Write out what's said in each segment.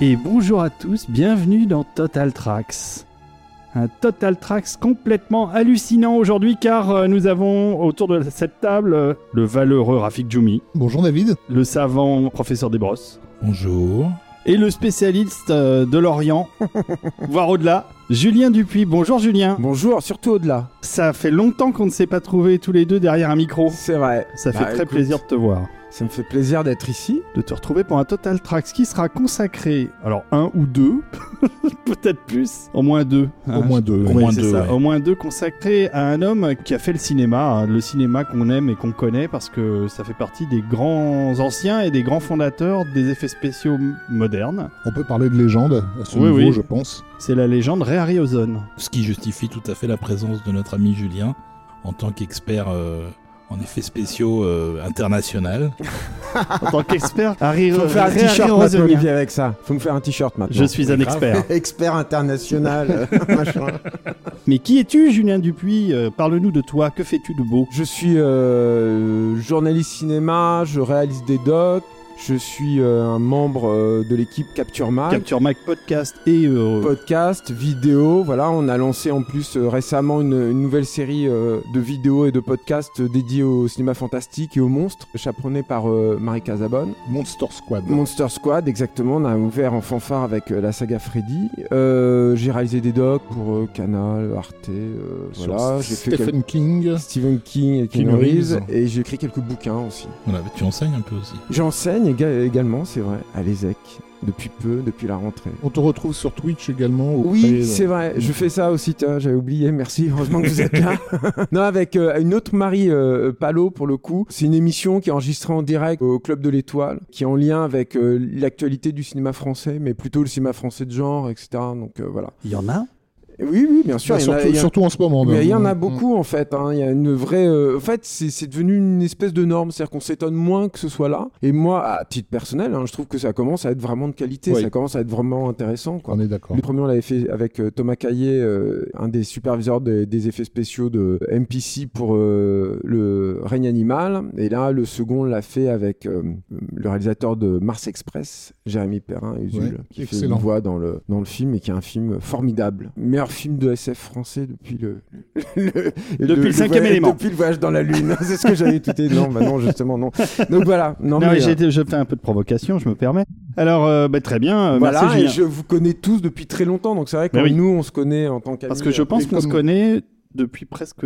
Et bonjour à tous, bienvenue dans Total Tracks. Un Total Tracks complètement hallucinant aujourd'hui car euh, nous avons autour de cette table euh, le valeureux Rafik Djoumi, Bonjour David. le savant professeur Desbrosses Bonjour. et le spécialiste euh, de l'Orient, voire au-delà, Julien Dupuis. Bonjour Julien. Bonjour, surtout au-delà. Ça fait longtemps qu'on ne s'est pas trouvé tous les deux derrière un micro. C'est vrai. Ça fait Bah, très écoute, plaisir de te voir. Ça me fait plaisir d'être ici. de te retrouver pour un Total Tracks qui sera consacré, alors un ou deux, peut-être plus, au moins deux. hein. Au moins deux. Oui, Au moins c'est deux, ça. ouais. Au moins deux consacrés à un homme qui a fait le cinéma, hein, le cinéma qu'on aime et qu'on connaît parce que ça fait partie des grands anciens et des grands fondateurs des effets spéciaux modernes. On peut parler de légende à ce Oui, niveau, oui. je pense. C'est la légende Ray Harryhausen. Ce qui justifie tout à fait la présence de notre ami Julien en tant qu'expert euh, en effets spéciaux euh, international. En tant qu'expert, Harry Faut me faire un t-shirt maintenant, Harryhausenien. Olivier, avec ça. Faut me faire un t-shirt maintenant. Je suis un expert. expert international. euh, machin. Mais qui es-tu, Julien Dupuis Euh, Parle-nous de toi. Que fais-tu de beau? Je suis euh, journaliste cinéma, je réalise des docs, je suis euh, un membre euh, de l'équipe Capture Mag. Capture Mac Podcast et euh, podcast, vidéo, voilà, on a lancé en plus euh, récemment une, une nouvelle série euh, de vidéos et de podcasts dédiés au cinéma fantastique et aux monstres, chaperonné par euh, Marie Casabonne. Monster Squad. Monster Squad, exactement. On a ouvert en fanfare avec la saga Freddy. Euh, j'ai réalisé des docs pour euh, Canal, Arte, euh, voilà. J'ai fait Stephen King. Stephen King et Keanu. Reeves. Et j'ai écrit quelques bouquins aussi. Voilà, tu enseignes un peu aussi. J'enseigne éga- également, c'est vrai, à l'ESEC. Depuis peu, depuis la rentrée. On te retrouve sur Twitch également. Oui, de- c'est vrai. Je fais ça aussi. tiens, J'avais oublié. Merci. Heureusement que vous êtes là. non, avec euh, une autre Marie euh, Palot pour le coup. C'est une émission qui est enregistrée en direct au Club de l'Étoile, qui est en lien avec euh, l'actualité du cinéma français, mais plutôt le cinéma français de genre, etc. Donc euh, voilà. il y en a Oui, oui, bien sûr. Bah, il y surtout, a- en ce moment. mais il y en a Mm. beaucoup en fait. hein. Il y a une vraie. euh, En fait, c'est devenu une espèce de norme, c'est-à-dire qu'on s'étonne moins que ce soit là. Et moi, à titre personnel, hein, je trouve que ça commence à être vraiment de qualité. Oui. Ça commence à être vraiment intéressant. Quoi. On est d'accord. Le premier, on l'avait fait avec euh, Thomas Caillé, euh, un des superviseurs des, des effets spéciaux de MPC pour euh, le règne animal. Et là, le second, on l'a fait avec le réalisateur de Mars Express, Jérémy Perrin, Usul, Ouais, qui fait excellent. une voix dans le, dans le film et qui est un film formidable. Meilleur film de SF français depuis le. le- Depuis le cinquième voyage- élément. Depuis le voyage dans la Lune. C'est ce que j'avais tout dit. Non, bah non, justement, non. Donc voilà. Non, Non, mais, j'ai euh, je fais un peu de provocation, je me permets. Alors, euh, bah, très bien, euh, voilà, merci et je vous connais tous depuis très longtemps, donc c'est vrai que oui. nous, on se connaît en tant qu'amis. Parce que je pense euh, qu'on se connaît depuis presque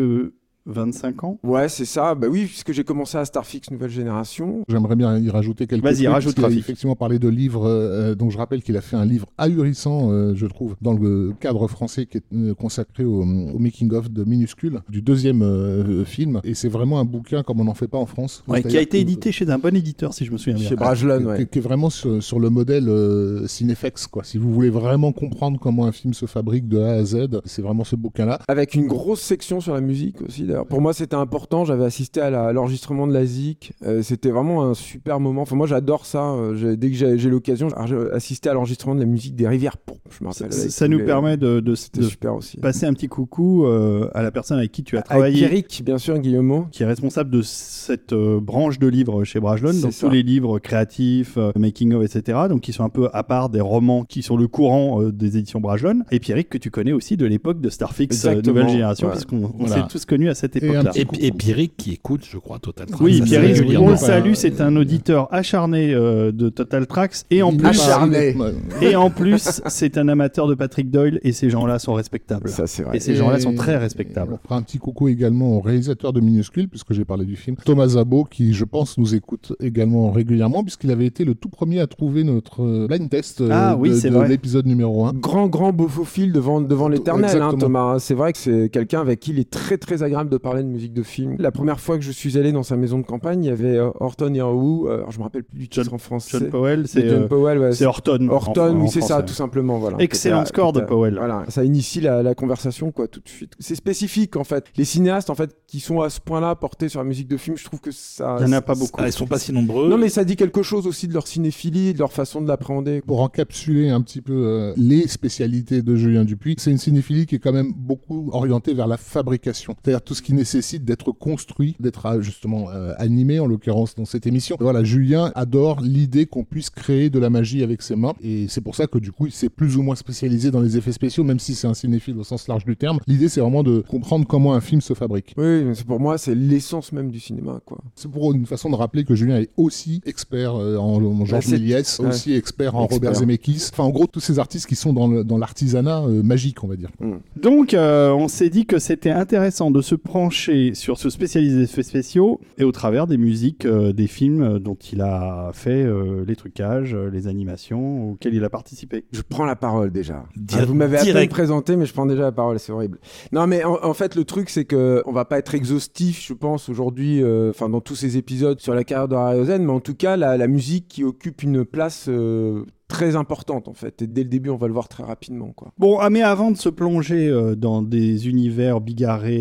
25 ans. Ouais, c'est ça. Bah oui, puisque j'ai commencé à Starfix Nouvelle Génération. J'aimerais bien y rajouter quelques Vas-y, trucs, rajoute, qu'il a effectivement parlé de livres, euh, donc je rappelle qu'il a fait un livre ahurissant, euh, je trouve, dans le cadre français qui est euh, consacré au, au making-of de Minuscule, du deuxième euh, film. Et c'est vraiment un bouquin comme on n'en fait pas en France. Ouais, qui a été édité chez un bon éditeur, si je me souviens bien. Chez Brajlon, qui- ouais. qui est vraiment sur, sur le modèle euh, Cinefex, quoi. Si vous voulez vraiment comprendre comment un film se fabrique de A à Z, c'est vraiment ce bouquin-là. Avec une grosse section sur la musique aussi, d'ailleurs. Pour moi, c'était important. J'avais assisté à l'enregistrement de la ZIC. Euh, c'était vraiment un super moment. Enfin, moi, j'adore ça. Euh, dès que j'ai l'occasion, j'ai assisté à l'enregistrement de la musique des Rivières Pourpres. Je me Ça, rappelle. avec ça tous nous les- permet de, de- C'était de super aussi. passer un petit coucou euh, à la personne avec qui tu as Avec travaillé, Pierrick, bien sûr, Guillemot. qui est responsable de cette euh, branche de livres chez Brajlon, donc ça. tous les livres créatifs, euh, making of, etc. Donc qui sont un peu à part des romans qui sont le courant euh, des éditions Brajlon. Et Pierrick que tu connais aussi de l'époque de Starfix euh. Nouvelle Génération, Ouais. puisqu'on Voilà. s'est tous connus à cette époque-là. Et, et Pierrick qui écoute, je crois, Total Tracks. Oui, Pierrick, on le pas- salue, c'est un auditeur acharné euh, de Total Tracks et en plus, Acharné. Et en plus, c'est un amateur de Patrick Doyle et ces gens-là sont respectables. Ça, c'est vrai. Et ces gens-là sont très respectables. On fera un petit coucou également au réalisateur de Minuscule, puisque j'ai parlé du film, Thomas Zabo, qui je pense nous écoute également régulièrement, puisqu'il avait été le tout premier à trouver notre blind test euh, Ah oui, de, l'épisode numéro 1. Grand, grand beau faux fil devant, devant l'éternel, hein. Thomas. C'est vrai que c'est quelqu'un avec qui il est très, très agréable de parler de musique de film. La première fois que je suis allé dans sa maison de campagne, il y avait euh, Horton Heroux, euh, alors je me rappelle plus du titre John- en français. John Powell, C'est John euh, Powell, ouais. c'est Horton. Horton, oui, c'est ça, tout simplement. Voilà. Excellent score de Powell. Voilà, ça initie la, la conversation, quoi, tout de suite. C'est spécifique, en fait. Les cinéastes, en fait, qui sont à ce point-là portés sur la musique de film, je trouve que ça. Il y en a pas beaucoup. Ah, ils sont pas si nombreux. Non, mais ça dit quelque chose aussi de leur cinéphilie, de leur façon de l'appréhender. Pour encapsuler un petit peu euh, les spécialités de Julien Dupuis, c'est une cinéphilie qui est quand même beaucoup orientée vers la fabrication. C'est-à-dire tout ce chose qui nécessite d'être construit, d'être euh, justement euh, animé, en l'occurrence dans cette émission. Voilà, Julien adore l'idée qu'on puisse créer de la magie avec ses mains, et c'est pour ça que du coup, il s'est plus ou moins spécialisé dans les effets spéciaux, même si c'est un cinéphile au sens large du terme. L'idée, c'est vraiment de comprendre comment un film se fabrique. Oui, mais c'est pour moi, c'est l'essence même du cinéma, quoi. C'est pour une façon de rappeler que Julien est aussi expert euh, en, en Georges c'est- Méliès, ouais. aussi expert en Expert. Robert Zemeckis. Enfin, en gros, tous ces artistes qui sont dans l'artisanat euh, magique, on va dire. Donc, euh, on s'est dit que c'était intéressant de se pencher sur ce spécialiste des effets spéciaux et au travers des musiques euh, des films euh, dont il a fait euh, les trucages, les animations auxquelles il a participé. Je prends la parole déjà. Ah, vous m'avez à peine présenté, mais je prends déjà la parole, c'est horrible. Non, mais en, en fait, le truc, c'est que on va pas être exhaustif, je pense, aujourd'hui, euh, enfin, dans tous ces épisodes sur la carrière de Harryhausen, mais en tout cas, la, la musique qui occupe une place euh, très importante, en fait. Et dès le début, on va le voir très rapidement, quoi. Bon, ah, mais avant de se plonger euh, dans des univers bigarrés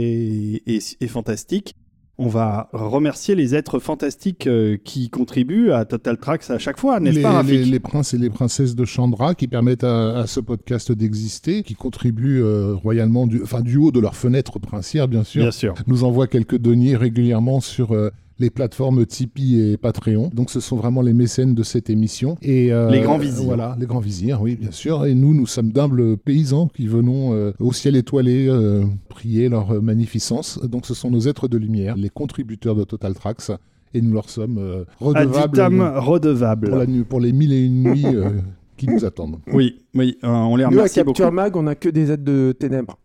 et, et- et fantastiques, on va remercier les êtres fantastiques euh, qui contribuent à Total Tracks à chaque fois, n'est-ce les, pas, les, princes et les princesses de Chandra qui permettent à, à ce podcast d'exister, qui contribuent euh, royalement, du, enfin du haut de leur fenêtre princière, bien sûr, Bien sûr. nous envoient quelques deniers régulièrement sur euh, les plateformes Tipeee et Patreon. Donc ce sont vraiment les mécènes de cette émission. Et, euh, Les grands vizirs. Voilà, les grands vizirs, oui, bien sûr. Et nous, nous sommes d'humbles paysans qui venons euh, au ciel étoilé euh, prier leur magnificence. Donc ce sont nos êtres de lumière, les contributeurs de Total Tracks. Et nous leur sommes euh, redevables Aditam redevable. pour, la nuit, pour les mille et une nuits euh, qui nous attendent. Oui, oui, euh, on les Nous, à remercie beaucoup. Capture Mag, on a que des aides de ténèbres.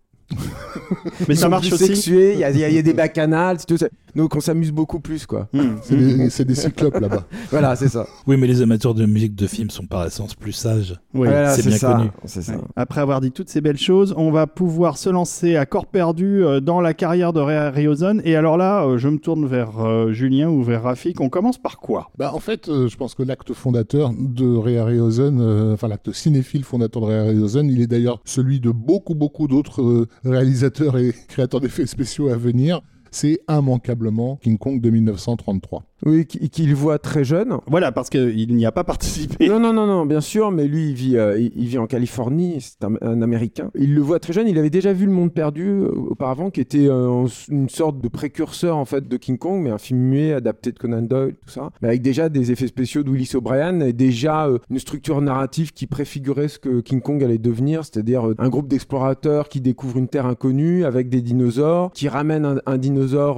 Mais ça marche aussi. il y, a- y y des bacchanales, c'est tout ça. Donc, on s'amuse beaucoup plus, quoi. Hmm. C'est des, c'est des cyclopes là-bas. Voilà, c'est ça. Oui, mais les amateurs de musique de film sont par essence plus sages. Oui. Voilà, c'est bien ça. connu. C'est ça. Ouais. Après avoir dit toutes ces belles choses, on va pouvoir se lancer à corps perdu euh, dans la carrière de Ray Harryhausen. Et alors là, euh, je me tourne vers euh, Julien ou vers Rafik. On commence par quoi? Bah, en fait, je pense que l'acte fondateur de Ray Harryhausen, euh, enfin l'acte cinéphile fondateur de Ray Harryhausen, il est d'ailleurs celui de beaucoup, beaucoup d'autres euh, réalisateurs et créateurs d'effets spéciaux à venir. C'est immanquablement King Kong de 1933. Oui, qui- qu'il voit très jeune. Voilà, parce qu'il n'y a pas participé. Non, non, non, non, bien sûr, mais lui, il vit, euh, il, vit en Californie, c'est un, un Américain. Il le voit très jeune, il avait déjà vu Le Monde Perdu euh, auparavant, qui était euh, une sorte de précurseur, en fait, de King Kong, mais un film muet, adapté de Conan Doyle, tout ça, mais avec déjà des effets spéciaux de Willis O'Brien, et déjà euh, une structure narrative qui préfigurait ce que King Kong allait devenir, c'est-à-dire un groupe d'explorateurs qui découvrent une terre inconnue, avec des dinosaures, qui ramènent un, un dinosaure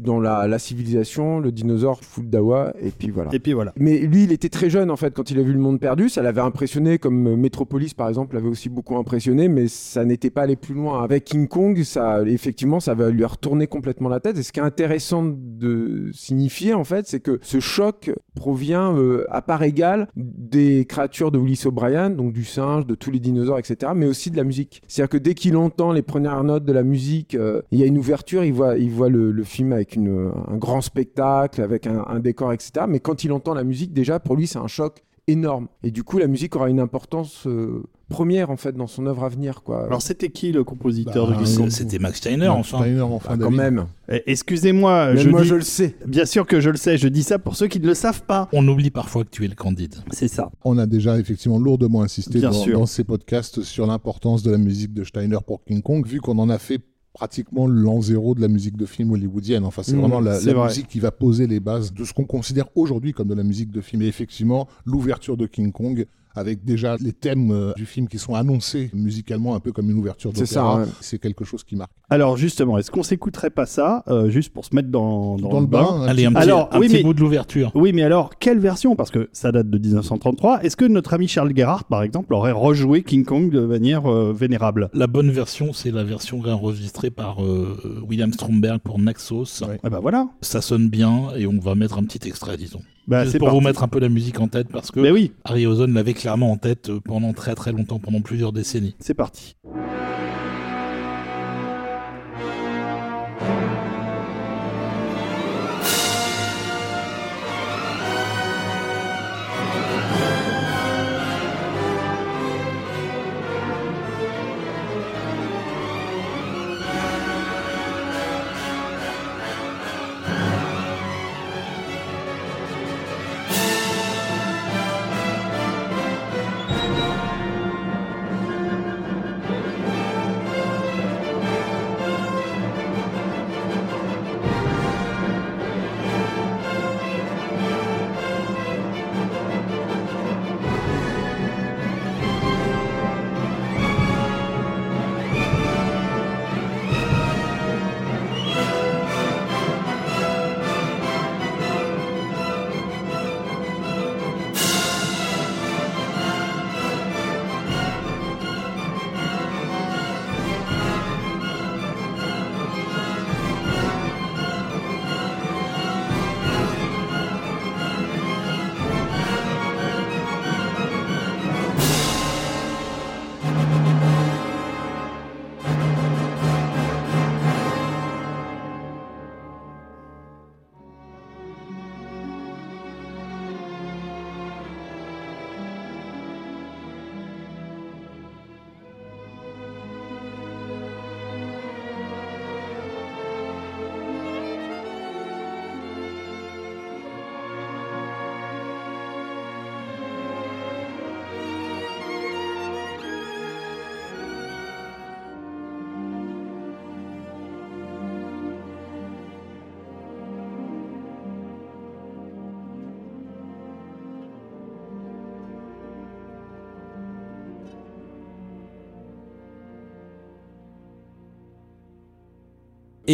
dans la, la civilisation, le dinosaure fout le dawa, et puis voilà. Et puis voilà. Mais lui, il était très jeune en fait quand il a vu Le Monde Perdu. Ça l'avait impressionné, comme euh, Metropolis par exemple l'avait aussi beaucoup impressionné, mais ça n'était pas allé plus loin. Avec King Kong, ça, effectivement, ça va lui retourner complètement la tête. Et ce qui est intéressant de signifier en fait, c'est que ce choc provient euh, à part égale des créatures de Willis O'Brien, donc du singe, de tous les dinosaures, etc., mais aussi de la musique. C'est-à-dire que dès qu'il entend les premières notes de la musique, euh, il y a une ouverture, il voit, il voit le, le film avec une, un grand spectacle, avec un, un décor, etc. Mais quand il entend la musique, déjà, pour lui, c'est un choc énorme. Et du coup, la musique aura une importance euh, première, en fait, dans son œuvre à venir, quoi. Alors c'était qui le compositeur Bah, de Kong C'était Max Steiner, Max enfin. Steiner, enfin, Ah, quand même. Eh, Excusez-moi, je moi, dis... je le sais. Bien sûr que je le sais, je dis ça pour ceux qui ne le savent pas. On oublie parfois que tu es le candide. C'est ça. On a déjà effectivement lourdement insisté dans, dans ces podcasts sur l'importance de la musique de Steiner pour King Kong, vu qu'on en a fait pratiquement l'an zéro de la musique de film hollywoodienne. Enfin, c'est Mmh, vraiment la, c'est la vrai. musique qui va poser les bases de ce qu'on considère aujourd'hui comme de la musique de film. Et effectivement, l'ouverture de King Kong, avec déjà les thèmes euh, du film qui sont annoncés musicalement un peu comme une ouverture C'est ça, d'opéra, ouais. c'est quelque chose qui marque. Alors justement, est-ce qu'on s'écouterait pas ça, euh, juste pour se mettre dans, dans, Dans, le bain, un Allez, un petit, Alors, un oui, petit mais- bout de l'ouverture. Oui, mais alors, quelle version? Parce que ça date de 1933. Est-ce que notre ami Charles Gerhardt, par exemple, aurait rejoué King Kong de manière euh, vénérable? La bonne version, c'est la version enregistrée par euh, William Stromberg pour Naxos. Ouais. Ah bah voilà. Ça sonne bien et on va mettre un petit extrait, disons. Bah, Juste c'est pour parti. vous mettre un peu la musique en tête parce que Mais oui, Harryhausen l'avait clairement en tête euh, pendant très très longtemps, pendant plusieurs décennies. c'est parti.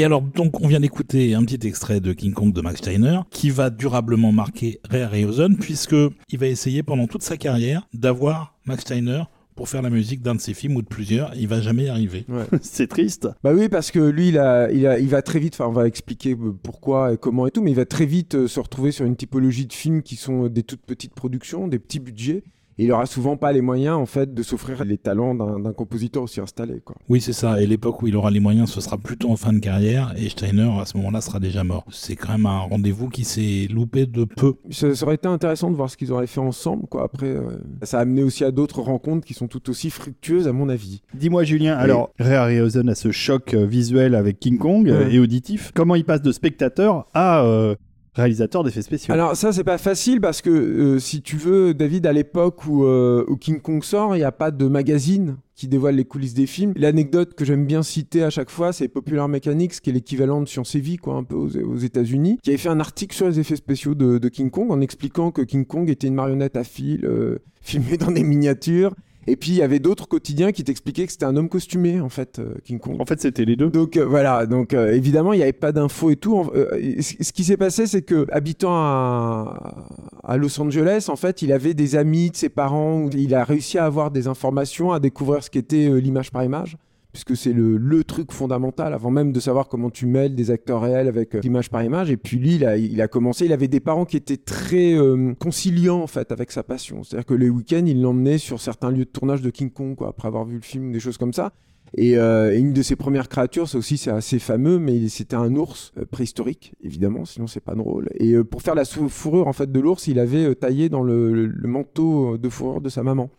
Et alors, donc, on vient d'écouter un petit extrait de King Kong de Max Steiner, qui va durablement marquer Ray Harryhausen, puisque il va essayer pendant toute sa carrière d'avoir Max Steiner pour faire la musique d'un de ses films ou de plusieurs, il va jamais y arriver. c'est triste. Bah oui, parce que lui, il, a, il, a, il va très vite, enfin on va expliquer pourquoi et comment et tout, mais il va très vite euh, se retrouver sur une typologie de films qui sont des toutes petites productions, des petits budgets, il aura souvent pas les moyens en fait de s'offrir les talents d'un compositeur aussi installé. Quoi. Oui, c'est ça. Et l'époque où il aura les moyens, ce sera plutôt en fin de carrière. Et Steiner, à ce moment-là, sera déjà mort. C'est quand même un rendez-vous qui s'est loupé de peu. Ça, aurait été intéressant de voir ce qu'ils auraient fait ensemble. Quoi. Après, euh, ça a amené aussi à d'autres rencontres qui sont tout aussi fructueuses, à mon avis. Dis-moi, Julien, alors Ray Harryhausen a ce choc euh, visuel avec King Kong et auditif. Comment il passe de spectateur à euh, réalisateur d'effets spéciaux. Alors ça c'est pas facile parce que euh, si tu veux David à l'époque où, euh, King Kong sort, il n'y a pas de magazine qui dévoile les coulisses des films. L'anecdote que j'aime bien citer à chaque fois, c'est Popular Mechanics, qui est l'équivalent de Science et quoi, un peu aux, États-Unis, qui avait fait un article sur les effets spéciaux de, King Kong en expliquant que King Kong était une marionnette à fil, euh, filmée dans des miniatures, et puis il y avait d'autres quotidiens qui t'expliquaient que c'était un homme costumé en fait, euh, King Kong. En fait, c'était les deux. Donc euh, voilà, donc euh, évidemment il n'y avait pas d'infos et tout. ce qui s'est passé, c'est que habitant à, à, Los Angeles, en fait, il avait des amis de ses parents. Il a réussi à avoir des informations, à découvrir ce qu'était l'image par image puisque c'est le, le, truc fondamental, avant même de savoir comment tu mêles des acteurs réels avec euh, image par image. Et puis lui, il a, commencé, il avait des parents qui étaient très euh, conciliants en fait avec sa passion. C'est-à-dire que les week-ends, il l'emmenait sur certains lieux de tournage de King Kong, quoi, après avoir vu le film, des choses comme ça. Et, euh, une de ses premières créatures, ça aussi c'est assez fameux, mais c'était un ours préhistorique, évidemment, sinon c'est pas drôle. Et pour faire la fourrure en fait de l'ours, il avait taillé dans le, manteau de fourrure de sa maman.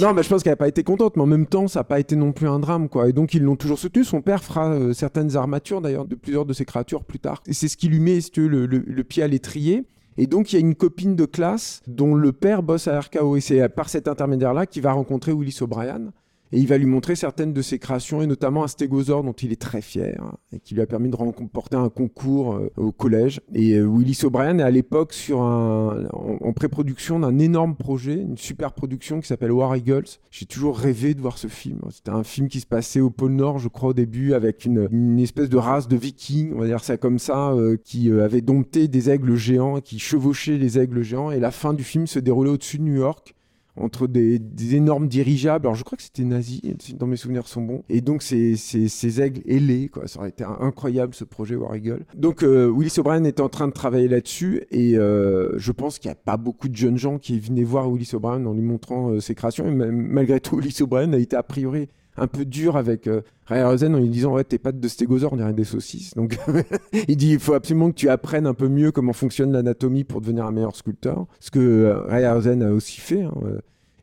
Non, mais je pense qu'elle n'a pas été contente, mais en même temps, ça n'a pas été non plus un drame, quoi. Et donc, ils l'ont toujours soutenu. Son père fera euh, certaines armatures, d'ailleurs, de plusieurs de ses créatures plus tard. Et c'est ce qui lui met, le, pied à l'étrier. Et donc, il y a une copine de classe dont le père bosse à RKO. Et c'est par cet intermédiaire-là qu'il va rencontrer Willis O'Brien et il va lui montrer certaines de ses créations, et notamment un stégosaure dont il est très fier, et qui lui a permis de remporter un concours euh, au collège. Et euh, Willis O'Brien est à l'époque sur un, en, pré-production d'un énorme projet, une super production qui s'appelle War Eagles. J'ai toujours rêvé de voir ce film. C'était un film qui se passait au pôle Nord, je crois, au début, avec une, une espèce de race de vikings, on va dire ça comme ça, euh, qui avait dompté des aigles géants, qui chevauchaient les aigles géants, et la fin du film se déroulait au-dessus de New York entre des, énormes dirigeables. Alors je crois que c'était nazi, dans mes souvenirs sont bons. Et donc ces, aigles ailés, quoi. Ça aurait été incroyable ce projet War Eagle. Donc euh, Willis O'Brien était en train de travailler là-dessus et euh, je pense qu'il n'y a pas beaucoup de jeunes gens qui venaient voir Willis O'Brien en lui montrant euh, ses créations. Et malgré tout, Willis O'Brien a été a priori un peu dur avec euh, Harryhausen en lui disant ouais tes pattes de stégosaure on dirait des saucisses donc il dit il faut absolument que tu apprennes un peu mieux comment fonctionne l'anatomie pour devenir un meilleur sculpteur ce que euh, a aussi fait hein, euh.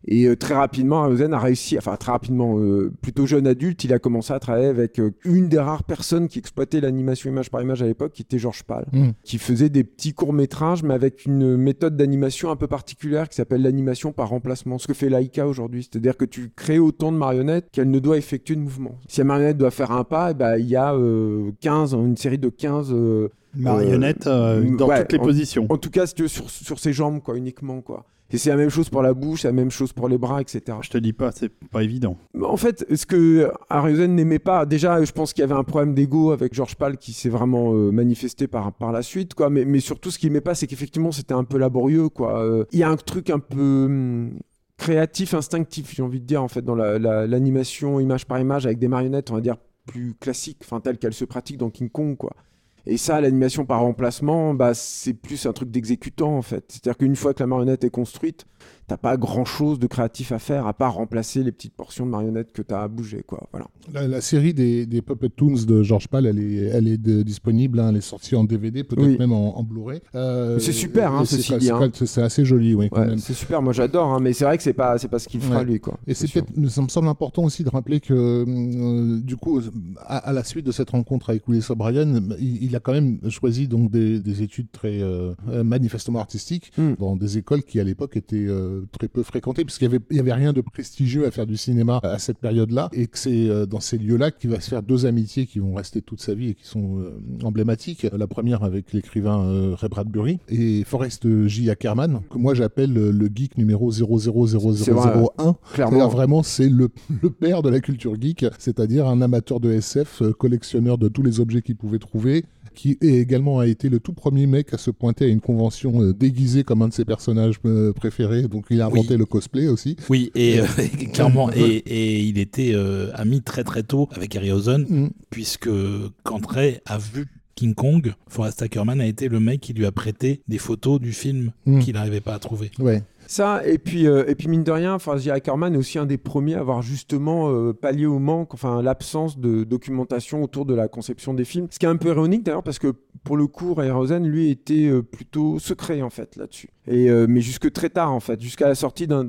Et euh, très rapidement, Harryhausen a réussi, enfin très rapidement, euh, plutôt jeune adulte, il a commencé à travailler avec euh, une des rares personnes qui exploitait l'animation image par image à l'époque, qui était Georges Pal, mm. qui faisait des petits courts métrages, mais avec une méthode d'animation un peu particulière qui s'appelle l'animation par remplacement, ce que fait Laika aujourd'hui. C'est-à-dire que tu crées autant de marionnettes qu'elle ne doit effectuer de mouvement. Si la marionnette doit faire un pas, eh ben, il y a 15, une série de 15 marionnettes dans toutes les positions. En tout cas, sur, sur ses jambes, quoi, uniquement, quoi. Et c'est la même chose pour la bouche, c'est la même chose pour les bras, etc. Je te dis pas, c'est pas évident. En fait, ce que Harryhausen n'aimait pas, déjà, je pense qu'il y avait un problème d'ego avec George Pal qui s'est vraiment euh, manifesté par, par la suite, quoi. Mais, mais surtout, ce qu'il n'aimait pas, c'est qu'effectivement, c'était un peu laborieux, quoi. Euh, il y a un truc un peu hum, créatif, instinctif, j'ai envie de dire, en fait, dans l'animation image par image avec des marionnettes, on va dire, plus classiques, enfin, telles qu'elles se pratiquent dans King Kong, quoi. Et ça, l'animation par remplacement, bah, c'est plus un truc d'exécutant en fait. C'est-à-dire qu'une fois que la marionnette est construite, t'as pas grand chose de créatif à faire à part remplacer les petites portions de marionnettes que tu as à bouger quoi voilà. La, série des, des, Puppet Toons de George Pal elle est, elle est disponible hein, elle est sortie en DVD peut-être même en, Blu-ray. Euh, c'est super hein, ceci dit hein. c'est assez joli oui c'est super moi j'adore hein, mais c'est vrai que c'est pas c'est pas ce qu'il fera lui quoi et c'est peut-être ça me semble important aussi de rappeler que euh, du coup à, la suite de cette rencontre avec Willis O'Brien il, a quand même choisi donc des, des études très euh, manifestement artistiques hmm. dans des écoles qui à l'époque étaient très peu fréquenté, puisqu'il y avait, il y avait rien de prestigieux à faire du cinéma à cette période-là, et que c'est euh, dans ces lieux-là qu'il va se faire deux amitiés qui vont rester toute sa vie et qui sont euh, emblématiques. La première avec l'écrivain euh, Ray Bradbury et Forrest J. Ackerman, que moi j'appelle le, geek numéro 0000001. Clairement. Vraiment, c'est le, le père de la culture geek, c'est-à-dire un amateur de SF, collectionneur de tous les objets qu'il pouvait trouver, qui est également a été le tout premier mec à se pointer à une convention euh, déguisé comme un de ses personnages euh, préférés. Donc il a inventé Oui. le cosplay aussi. Oui, et euh, clairement, et, et il était euh, ami très très tôt avec Harryhausen, Mm. puisque quand Ray a vu King Kong, Forrest Ackerman a été le mec qui lui a prêté des photos du film Mm. qu'il n'arrivait pas à trouver. Ouais. Et puis, euh, et puis mine de rien, J. Ackerman est aussi un des premiers à avoir justement euh, pallié au manque, enfin l'absence de documentation autour de la conception des films. Ce qui est un peu ironique d'ailleurs, parce que pour le coup, Ray Rosen, lui, était euh, plutôt secret en fait là-dessus. Et mais jusque très tard en fait, jusqu'à la sortie d'un-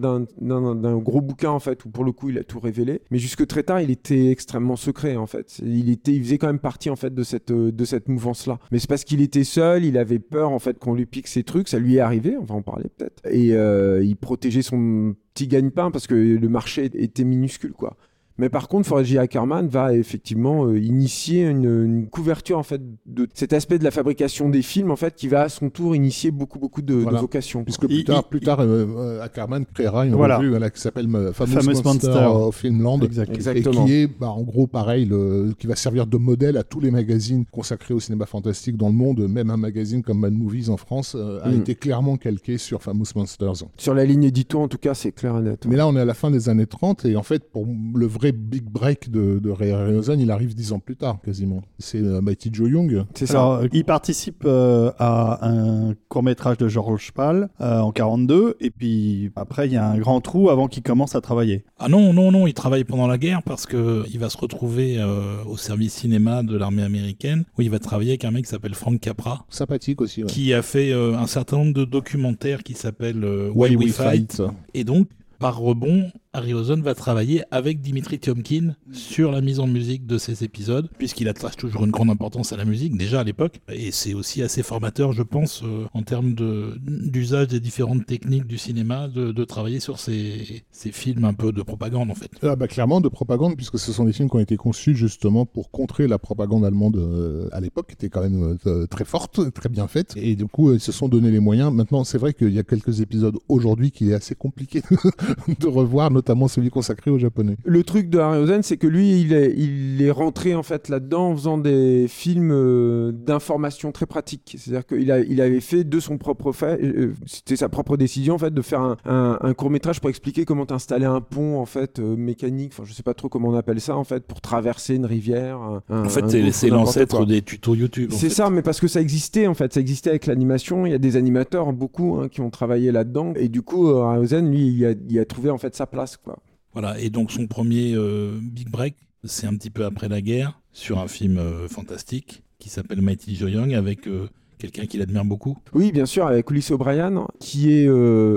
gros bouquin en fait, où pour le coup il a tout révélé. Mais jusque très tard, il était extrêmement secret en fait. Il était, il faisait quand même partie en fait de cette de cette mouvance là. Mais c'est parce qu'il était seul, il avait peur en fait qu'on lui pique ses trucs. Ça lui est arrivé, on va en parler peut-être. Et il protégeait son petit gagne-pain parce que le marché était minuscule quoi. Mais par contre, J. Ackerman va effectivement euh, initier une, une couverture en fait de cet aspect de la fabrication des films en fait qui va à son tour initier beaucoup beaucoup de, vocations. Puisque plus Il- tard, il- plus tard euh, euh, Ackerman créera une Voilà. revue voilà, qui s'appelle euh, Famous, Famous Monster, Monster. of Filmland. Exact. Exactement. Et qui est, bah, en gros, pareil, le, qui va servir de modèle à tous les magazines consacrés au cinéma fantastique dans le monde. Même un magazine comme Mad Movies en France euh, a Mm. été clairement calqué sur Famous Monsters. Sur la ligne édito, en tout cas, c'est clair et net. Mais là, on est à la fin des années 30, et en fait, pour le vrai big break de, de Ray Harryhausen, il arrive dix ans plus tard, quasiment. C'est euh, Mighty Joe Young. c'est ça. Euh, il participe euh, à un court métrage de George Pal euh, en 42, et puis après il y a un grand trou avant qu'il commence à travailler. Ah non, non, non, il travaille pendant la guerre parce que il va se retrouver euh, au service cinéma de l'armée américaine où il va travailler avec un mec qui s'appelle Frank Capra Sympathique aussi. ouais. qui a fait euh, un certain nombre de documentaires qui s'appellent euh, Why, We, Fight. Et donc, par rebond, Harryhausen va travailler avec Dimitri Tiomkin sur la mise en musique de ces épisodes, puisqu'il attache toujours une grande importance à la musique, déjà à l'époque. Et c'est aussi assez formateur, je pense, euh, en termes d'usage des différentes techniques du cinéma, de, travailler sur ces, films un peu de propagande, en fait. Ah bah, clairement de propagande, puisque ce sont des films qui ont été conçus justement pour contrer la propagande allemande euh, à l'époque, qui était quand même euh, très forte, très bien faite. Et du coup, ils se sont donné les moyens. Maintenant, c'est vrai qu'il y a quelques épisodes aujourd'hui qu'il est assez compliqué de revoir, notamment celui consacré aux Japonais. Le truc de Harryhausen, c'est que lui, il est, il est rentré en fait là-dedans en faisant des films euh, d'information très pratiques. C'est-à-dire qu'il a, il avait fait de son propre fait, euh, c'était sa propre décision en fait de faire un, un- un court métrage pour expliquer comment installer un pont en fait euh, mécanique. Enfin, je sais pas trop comment on appelle ça en fait pour traverser une rivière. un- En fait, c'est- l'ancêtre des tutos YouTube. C'est ça, mais parce que ça existait en fait, ça existait avec l'animation. Il y a des animateurs, beaucoup, hein, qui ont travaillé là-dedans. Et du coup, euh, Harryhausen, lui, il a, il a trouvé en fait sa place, quoi. Voilà, et donc son premier euh, big break, c'est un petit peu après la guerre, sur un film euh, fantastique qui s'appelle Mighty Joe Young avec euh, quelqu'un qu'il admire beaucoup. Oui, bien sûr, avec Ulysse O'Brien, qui est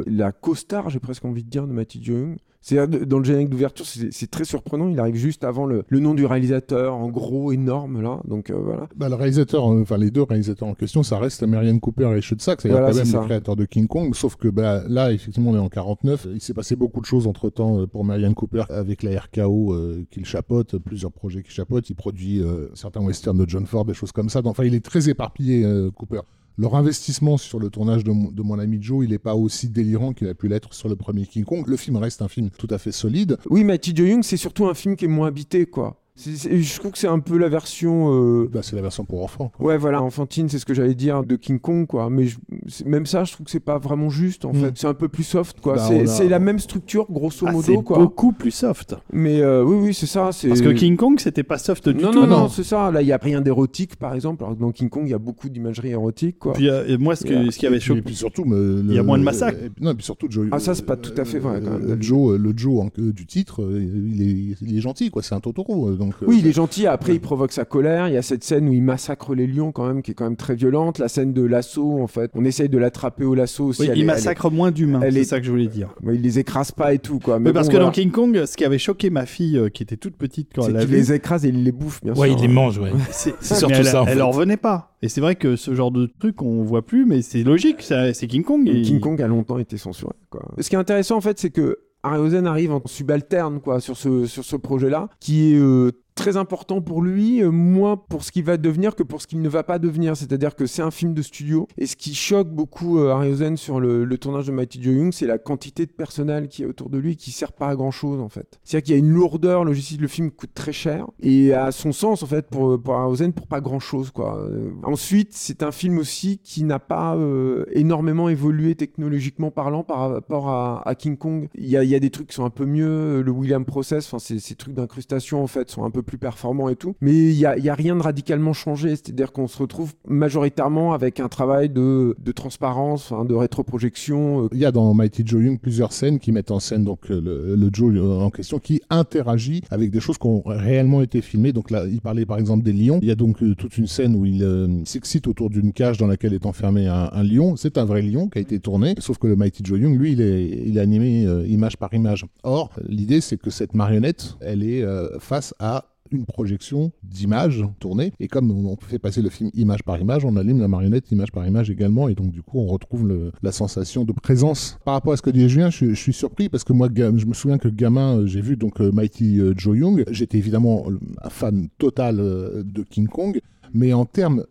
la co-star, j'ai presque envie de dire, de Matty Young. C'est dans le générique d'ouverture, c'est très surprenant. Il arrive juste avant le, le nom du réalisateur, en gros, énorme là. Donc euh, voilà. Bah, le réalisateur, euh, enfin les deux réalisateurs en question, ça reste Marianne Cooper et Schutzak, c'est-à-dire Voilà, quand même ça. créateurs de King Kong, sauf que bah, là, effectivement, on est en 49, il s'est passé beaucoup de choses entre-temps pour Marianne Cooper avec la RKO euh, qu'il chapeaute, plusieurs projets qu'il chapeaute, il produit euh, certains westerns de John Ford, des choses comme ça, enfin il est très éparpillé, euh, Cooper. Leur investissement sur le tournage de, mon- ami Joe, il n'est pas aussi délirant qu'il a pu l'être sur le premier King Kong. Le film reste un film tout à fait solide. Oui, Matty Young, c'est surtout un film qui est moins habité, quoi. C'est- c'est- je trouve que c'est un peu la version. euh, Bah, c'est la version pour enfants. quoi. Ouais, voilà, enfantine, c'est ce que j'allais dire de King Kong, quoi. Mais je- c'est- même ça, je trouve que c'est pas vraiment juste, en Mm. fait. C'est un peu plus soft, quoi. Bah, c'est on a- c'est la même structure, grosso Ah, modo, c'est quoi. beaucoup plus soft. Mais euh, oui, oui, c'est ça. c'est- Parce que King Kong, c'était pas soft du Non, tout. non, non, c'est ça. Là, il y a rien d'érotique, par exemple. Alors que dans King Kong, il y a beaucoup d'imagerie érotique, quoi. Puis, euh, et moi, ce, que, ce qui avait choqué. et puis surtout, Il y a moins de massacres. non, et puis surtout, Joe, Ah, ça, c'est pas tout à fait vrai, quand même. Joe, le Joe du titre, il est, il est gentil, quoi. C'est un Totoro. Euh, Donc, euh, Oui, il est gentil. Après, il provoque sa colère. Il y a cette scène où il massacre les lions, quand même, qui est quand même très violente. La scène de l'assaut, en fait. On essaye de l'attraper au lasso aussi. Oui, elle il est- massacre moins d'humains, c'est est- ça que je voulais dire. ouais, il les écrase pas et tout, quoi. Mais parce bon, que voilà. dans King Kong, ce qui avait choqué ma fille euh, qui était toute petite quand c'est elle l'a qu'il vu, les écrase et il les bouffe, bien Ouais, sûr. il les mange, ouais. c'est surtout elle, ça, en elle en revenait pas. Et c'est vrai que ce genre de truc, on voit plus, mais c'est logique, c'est King Kong. et- King Kong a longtemps été censuré. Quoi. Ce qui est intéressant en fait, c'est que Harryhausen arrive en subalterne quoi sur ce sur ce projet-là, qui est euh, très important pour lui, euh, moins pour ce qu'il va devenir que pour ce qu'il ne va pas devenir. C'est-à-dire que c'est un film de studio. Et ce qui choque beaucoup euh, sur le, tournage de Mighty Joe Young, c'est la quantité de personnel qui est autour de lui qui sert pas à grand-chose en fait. C'est-à-dire qu'il y a une lourdeur logistique. Le film coûte très cher et à son sens en fait pour pour pour pas grand-chose quoi. Euh, ensuite, c'est un film aussi qui n'a pas euh, énormément évolué technologiquement parlant par rapport à, King Kong. Il y, a, y a des trucs qui sont un peu mieux. Le William Process, enfin ces trucs d'incrustation en fait sont un peu plus performants et tout. Mais il y a, y a rien de radicalement changé. C'est-à-dire qu'on se retrouve majoritairement avec un travail de, transparence, enfin, de rétroprojection. euh, Il y a dans Mighty Joe Young plusieurs scènes qui mettent en scène donc euh, le, le Joe euh, en question qui interagit avec des choses qui ont réellement été filmées. Donc là, il parlait par exemple des lions. Il y a donc toute une scène où il euh, s'excite autour d'une cage dans laquelle est enfermé un, lion. C'est un vrai lion qui a été tourné, sauf que le Mighty Joe Young, lui, il est, animé image par image. Or, l'idée, c'est que cette marionnette, elle est face à une projection d'images tournées. Et comme on fait passer le film image par image, on allume la marionnette image par image également. Et donc, du coup, on retrouve la sensation de présence. Par rapport à ce que dit Julien, je, suis surpris parce que moi, je me souviens que gamin, euh, j'ai vu donc euh, Mighty euh, Joe Young. J'étais évidemment un fan total de King Kong. Mais en termes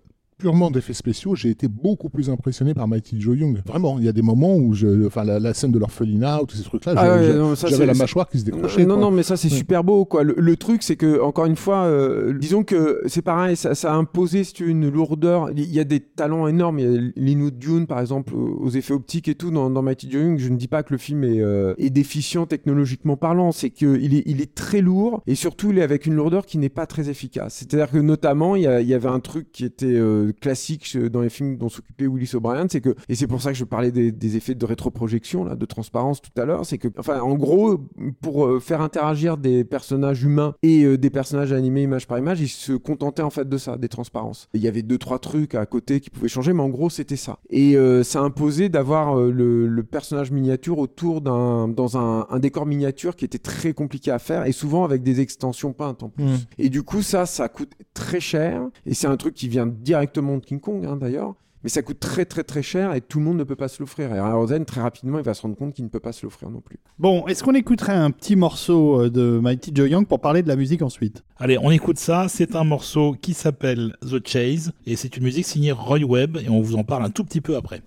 purement d'effets spéciaux, j'ai été beaucoup plus impressionné par Mighty Joe Young. Vraiment, il y a des moments où je, enfin, la, la scène de l'orphelinat ou tous ces trucs-là, Ah ouais, non, j'avais la mâchoire qui se décrochait. Non, quoi. non, mais ça c'est Ouais. super beau quoi. Le, le truc c'est que encore une fois, euh, disons que c'est pareil, ça, ça a imposé si tu veux, une lourdeur. Il y a des talents énormes. Il y a Lino Dune par exemple aux effets optiques et tout dans, dans Mighty Joe Young. Je ne dis pas que le film est, euh, est déficient technologiquement parlant, c'est que il est, il est très lourd et surtout il est avec une lourdeur qui n'est pas très efficace. C'est-à-dire que notamment il y, a- il y avait un truc qui était euh, classique chez- dans les films dont s'occupait Willis O'Brien, c'est que et c'est pour ça que je parlais des, des effets de rétroprojection là, de transparence tout à l'heure, c'est que enfin en gros pour euh, faire interagir des personnages humains et euh, des personnages animés image par image, ils se contentaient en fait de ça, des transparences. Il y avait deux trois trucs à côté qui pouvaient changer, mais en gros c'était ça. Et euh, ça imposait d'avoir euh, le, le personnage miniature autour d'un dans un, un décor miniature qui était très compliqué à faire et souvent avec des extensions peintes en plus. Mm. Et du coup ça ça coûte très cher et c'est un truc qui vient directement de King Kong hein, d'ailleurs. Mais ça coûte très très très cher et tout le monde ne peut pas se l'offrir. Et Harryhausen, très rapidement, il va se rendre compte qu'il ne peut pas se l'offrir non plus. Bon, est-ce qu'on écouterait un petit morceau euh, de Mighty Joe Young pour parler de la musique ensuite? Allez, on écoute ça. C'est un morceau qui s'appelle The Chase et c'est une musique signée Roy Webb et on vous en parle un tout petit peu après.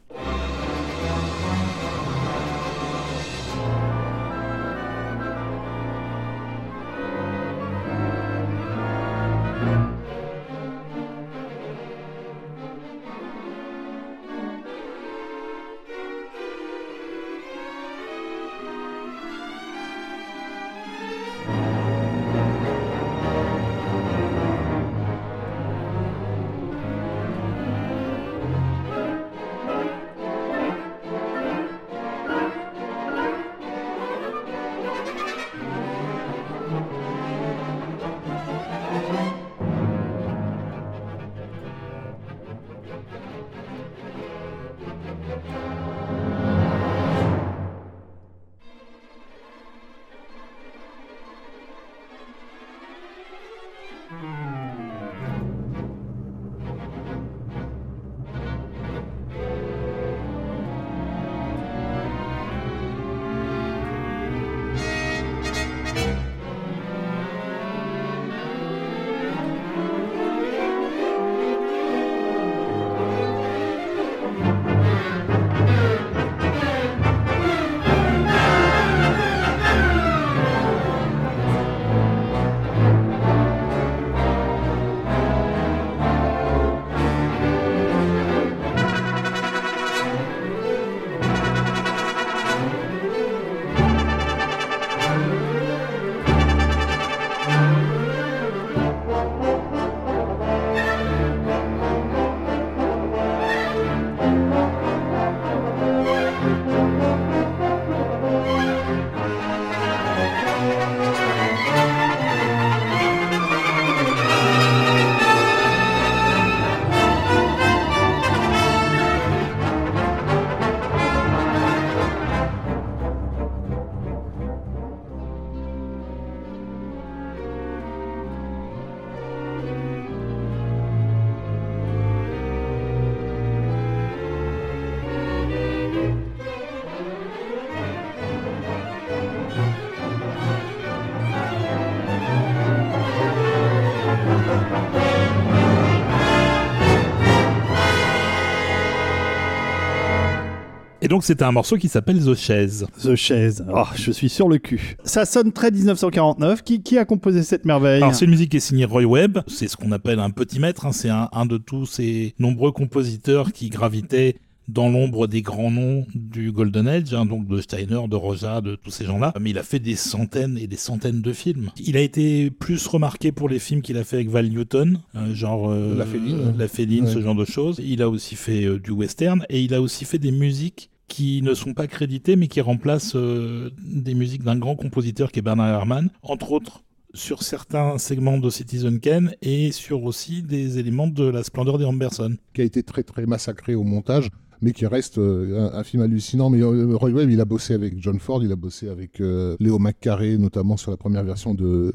Et donc c'était un morceau qui s'appelle The Chaise. The Chaise. Oh, je suis sur le cul. Ça sonne très 1949. Qui, qui a composé cette merveille Alors c'est une musique qui est signée Roy Webb. C'est ce qu'on appelle un petit maître. hein. C'est un, un de tous ces nombreux compositeurs qui gravitaient dans l'ombre des grands noms du Golden Age, hein, donc de Steiner, de Rosa, de tous ces gens-là. Mais il a fait des centaines et des centaines de films. Il a été plus remarqué pour les films qu'il a fait avec Val Newton, euh, genre euh, La Féline. La Féline, Ouais. ce genre de choses. Il a aussi fait euh, du western et il a aussi fait des musiques qui ne sont pas créditées mais qui remplacent euh, des musiques d'un grand compositeur qui est Bernard Herrmann, entre autres sur certains segments de Citizen Kane et sur aussi des éléments de la splendeur des Amberson. qui a été très très massacré au montage, mais qui reste euh, un, un film hallucinant. Mais euh, Roy Webb, il a bossé avec John Ford, il a bossé avec euh, Léo McCarey, notamment sur la première version de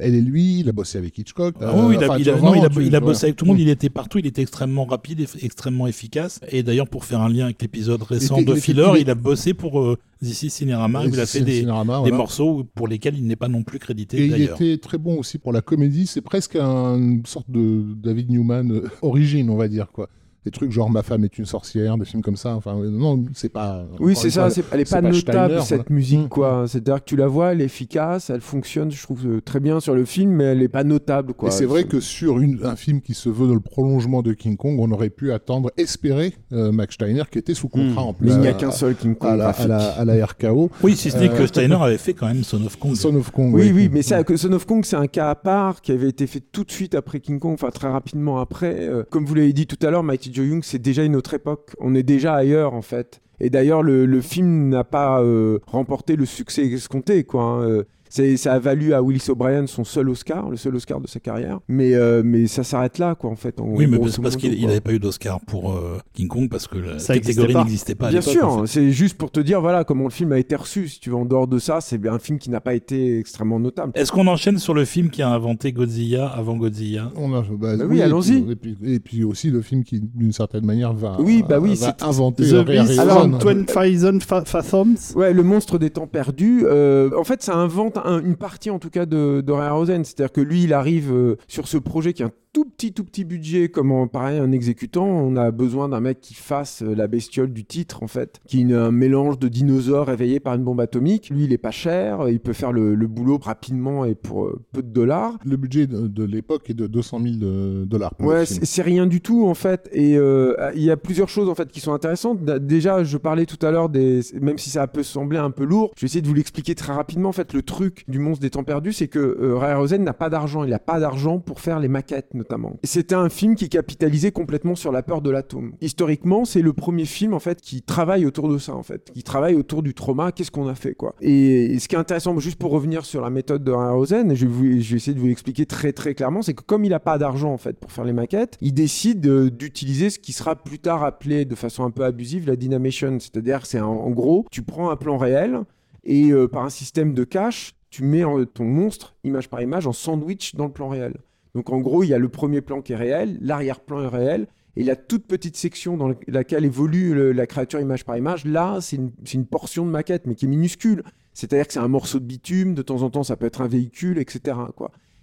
Elle et lui, il a bossé avec Hitchcock. Ah oui, il a, enfin, il a- tu non, vois, il a- tu- il a tu bossé avec tout le monde, Mm. il était partout, il était extrêmement rapide et f- extrêmement efficace. Et d'ailleurs, pour faire un lien avec l'épisode récent de Filler, il a bossé pour euh, is Cinerama, il a fait des, Cinerama, des voilà. morceaux pour lesquels il n'est pas non plus crédité Et il était très bon aussi pour la comédie. C'est presque un- une sorte de David Newman euh, origine, on va dire quoi. Des trucs genre Ma femme est une sorcière, des films comme ça. Enfin, euh, non, c'est pas. Oui, c'est ça, fois, elle est pas pas notable Steiner, cette voilà. musique Mm. quoi. C'est-à-dire que tu la vois, elle est efficace, elle fonctionne, je trouve euh, très bien sur le film, mais elle est pas notable quoi. Et c'est vrai que sur une- un film qui se veut dans le prolongement de King Kong, on aurait pu attendre, espérer euh, Max Steiner qui était sous contrat Mm. en plus. mais il n'y a qu'un seul King Kong à la, à, la, à la RKO. Oui, si ce n'est Euh, que Steiner avait fait quand même Son of Kong. Son of Kong. Oui, oui, mais ça, que Son of Kong, c'est un cas à part qui avait été fait tout de suite après King Kong, enfin très rapidement après. Euh, comme vous l'avez dit tout à l'heure, Mighty Joe Young, c'est déjà une autre époque. On est déjà ailleurs en fait. Et d'ailleurs, le, film n'a pas euh, remporté le succès escompté, quoi. hein. C'est- ça a valu à Willis O'Brien son seul Oscar, le seul Oscar de sa carrière. Mais, euh, mais ça s'arrête là, quoi, en fait. en Oui, mais c'est parce qu'il n'avait pas eu d'Oscar pour euh, King Kong parce que la Ça catégorie existait pas. n'existait pas à Bien sûr, en fait. c'est juste pour te dire voilà comment le film a été reçu. Si tu veux en dehors de ça, c'est un film qui n'a pas été extrêmement notable. Est-ce qu'on enchaîne sur le film qui a inventé Godzilla avant Godzilla? On a, bah, Bah oui, et allons-y. puis- Et puis, et puis aussi le film qui, d'une certaine manière, va, Oui, bah oui, va c'est- inventer The Beast from 20,000 fa- Fathoms? Ouais, le monstre des temps perdus. euh, en fait, ça invente un- une partie, en tout cas, de, de Harryhausen. C'est-à-dire que lui, il arrive euh, sur ce projet qui un tout petit, tout petit budget, comme en, pareil un exécutant. On a besoin d'un mec qui fasse euh, la bestiole du titre, en fait, qui est un mélange de dinosaures réveillés par une bombe atomique. Lui, il est pas cher, il peut faire le, le boulot rapidement et pour euh, peu de dollars. Le budget de, de l'époque est de 200 000 de- dollars. Ouais, c'est rien du tout en fait. Et euh, il y a plusieurs choses en fait qui sont intéressantes. Déjà, je parlais tout à l'heure des, même si ça peut sembler un peu lourd, je vais essayer de vous l'expliquer très rapidement. En fait, le truc du monstre des temps perdus, c'est que euh, Ray Harryhausen n'a pas d'argent. Il n'a pas d'argent pour faire les maquettes C'était un film qui capitalisait complètement sur la peur de l'atome. Historiquement, c'est le premier film en fait qui travaille autour de ça en fait, qui travaille autour du trauma. Qu'est-ce qu'on a fait quoi? Et, ce qui est intéressant, juste pour revenir sur la méthode de Harryhausen, et je vais, essayer de vous l'expliquer très très clairement, c'est que comme il n'a pas d'argent en fait pour faire les maquettes, il décide euh, d'utiliser ce qui sera plus tard appelé de façon un peu abusive la dynamation. C'est-à-dire, c'est en, gros, tu prends un plan réel et euh, par un système de cache, tu mets ton monstre image par image en sandwich dans le plan réel. Donc en gros, il y a le premier plan qui est réel, l'arrière-plan est réel, et la toute petite section dans laquelle évolue la créature image par image, là, c'est une, portion de maquette, mais qui est minuscule. C'est-à-dire que c'est un morceau de bitume, de temps en temps, ça peut être un véhicule, etc.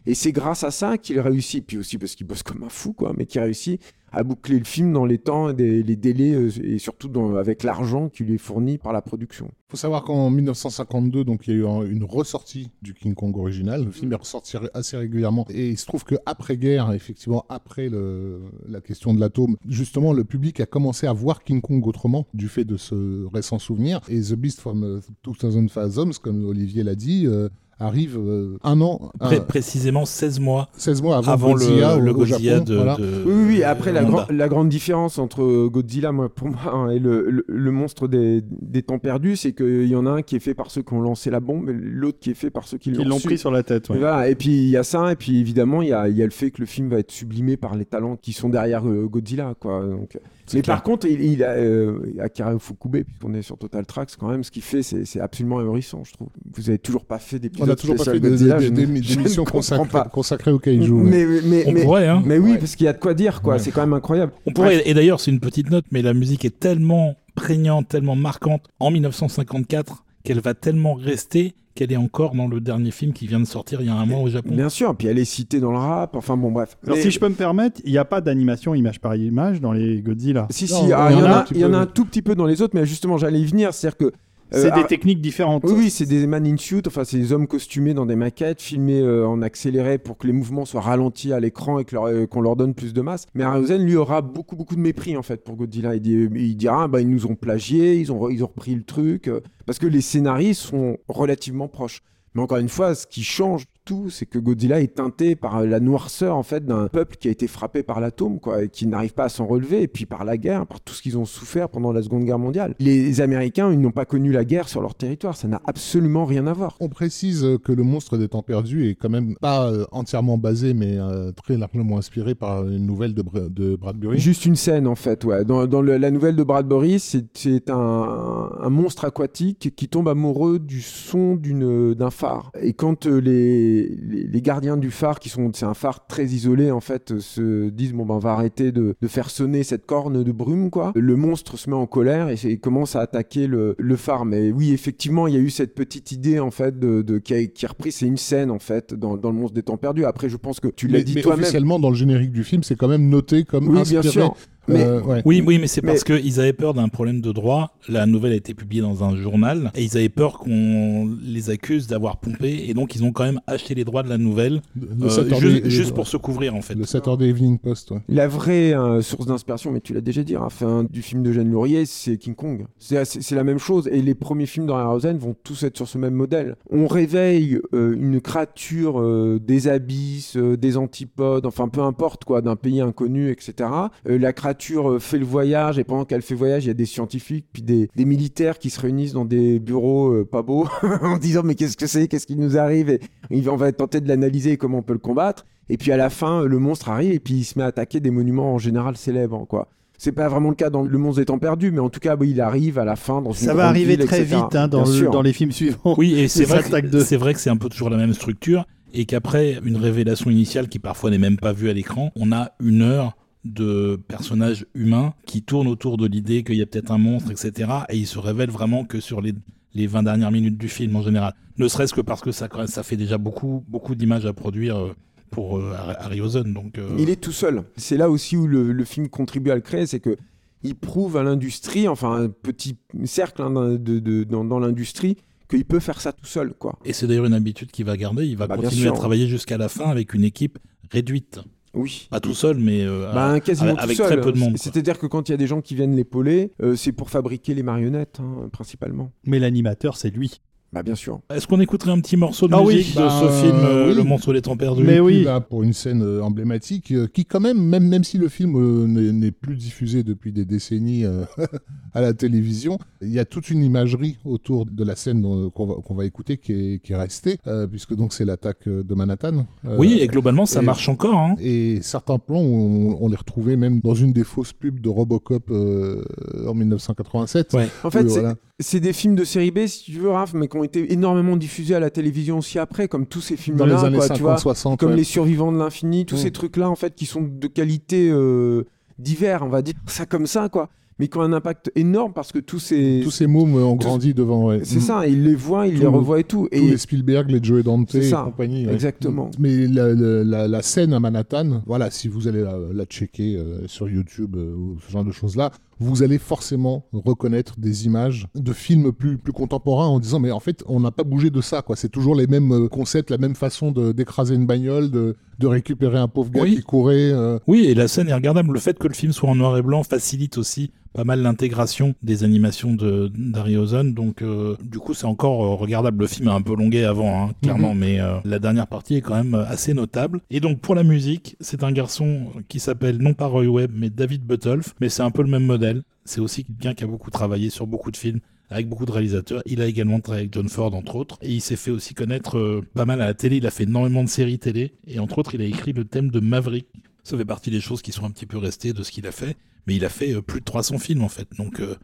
Et c'est grâce à ça qu'il réussit, puis aussi parce qu'il bosse comme un fou, quoi, mais qu'il réussit à boucler le film dans les temps, des, les délais, euh, et surtout dans- avec l'argent qui lui est fourni par la production. faut savoir qu'en 1952, donc, il y a eu un- une ressortie du King Kong original. Le film est ressorti assez régulièrement. Et il se trouve qu'après-guerre, effectivement, après le- la question de l'atome, justement, le public a commencé à voir King Kong autrement, du fait de ce récent souvenir. Et The Beast from euh, 2000 Fathoms, comme Olivier l'a dit, euh, arrive euh, un an, Pré- un- précisément 16 mois 16 mois avant, avant, Godzilla, le, le au- au Godzilla Japon, de, voilà. de- Oui, oui, oui. Après, la, grande différence entre Godzilla, moi, pour moi, hein, et le, le- le monstre des, des temps perdus, c'est qu'il y en a un qui est fait par ceux qui ont lancé la bombe et l'autre qui est fait par ceux qui l'ont pris sur la tête. ouais. Et, voilà. et puis il y a ça, et puis évidemment il y a, il y a le fait que le film va être sublimé par les talents qui sont derrière euh, Godzilla. Quoi. Donc, mais clair. par contre, il, il a, euh, Akira Fukube, puisqu'on est sur Total Tracks, quand même, ce qu'il fait, c'est absolument ahurissant, je trouve. Vous avez toujours pas fait On d'épisode n'a toujours pas fait des, des- des- consacrées, pas. consacrées au kaiju. Mais, mais, On mais, pourrait, hein. mais oui, Ouais. parce qu'il y a de quoi dire, quoi. Ouais. C'est quand même incroyable. On pourrait, et d'ailleurs, c'est une petite note, mais la musique est tellement prégnante, tellement marquante en 1954 qu'elle va tellement rester qu'elle est encore dans le dernier film qui vient de sortir il y a un mois au Japon. Bien sûr, puis elle est citée dans le rap. Enfin bon, bref. Alors, Mais- si je peux me permettre, il n'y a pas d'animation image par image dans les Godzilla. Si, Non, si, ah, il y, en a, un petit il y en a un tout petit peu dans les autres, mais justement, j'allais y venir. C'est-à-dire que. Euh, C'est des techniques différentes. Oui, oui, c'est des man in suit, enfin, c'est des hommes costumés dans des maquettes, filmés euh, en accéléré pour que les mouvements soient ralentis à l'écran et euh, qu'on leur donne plus de masse. Mais Harryhausen, lui, aura beaucoup, beaucoup de mépris, en fait, pour Godzilla. Il, dit- il dira, bah, ils nous ont plagié, ils ont, ils ont repris le truc, parce que les scénarios sont relativement proches. Mais encore une fois, ce qui change tout, c'est que Godzilla est teinté par la noirceur en fait d'un peuple qui a été frappé par l'atome, quoi, et qui n'arrive pas à s'en relever, et puis par la guerre, par tout ce qu'ils ont souffert pendant la Seconde Guerre mondiale. Les Américains, ils n'ont pas connu la guerre sur leur territoire, ça n'a absolument rien à voir. On précise que le monstre des temps perdus est quand même pas euh, entièrement basé, mais euh, très largement inspiré par une nouvelle de, Bra- de Bradbury. Juste une scène en fait, ouais. Dans, dans le- la nouvelle de Bradbury, c'est un, un monstre aquatique qui tombe amoureux du son d'un phare. Et quand euh, les, les, les gardiens du phare, qui sont c'est un phare très isolé en fait, euh, se disent bon ben on va arrêter de, de faire sonner cette corne de brume quoi. Le monstre se met en colère et, commence à attaquer le, le phare. Mais oui effectivement il y a eu cette petite idée en fait de, de- qui, a, qui est reprise, c'est une scène en fait dans, dans le monstre des temps perdus. Après je pense que tu l'as dit mais toi-même. officiellement, dans le générique du film, c'est quand même noté comme Oui inspiré. bien sûr. Mais euh, ouais. Oui, oui, mais c'est Mais- parce qu'ils avaient peur d'un problème de droit. La nouvelle a été publiée dans un journal et ils avaient peur qu'on les accuse d'avoir pompé et donc ils ont quand même acheté les droits de la nouvelle Le euh, Saturday- ju- juste pour se couvrir en fait. Le Saturday Evening Post, ouais. La vraie euh, source d'inspiration, mais tu l'as déjà dit, hein, enfin, du film de Jeanne Laurier, c'est King Kong. C'est la même chose. Et les premiers films de Harryhausen vont tous être sur ce même modèle. On réveille euh, une créature euh, des abysses, euh, des antipodes, enfin peu importe quoi, d'un pays inconnu, etc. Euh, la créature euh, fait le voyage et pendant qu'elle fait le voyage, il y a des scientifiques puis des, des militaires qui se réunissent dans des bureaux euh, pas beaux en disant mais qu'est-ce que c'est, qu'est-ce qui nous arrive? Et on va tenter de l'analyser et comment on peut le combattre. Et puis à la fin, le monstre arrive et puis il se met à attaquer des monuments en général célèbres, quoi. C'est pas vraiment le cas dans Le Monstre des Temps Perdus, mais en tout cas, bah, il arrive à la fin dans une Ça va arriver ville, très etc. vite hein, dans, le- les films suivants. Oui, et c'est vrai, que- de- c'est vrai que c'est un peu toujours la même structure et qu'après une révélation initiale qui parfois n'est même pas vue à l'écran, on a une heure de personnages humains qui tournent autour de l'idée qu'il y a peut-être un monstre, etc. Et ils se révèlent vraiment que sur les, les 20 dernières minutes du film en général. Ne serait-ce que parce que ça, ça fait déjà beaucoup, beaucoup d'images à produire euh, pour euh, Harryhausen. Donc, euh, Il est tout seul. C'est là aussi où le, le film contribue à le créer, c'est que il prouve à l'industrie, enfin un petit cercle hein, de, de- dans, dans l'industrie, qu'il peut faire ça tout seul, quoi. Et c'est d'ailleurs une habitude qu'il va garder. Il va Bah, continuer à sûr. travailler jusqu'à la fin avec une équipe réduite. Oui. Pas tout seul, mais euh, Bah, quasiment avec tout seul. très peu de monde. C'est-à-dire que quand il y a des gens qui viennent l'épauler, euh, c'est pour fabriquer les marionnettes, hein, principalement. Mais l'animateur, c'est lui. Bah bien sûr. Est-ce qu'on écouterait un petit morceau de Ah oui, musique de bah, ce film, euh, oui. Le monstre des temps perdus Mais Et oui. puis, bah, pour une scène euh, emblématique euh, qui quand même, même, même si le film euh, n'est plus diffusé depuis des décennies euh, à la télévision, il y a toute une imagerie autour de la scène qu'on va, qu'on va écouter qui est, qui est restée, euh, puisque donc c'est l'attaque de Manhattan. Euh, Oui, et globalement, ça et- marche encore. hein. Et certains plans, on, on les retrouvait même dans une des fausses pubs de Robocop euh, en 1987. Ouais. En fait, c'est- voilà. c'est des films de série B, si tu veux, Raph, mais qui ont été énormément diffusés à la télévision aussi après, comme tous ces dans films-là, les années quoi, tu vois. 50-60. Comme ouais. Les Survivants de l'Infini, tous Mm. ces trucs-là, en fait, qui sont de qualité euh, divers, on va dire ça comme ça, quoi. Mais qui ont un impact énorme parce que tous ces. Tous ces mômes ont grandi devant. ouais. C'est ça, ils les voient, ils Tout- les revoient et tout. Tous Et les Spielberg, les Joe Dante et compagnie. ouais. exactement. Mais la, la- la- la scène à Manhattan, voilà, si vous allez la, la checker euh, sur YouTube euh, ou ce genre de choses-là, vous allez forcément reconnaître des images de films plus, plus contemporains en disant mais en fait on n'a pas bougé de ça quoi. C'est toujours les mêmes euh, concepts, la même façon d'écraser une bagnole, de, de récupérer un pauvre gars Oui. qui courait. euh, Oui, et la scène est regardable. Le fait que le film soit en noir et blanc facilite aussi pas mal l'intégration des animations de d'Harryhausen. Donc, euh, du coup, c'est encore euh, regardable. Le film est un peu longué avant, hein, clairement, mais euh, la dernière partie est quand même assez notable. Et donc, pour la musique, c'est un garçon qui s'appelle non pas Roy Webb, mais David Butolph. Mais c'est un peu le même modèle. C'est aussi quelqu'un qui a beaucoup travaillé sur beaucoup de films avec beaucoup de réalisateurs. Il a également travaillé avec John Ford, entre autres. Et il s'est fait aussi connaître euh, pas mal à la télé. Il a fait énormément de séries télé. Et entre autres, il a écrit le thème de Maverick. Ça fait partie des choses qui sont un petit peu restées de ce qu'il a fait. Mais il a fait euh, plus de 300 films, en fait. Donc, euh,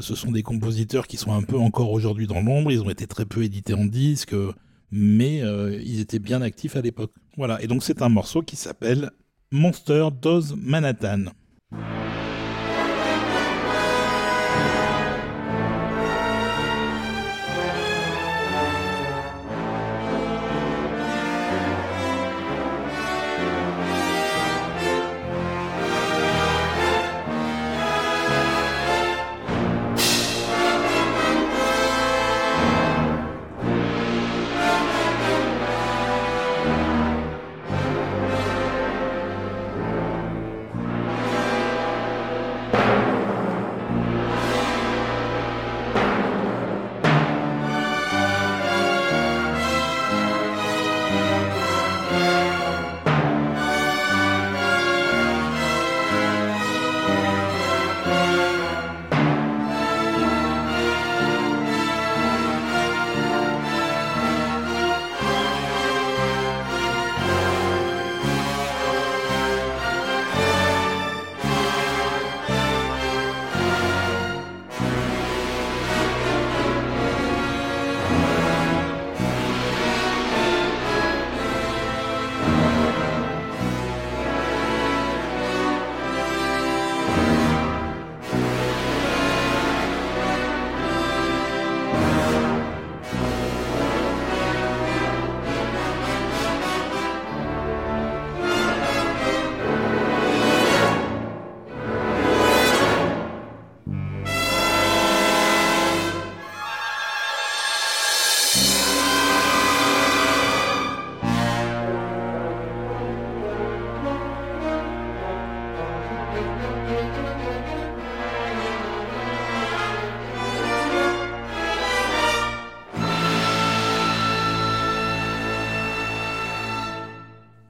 ce sont des compositeurs qui sont un peu encore aujourd'hui dans l'ombre. Ils ont été très peu édités en disque. mais ils étaient bien actifs à l'époque. Voilà. Et donc, c'est un morceau qui s'appelle Monster Does Manhattan.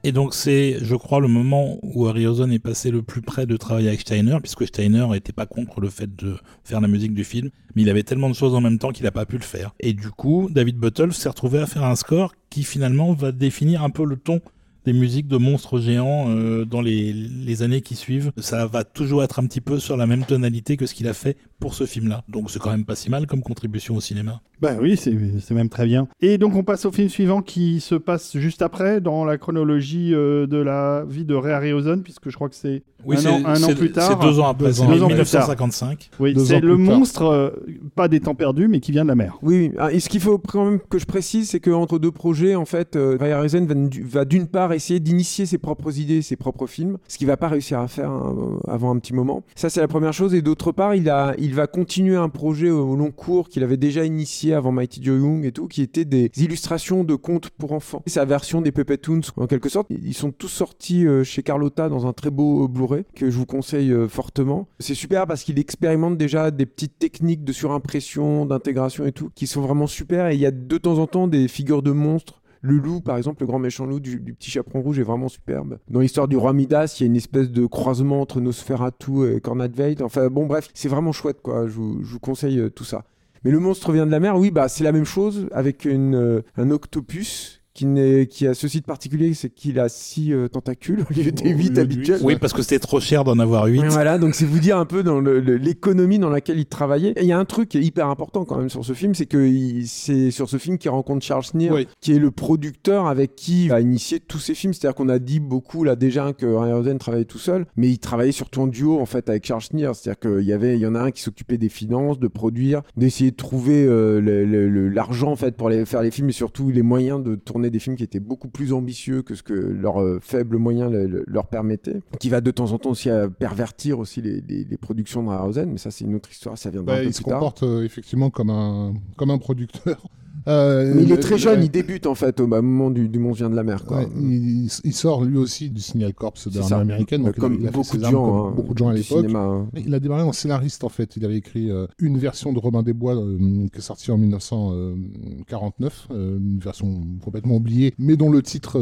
Et donc c'est, je crois, le moment où Harryhausen est passé le plus près de travailler avec Steiner, puisque Steiner n'était pas contre le fait de faire la musique du film, mais il avait tellement de choses en même temps qu'il n'a pas pu le faire. Et du coup, David Buttle s'est retrouvé à faire un score qui finalement va définir un peu le ton des musiques de monstres géants euh, dans les, les, années qui suivent. Ça va toujours être un petit peu sur la même tonalité que ce qu'il a fait pour ce film-là. Donc c'est quand même pas si mal comme contribution au cinéma. Ben oui, c'est même très bien. Et donc on passe au film suivant qui se passe juste après dans la chronologie euh, de la vie de Ray Harryhausen, puisque je crois que c'est oui, un, an, un an plus tard. C'est deux ans après, ans 1955. Oui, c'est le monstre, euh, pas des temps perdus, mais qui vient de la mer. Oui, ah, et ce qu'il faut quand même que je précise, c'est qu'entre deux projets, en fait, euh, Ray Harryhausen va, va d'une part essayer d'initier ses propres idées, ses propres films, ce qu'il va pas réussir à faire hein, avant un petit moment. Ça, c'est la première chose. Et d'autre part, il, a, il va continuer un projet au long cours qu'il avait déjà initié avant Mighty Joe Young et tout, qui était des illustrations de contes pour enfants. La version des Puppet Toons, en quelque sorte. Ils sont tous sortis euh, chez Carlotta dans un très beau Blu-ray que je vous conseille euh, fortement. C'est super parce qu'il expérimente déjà des petites techniques de surimpression, d'intégration et tout, qui sont vraiment super. Et il y a de temps en temps des figures de monstres le loup, par exemple, le grand méchant loup du, petit chaperon rouge est vraiment superbe. Dans l'histoire du roi Midas, il y a une espèce de croisement entre Nosferatu et Cornadveit. Enfin bon, bref, c'est vraiment chouette, quoi. Je vous, conseille euh, tout ça. Mais le monstre vient de la mer, oui, bah c'est la même chose avec euh, un octopus qui, qui, a ceci de particulier, c'est qu'il a 6 euh, tentacules au lieu des 8 habituels. Oui, parce que c'était trop cher d'en avoir 8. Voilà, donc c'est vous dire un peu dans l'économie dans laquelle il travaillait. il y a un truc qui est hyper important quand même sur ce film, c'est que c'est sur ce film qu'il rencontre Charles Sneer, qui est le producteur avec qui il a initié tous ses films. C'est-à-dire qu'on a dit beaucoup là déjà que Ryan travaillait tout seul, mais il travaillait surtout en duo en fait avec Charles Sneer. C'est-à-dire qu'il y avait, il y en a un qui s'occupait des finances, de produire, d'essayer de trouver euh, l'argent en fait pour les, faire les films et surtout les moyens de tourner des films qui étaient beaucoup plus ambitieux que ce que leurs euh, faibles moyens leur permettaient, qui va de temps en temps aussi à pervertir aussi les, les, productions de Harryhausen, mais ça c'est une autre histoire, ça viendra bah, un peu il plus se comporte euh, effectivement comme un, comme un producteur. Euh, il est très jeune, il débute en fait au moment du, du vient de la mer. Quoi. il, sort lui aussi du Signal Corps de l'armée américaine, donc comme il a, beaucoup, de gens, hein, beaucoup de gens à l'époque. Hein. Il a démarré en scénariste en fait. Il avait écrit euh, une version de Robin des Bois euh, qui est sortie en 1949, euh, une version complètement oubliée, mais dont le titre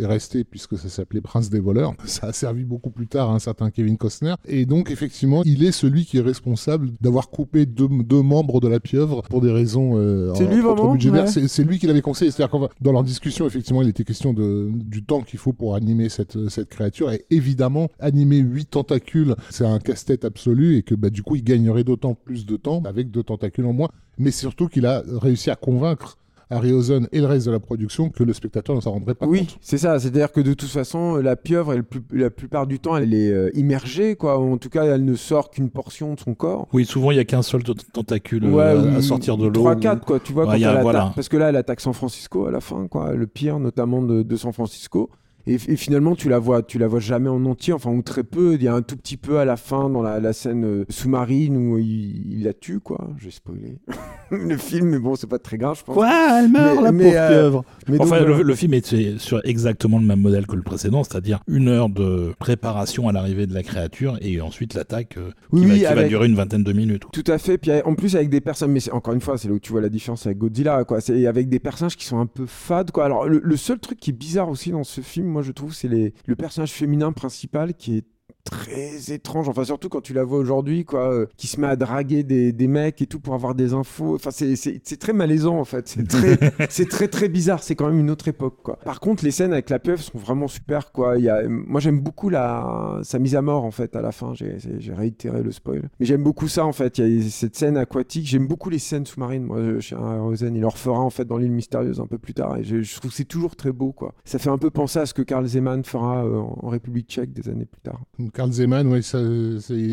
est resté puisque ça s'appelait Prince des voleurs. Ça a servi beaucoup plus tard à un certain Kevin Costner. Et donc effectivement, il est celui qui est responsable d'avoir coupé deux, deux, membres de la pieuvre pour des raisons. c'est lui vraiment. C'est lui qui l'avait conseillé. C'est-à-dire que dans leur discussion, effectivement, il était question de, du temps qu'il faut pour animer cette, cette créature. Et évidemment, animer huit tentacules, c'est un casse-tête absolu et que bah, du coup, il gagnerait d'autant plus de temps avec deux tentacules en moins. Mais surtout qu'il a réussi à convaincre Harryhausen et le reste de la production que le spectateur ne s'en rendrait pas oui, compte. Oui, c'est ça. C'est-à-dire que de toute façon, la pieuvre, elle, la plupart du temps, elle est euh, immergée, quoi. En tout cas, elle ne sort qu'une portion de son corps. Oui, souvent, il n'y a qu'un seul tentacule euh, à sortir de l'eau. 3-4, quoi. Tu vois, quand elle voilà. Parce que là, elle attaque San Francisco à la fin, quoi. Le pire, notamment de, de San Francisco. Et, finalement, tu la vois, tu la vois jamais en entier, enfin ou très peu. Il y a un tout petit peu à la fin dans la, scène euh, sous-marine où il, la tue, quoi. J'ai spoilé le film, mais bon, c'est pas très grave, je pense. Quoi? Elle meurt, la pauvre euh, enfin, le, film est sur exactement le même modèle que le précédent, c'est-à-dire une heure de préparation à l'arrivée de la créature et ensuite l'attaque euh, qui, va, qui va, durer une vingtaine de minutes. Tout à fait. Puis en plus avec des personnes, mais encore une fois, c'est là où tu vois la différence avec Godzilla, quoi. C'est avec des personnages qui sont un peu fades, quoi. Alors le, le seul truc qui est bizarre aussi dans ce film, moi je trouve, c'est le personnage féminin principal qui est très étrange. Enfin, surtout quand tu la vois aujourd'hui, quoi, euh, qui se met à draguer des, des, mecs et tout pour avoir des infos. Enfin, c'est très malaisant, en fait. C'est très, c'est très, très bizarre. C'est quand même une autre époque, quoi. Par contre, les scènes avec la pieuvre sont vraiment super, quoi. Il y a... Moi, j'aime beaucoup la... sa mise à mort, en fait, à la fin. J'ai réitéré le spoil. Mais j'aime beaucoup ça, en fait. Il y a cette scène aquatique. J'aime beaucoup les scènes sous-marines, moi, chez Rosen. Il en refera, en fait, dans l'île mystérieuse un peu plus tard. Et je, trouve que c'est toujours très beau, quoi. Ça fait un peu penser à ce que Karl Zeman fera euh, en République tchèque des années plus tard. Karl Zeman, oui,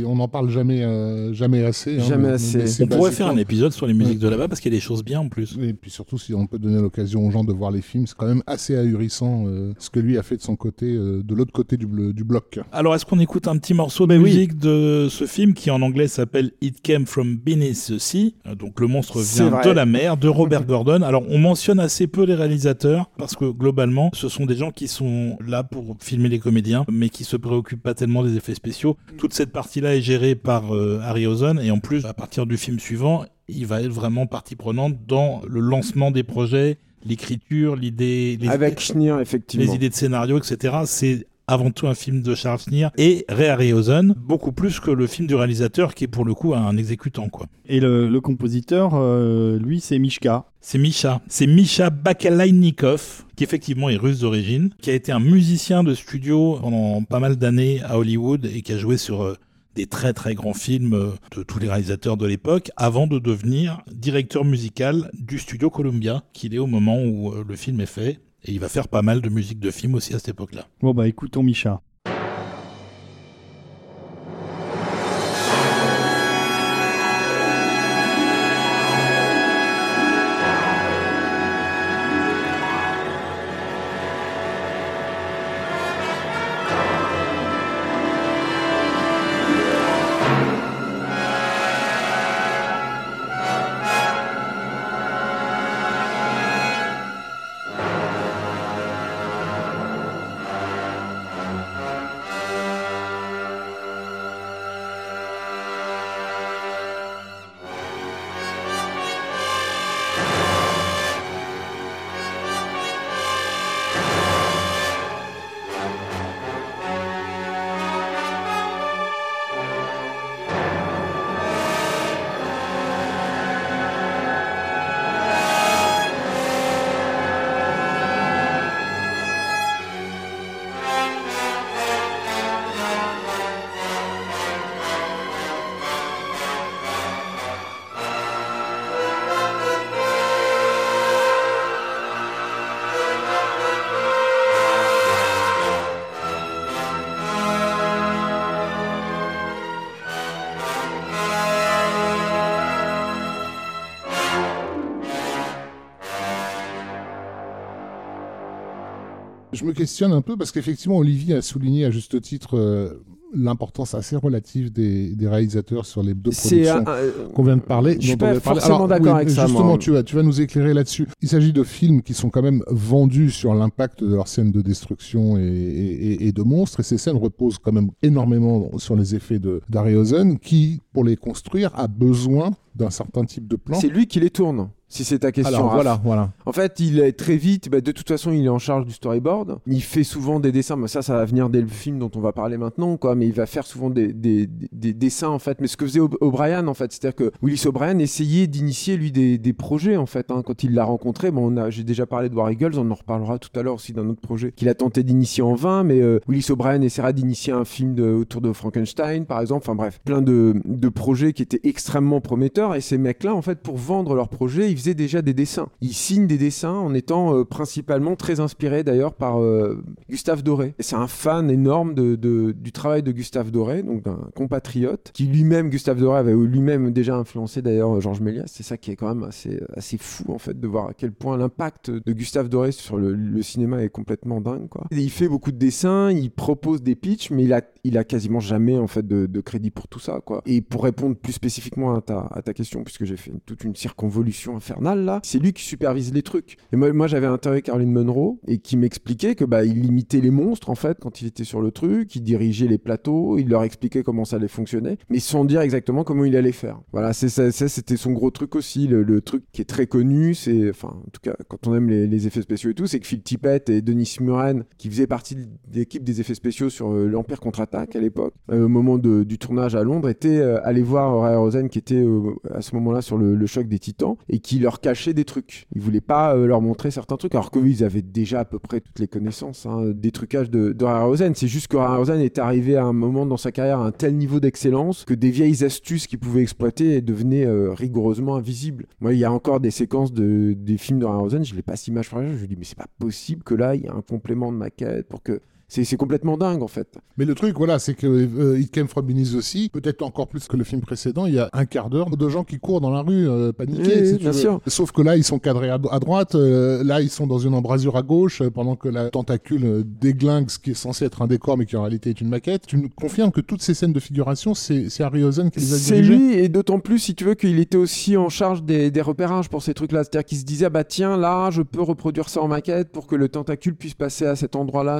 on n'en parle jamais, euh, jamais assez. Hein, jamais assez. on pourrait faire un épisode sur les musiques de là-bas parce qu'il y a des choses bien en plus. Et puis surtout, si on peut donner l'occasion aux gens de voir les films, c'est quand même assez ahurissant euh, ce que lui a fait de son côté, euh, de l'autre côté du, du, bloc. Alors, est-ce qu'on écoute un petit morceau de musique de ce film qui en anglais s'appelle It Came from Beneath the Sea? Donc, le monstre vient de la mer, de Robert Gordon. Alors, on mentionne assez peu les réalisateurs parce que globalement, ce sont des gens qui sont là pour filmer les comédiens, mais qui se préoccupent pas tellement des effets spéciaux. Toute cette partie-là est gérée par euh, Harry Ozon et en plus, à partir du film suivant, il va être vraiment partie prenante dans le lancement des projets, l'écriture, l'idée, Avec Schneer, effectivement. les idées de scénario, etc. C'est avant tout un film de Charles Schneer et Ray Harryhausen, beaucoup plus que le film du réalisateur qui est pour le coup un exécutant quoi. Et le, le compositeur, euh, lui, c'est Mishka. C'est Misha. C'est Misha Bakalainikov, qui effectivement est russe d'origine, qui a été un musicien de studio pendant pas mal d'années à Hollywood et qui a joué sur euh, des très très grands films euh, de tous les réalisateurs de l'époque, avant de devenir directeur musical du studio Columbia, qu'il est au moment où le film est fait. Et il va faire pas mal de musique de film aussi à cette époque-là. Bon, bah écoutons Misha. Je me questionne un peu parce qu'effectivement, Olivier a souligné à juste titre euh, l'importance assez relative des, des réalisateurs sur les deux productions un- un- qu'on vient de parler. Je suis pas forcément d'accord oui, avec ça, Justement, tu vas, tu vas nous éclairer là-dessus. Il s'agit de films qui sont quand même vendus sur l'impact de leurs scènes de destruction et, et- et- et de monstres. Et ces scènes reposent quand même énormément sur les effets de qui, pour les construire, a besoin d'un certain type de plan. C'est lui qui les tourne, si c'est ta question. Alors voilà, voilà. En fait, il est très vite, bah, de toute façon, il est en charge du storyboard. Il fait souvent des dessins, mais ça, ça va venir dès le film dont on va parler maintenant, quoi. Mais il va faire souvent des, des- des- des dessins, en fait. Mais ce que faisait O'Brien, en fait, c'est-à-dire que Willis O'Brien essayait d'initier, lui, des, projets, en fait. hein. Quand il l'a rencontré, bon, j'ai déjà parlé de War Eagles, on en reparlera tout à l'heure aussi d'un autre projet qu'il a tenté d'initier en vain, mais euh, Willis O'Brien essaiera d'initier un film de- autour de Frankenstein, par exemple. Enfin bref, plein de, de projets qui étaient extrêmement prometteurs. Et ces mecs-là, en fait, pour vendre leurs projets, ils déjà des dessins. Ils signent des dessins en étant euh, principalement très inspirés d'ailleurs par euh, Gustave Doré. C'est un fan énorme du travail de Gustave Doré, donc d'un compatriote, qui lui-même, Gustave Doré, avait lui-même déjà influencé d'ailleurs Georges Méliès. C'est ça qui est quand même assez, fou, en fait, de voir à quel point l'impact de Gustave Doré sur le, cinéma est complètement dingue, il fait beaucoup de dessins, il propose des pitchs, mais il a, il a quasiment jamais, en fait, de, crédit pour tout ça, quoi. Et pour répondre plus spécifiquement à ta, question, puisque j'ai fait toute une circonvolution infernale, là, c'est lui qui supervise les trucs. Et moi, j'avais interviewé Caroline Munro, et qui m'expliquait que, bah, il imitait les monstres, en fait, quand il était sur le truc, il dirigeait les plateaux, il leur expliquait comment ça allait fonctionner, mais sans dire exactement comment il allait faire. Voilà, c'était son gros truc aussi. Le, truc qui est très connu, c'est, enfin, en tout cas, quand on aime les, les effets spéciaux et tout, c'est que Phil Tippett et Denis Muren, qui faisaient partie de l'équipe des effets spéciaux sur euh, l'Empire contre-attaque à l'époque, euh, au moment du tournage à Londres, étaient euh, allés voir Ray Rosen qui était euh, à ce moment-là sur le, choc des Titans et qui leur cachait des trucs. Ils voulaient pas leur montrer certains trucs, alors qu'ils avaient déjà à peu près toutes les connaissances hein, des trucages de, de Ray Rosen. C'est juste que Ray Rosen est arrivé à un moment dans sa carrière à un tel niveau d'excellence que des vieilles astuces qu'il pouvait exploiter devenaient rigoureusement invisibles. Moi, il y a encore des séquences de, des films de Ray Rosen, je les passe image par image, je me dis mais c'est pas possible que là il y a un complément de maquette pour que c'est c'est complètement dingue en fait. Mais le truc, voilà, c'est que euh, It Came From Beneath aussi, peut-être encore plus que le film précédent, il y a un quart d'heure de gens qui courent dans la rue, euh, paniqués, Oui, si oui, tu bien veux. sûr. Sauf que là, ils sont cadrés à, à droite, euh, là, ils sont dans une embrasure à gauche, euh, pendant que la tentacule déglingue ce qui est censé être un décor, mais qui en réalité est une maquette. Tu me confirmes que toutes ces scènes de figuration, c'est c'est Harryhausen qui les a C'est dirigées? lui, et d'autant plus, si tu veux, qu'il était aussi en charge des, des repérages pour ces trucs-là. C'est-à-dire qu'il se disait, ah bah tiens, là, je peux reproduire ça en maquette pour que le tentacule puisse passer à cet endroit-là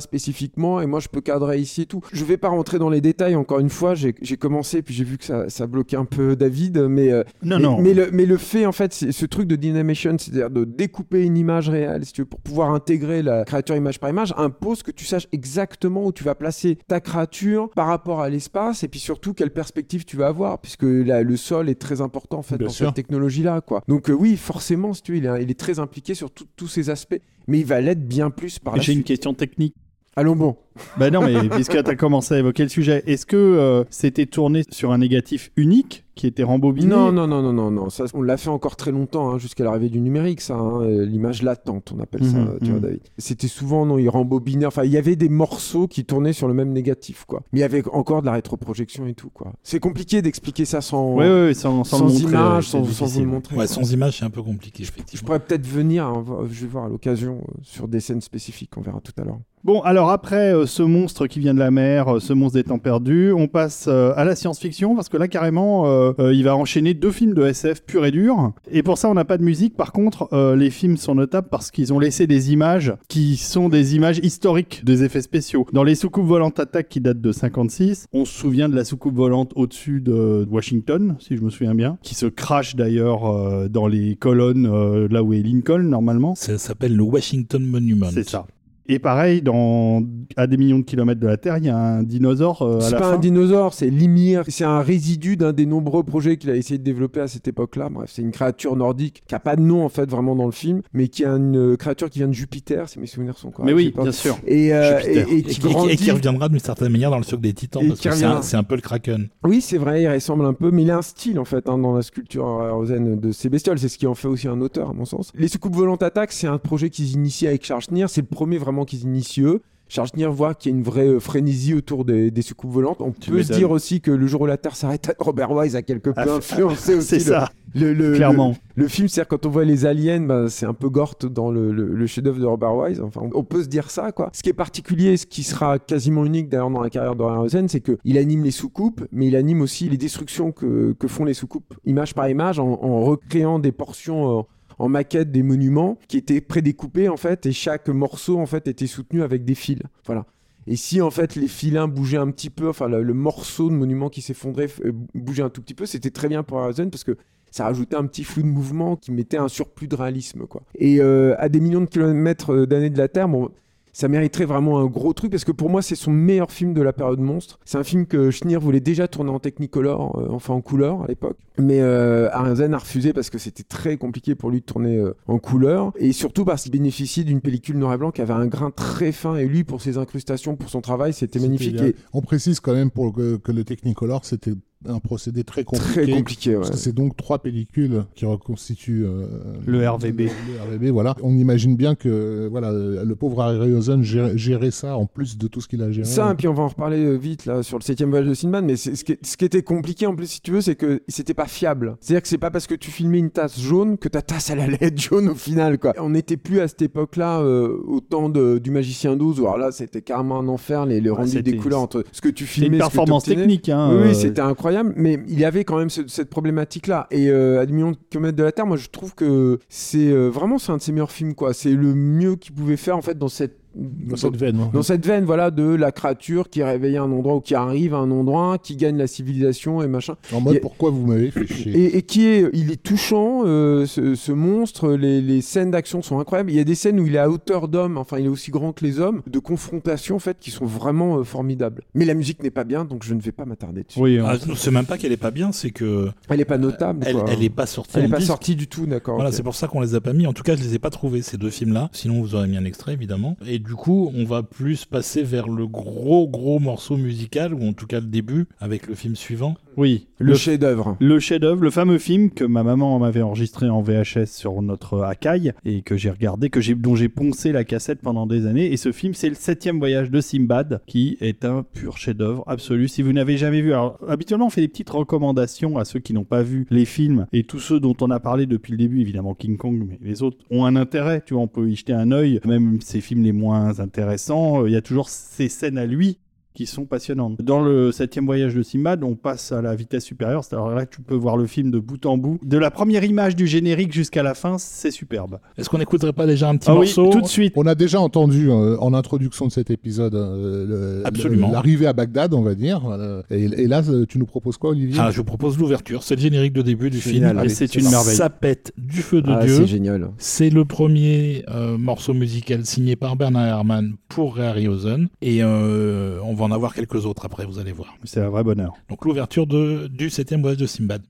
techniquement et moi je peux cadrer ici et tout. Je vais pas rentrer dans les détails. Encore une fois, j'ai commencé puis j'ai vu que ça, ça bloquait un peu David, mais euh, non, mais, non. mais le mais le fait en fait, c'est ce truc de dynamation, c'est-à-dire de découper une image réelle, si tu veux, pour pouvoir intégrer la créature image par image, impose que tu saches exactement où tu vas placer ta créature par rapport à l'espace et puis surtout quelle perspective tu vas avoir, puisque le sol est très important en fait Bien dans sûr. cette technologie-là, quoi. Donc euh, oui, forcément, si tu veux, il est, il est très impliqué sur tous ces aspects, mais il va l'être bien plus par la J'ai une suite. question technique. Allons bon. Bah non, mais puisque tu as commencé à évoquer le sujet, est-ce que euh, c'était tourné sur un négatif unique qui était rembobiné Non, non, non, non, non, non. Ça, on l'a fait encore très longtemps, hein, jusqu'à l'arrivée du numérique, ça. hein, euh, L'image latente, on appelle ça, Mhm, tu vois, mhm. David. C'était souvent, non, il rembobinait. Enfin, il y avait des morceaux qui tournaient sur le même négatif, quoi. Mais il y avait encore de la rétroprojection et tout, quoi. C'est compliqué d'expliquer ça sans, Ouais, sans, sans, montrer, image, ouais, sans, vous le montrer. Ouais, quoi. sans image, c'est un peu compliqué, Je effectivement. pourrais peut-être venir, hein, je vais voir à l'occasion, euh, sur des scènes spécifiques, on verra tout à l'heure. Bon, alors après euh, ce monstre qui vient de la mer, euh, ce monstre des temps perdus, on passe euh, à la science-fiction parce que là carrément, euh, il va enchaîner deux films de SF pur et dur. Et pour ça, on n'a pas de musique. Par contre, euh, les films sont notables parce qu'ils ont laissé des images qui sont des images historiques des effets spéciaux. Dans les soucoupes volantes attaque qui datent de 56, on se souvient de la soucoupe volante au-dessus de Washington, si je me souviens bien, qui se crache d'ailleurs euh, dans les colonnes là où est Lincoln normalement. Ça s'appelle le Washington Monument. C'est ça. Et pareil, dans, à des millions de kilomètres de la Terre, il y a un dinosaure euh, C'est pas fin. un dinosaure, c'est Limir. C'est un résidu d'un des nombreux projets qu'il a essayé de développer à cette époque-là. Bref, c'est une créature nordique qui a pas de nom en fait vraiment dans le film, mais qui est une euh, créature qui vient de Jupiter, si mes souvenirs sont corrects. Mais oui, bien sûr. Et, euh, Jupiter. et, et Et qui qui, et qui- et grandit. qui reviendra d'une certaine manière dans le cercle des titans, Et parce qui que c'est un, peu le Kraken. Oui, c'est vrai, il ressemble un peu, mais il a un style en fait hein, dans la sculpture Rosen de ces bestioles. C'est ce qui en fait aussi un auteur, à mon sens. Les soucoupes volantes attaque, c'est un projet qu'ils initient avec Charles Schneer. C'est le premier vraiment qu'ils initient eux. Charles Schneer voit qu'il y a une vraie euh, frénésie autour des, des soucoupes volantes. On Tu peut se dire aussi que le jour où la Terre s'arrête, Robert Wise a quelque peu Ah, influencé aussi ça, le, clairement. Le film, c'est-à-dire quand on voit les aliens, bah, c'est un peu Gort dans le, chef-d'œuvre de Robert Wise. Enfin, on, on peut se dire ça, quoi. Ce qui est particulier, ce qui sera quasiment unique d'ailleurs dans la carrière de Harryhausen, c'est qu'il anime les soucoupes, mais il anime aussi les destructions que, que font les soucoupes, image par image, en, en recréant des portions. euh, en maquette des monuments qui étaient prédécoupés en fait et chaque morceau en fait était soutenu avec des fils voilà et si en fait les filins bougeaient un petit peu, enfin le, morceau de monument qui s'effondrait euh, bougeait un tout petit peu, c'était très bien pour Harryhausen parce que ça rajoutait un petit flou de mouvement qui mettait un surplus de réalisme quoi. Et euh, à des millions de kilomètres euh, d'années de la Terre, bon, ça mériterait vraiment un gros truc parce que pour moi c'est son meilleur film de la période monstre. C'est un film que Schneer voulait déjà tourner en Technicolor, euh, enfin en couleur à l'époque, mais euh, a refusé parce que c'était très compliqué pour lui de tourner euh, en couleur et surtout parce qu'il bénéficiait d'une pellicule noir et blanc qui avait un grain très fin et lui pour ses incrustations, pour son travail, c'était magnifique et. On précise quand même pour que, que le Technicolor, c'était un procédé très compliqué. très compliqué. ouais. Parce que c'est donc trois pellicules qui reconstituent euh, Le RVB. Le RVB, voilà. On imagine bien que voilà, le pauvre Harryhausen gérait, gérait ça en plus de tout ce qu'il a géré. Ça, et puis on va en reparler euh, vite là sur le septième voyage de Sinbad, mais ce qui, ce qui était compliqué en plus, si tu veux, c'est que c'était pas fiable. C'est-à-dire que c'est pas parce que tu filmais une tasse jaune que ta tasse elle allait être jaune au final, quoi. On n'était plus à cette époque-là euh, au temps de- du magicien 12, où alors là c'était carrément un enfer, les, les rendus c'était- des couleurs entre ce que tu C'est filmais une ce que performance technique. Hein, Oui, euh, oui, c'était incroyable, mais il y avait quand même ce- cette problématique-là. Et euh, à des millions de kilomètres de la Terre, moi je trouve que c'est euh, vraiment c'est un de ses meilleurs films, quoi. C'est le mieux qu'il pouvait faire en fait dans cette Dans cette veine. hein. dans cette veine voilà de la créature qui est réveillée à un endroit ou qui arrive à un endroit qui gagne la civilisation et machin En mode, a- pourquoi vous m'avez fait chier et, et qui est il est touchant euh, ce, ce monstre les, les scènes d'action sont incroyables il y a des scènes où il est à hauteur d'homme enfin il est aussi grand que les hommes de confrontation en fait qui sont vraiment euh, formidables mais la musique n'est pas bien donc je ne vais pas m'attarder dessus Oui, Ah, on- c'est même pas qu'elle est pas bien, c'est que elle est pas notable elle, quoi. elle est pas sortie. Elle est pas disque. sortie du tout d'accord Voilà, c'est pour ça qu'on les a pas mis. En tout cas, je les ai pas trouvés ces deux films-là. Sinon, vous aurez mis un extrait évidemment. Et du coup, on va plus passer vers le gros gros morceau musical ou en tout cas le début avec le film suivant. Oui. le, chef-d'œuvre Le chef-d'œuvre, le fameux film que ma maman m'avait enregistré en VHS sur notre Akai et que j'ai regardé, que j'ai, dont j'ai poncé la cassette pendant des années. Et ce film, c'est le septième voyage de Simbad, qui est un pur chef-d'œuvre absolu. Si vous n'avez jamais vu, alors habituellement on fait des petites recommandations à ceux qui n'ont pas vu les films et tous ceux dont on a parlé depuis le début, évidemment King Kong, mais les autres ont un intérêt. Tu vois, on peut y jeter un œil, même ces films les moins intéressants. euh, Il y a toujours ces scènes à lui qui sont passionnantes. Dans le septième voyage de Simbad, on passe à la vitesse supérieure. Alors là, tu peux voir le film de bout en bout. De la première image du générique jusqu'à la fin, c'est superbe. Est-ce qu'on n'écouterait pas déjà un petit Ah oui, morceau tout de suite. On a déjà entendu euh, en introduction de cet épisode euh, l'arrivée à Bagdad, on va dire. Euh, Et, et là, tu nous proposes quoi, Olivier? Ah, je vous propose l'ouverture. C'est le générique de début du Génial. film. C'est une merveille. Ça pète du feu de Ah, Dieu. c'est génial. C'est le premier euh, morceau musical signé par Bernard Herrmann pour Harryhausen. Et euh, on va en avoir quelques autres après, vous allez voir. C'est un vrai bonheur. Donc l'ouverture de, du septième voyage de Simbad.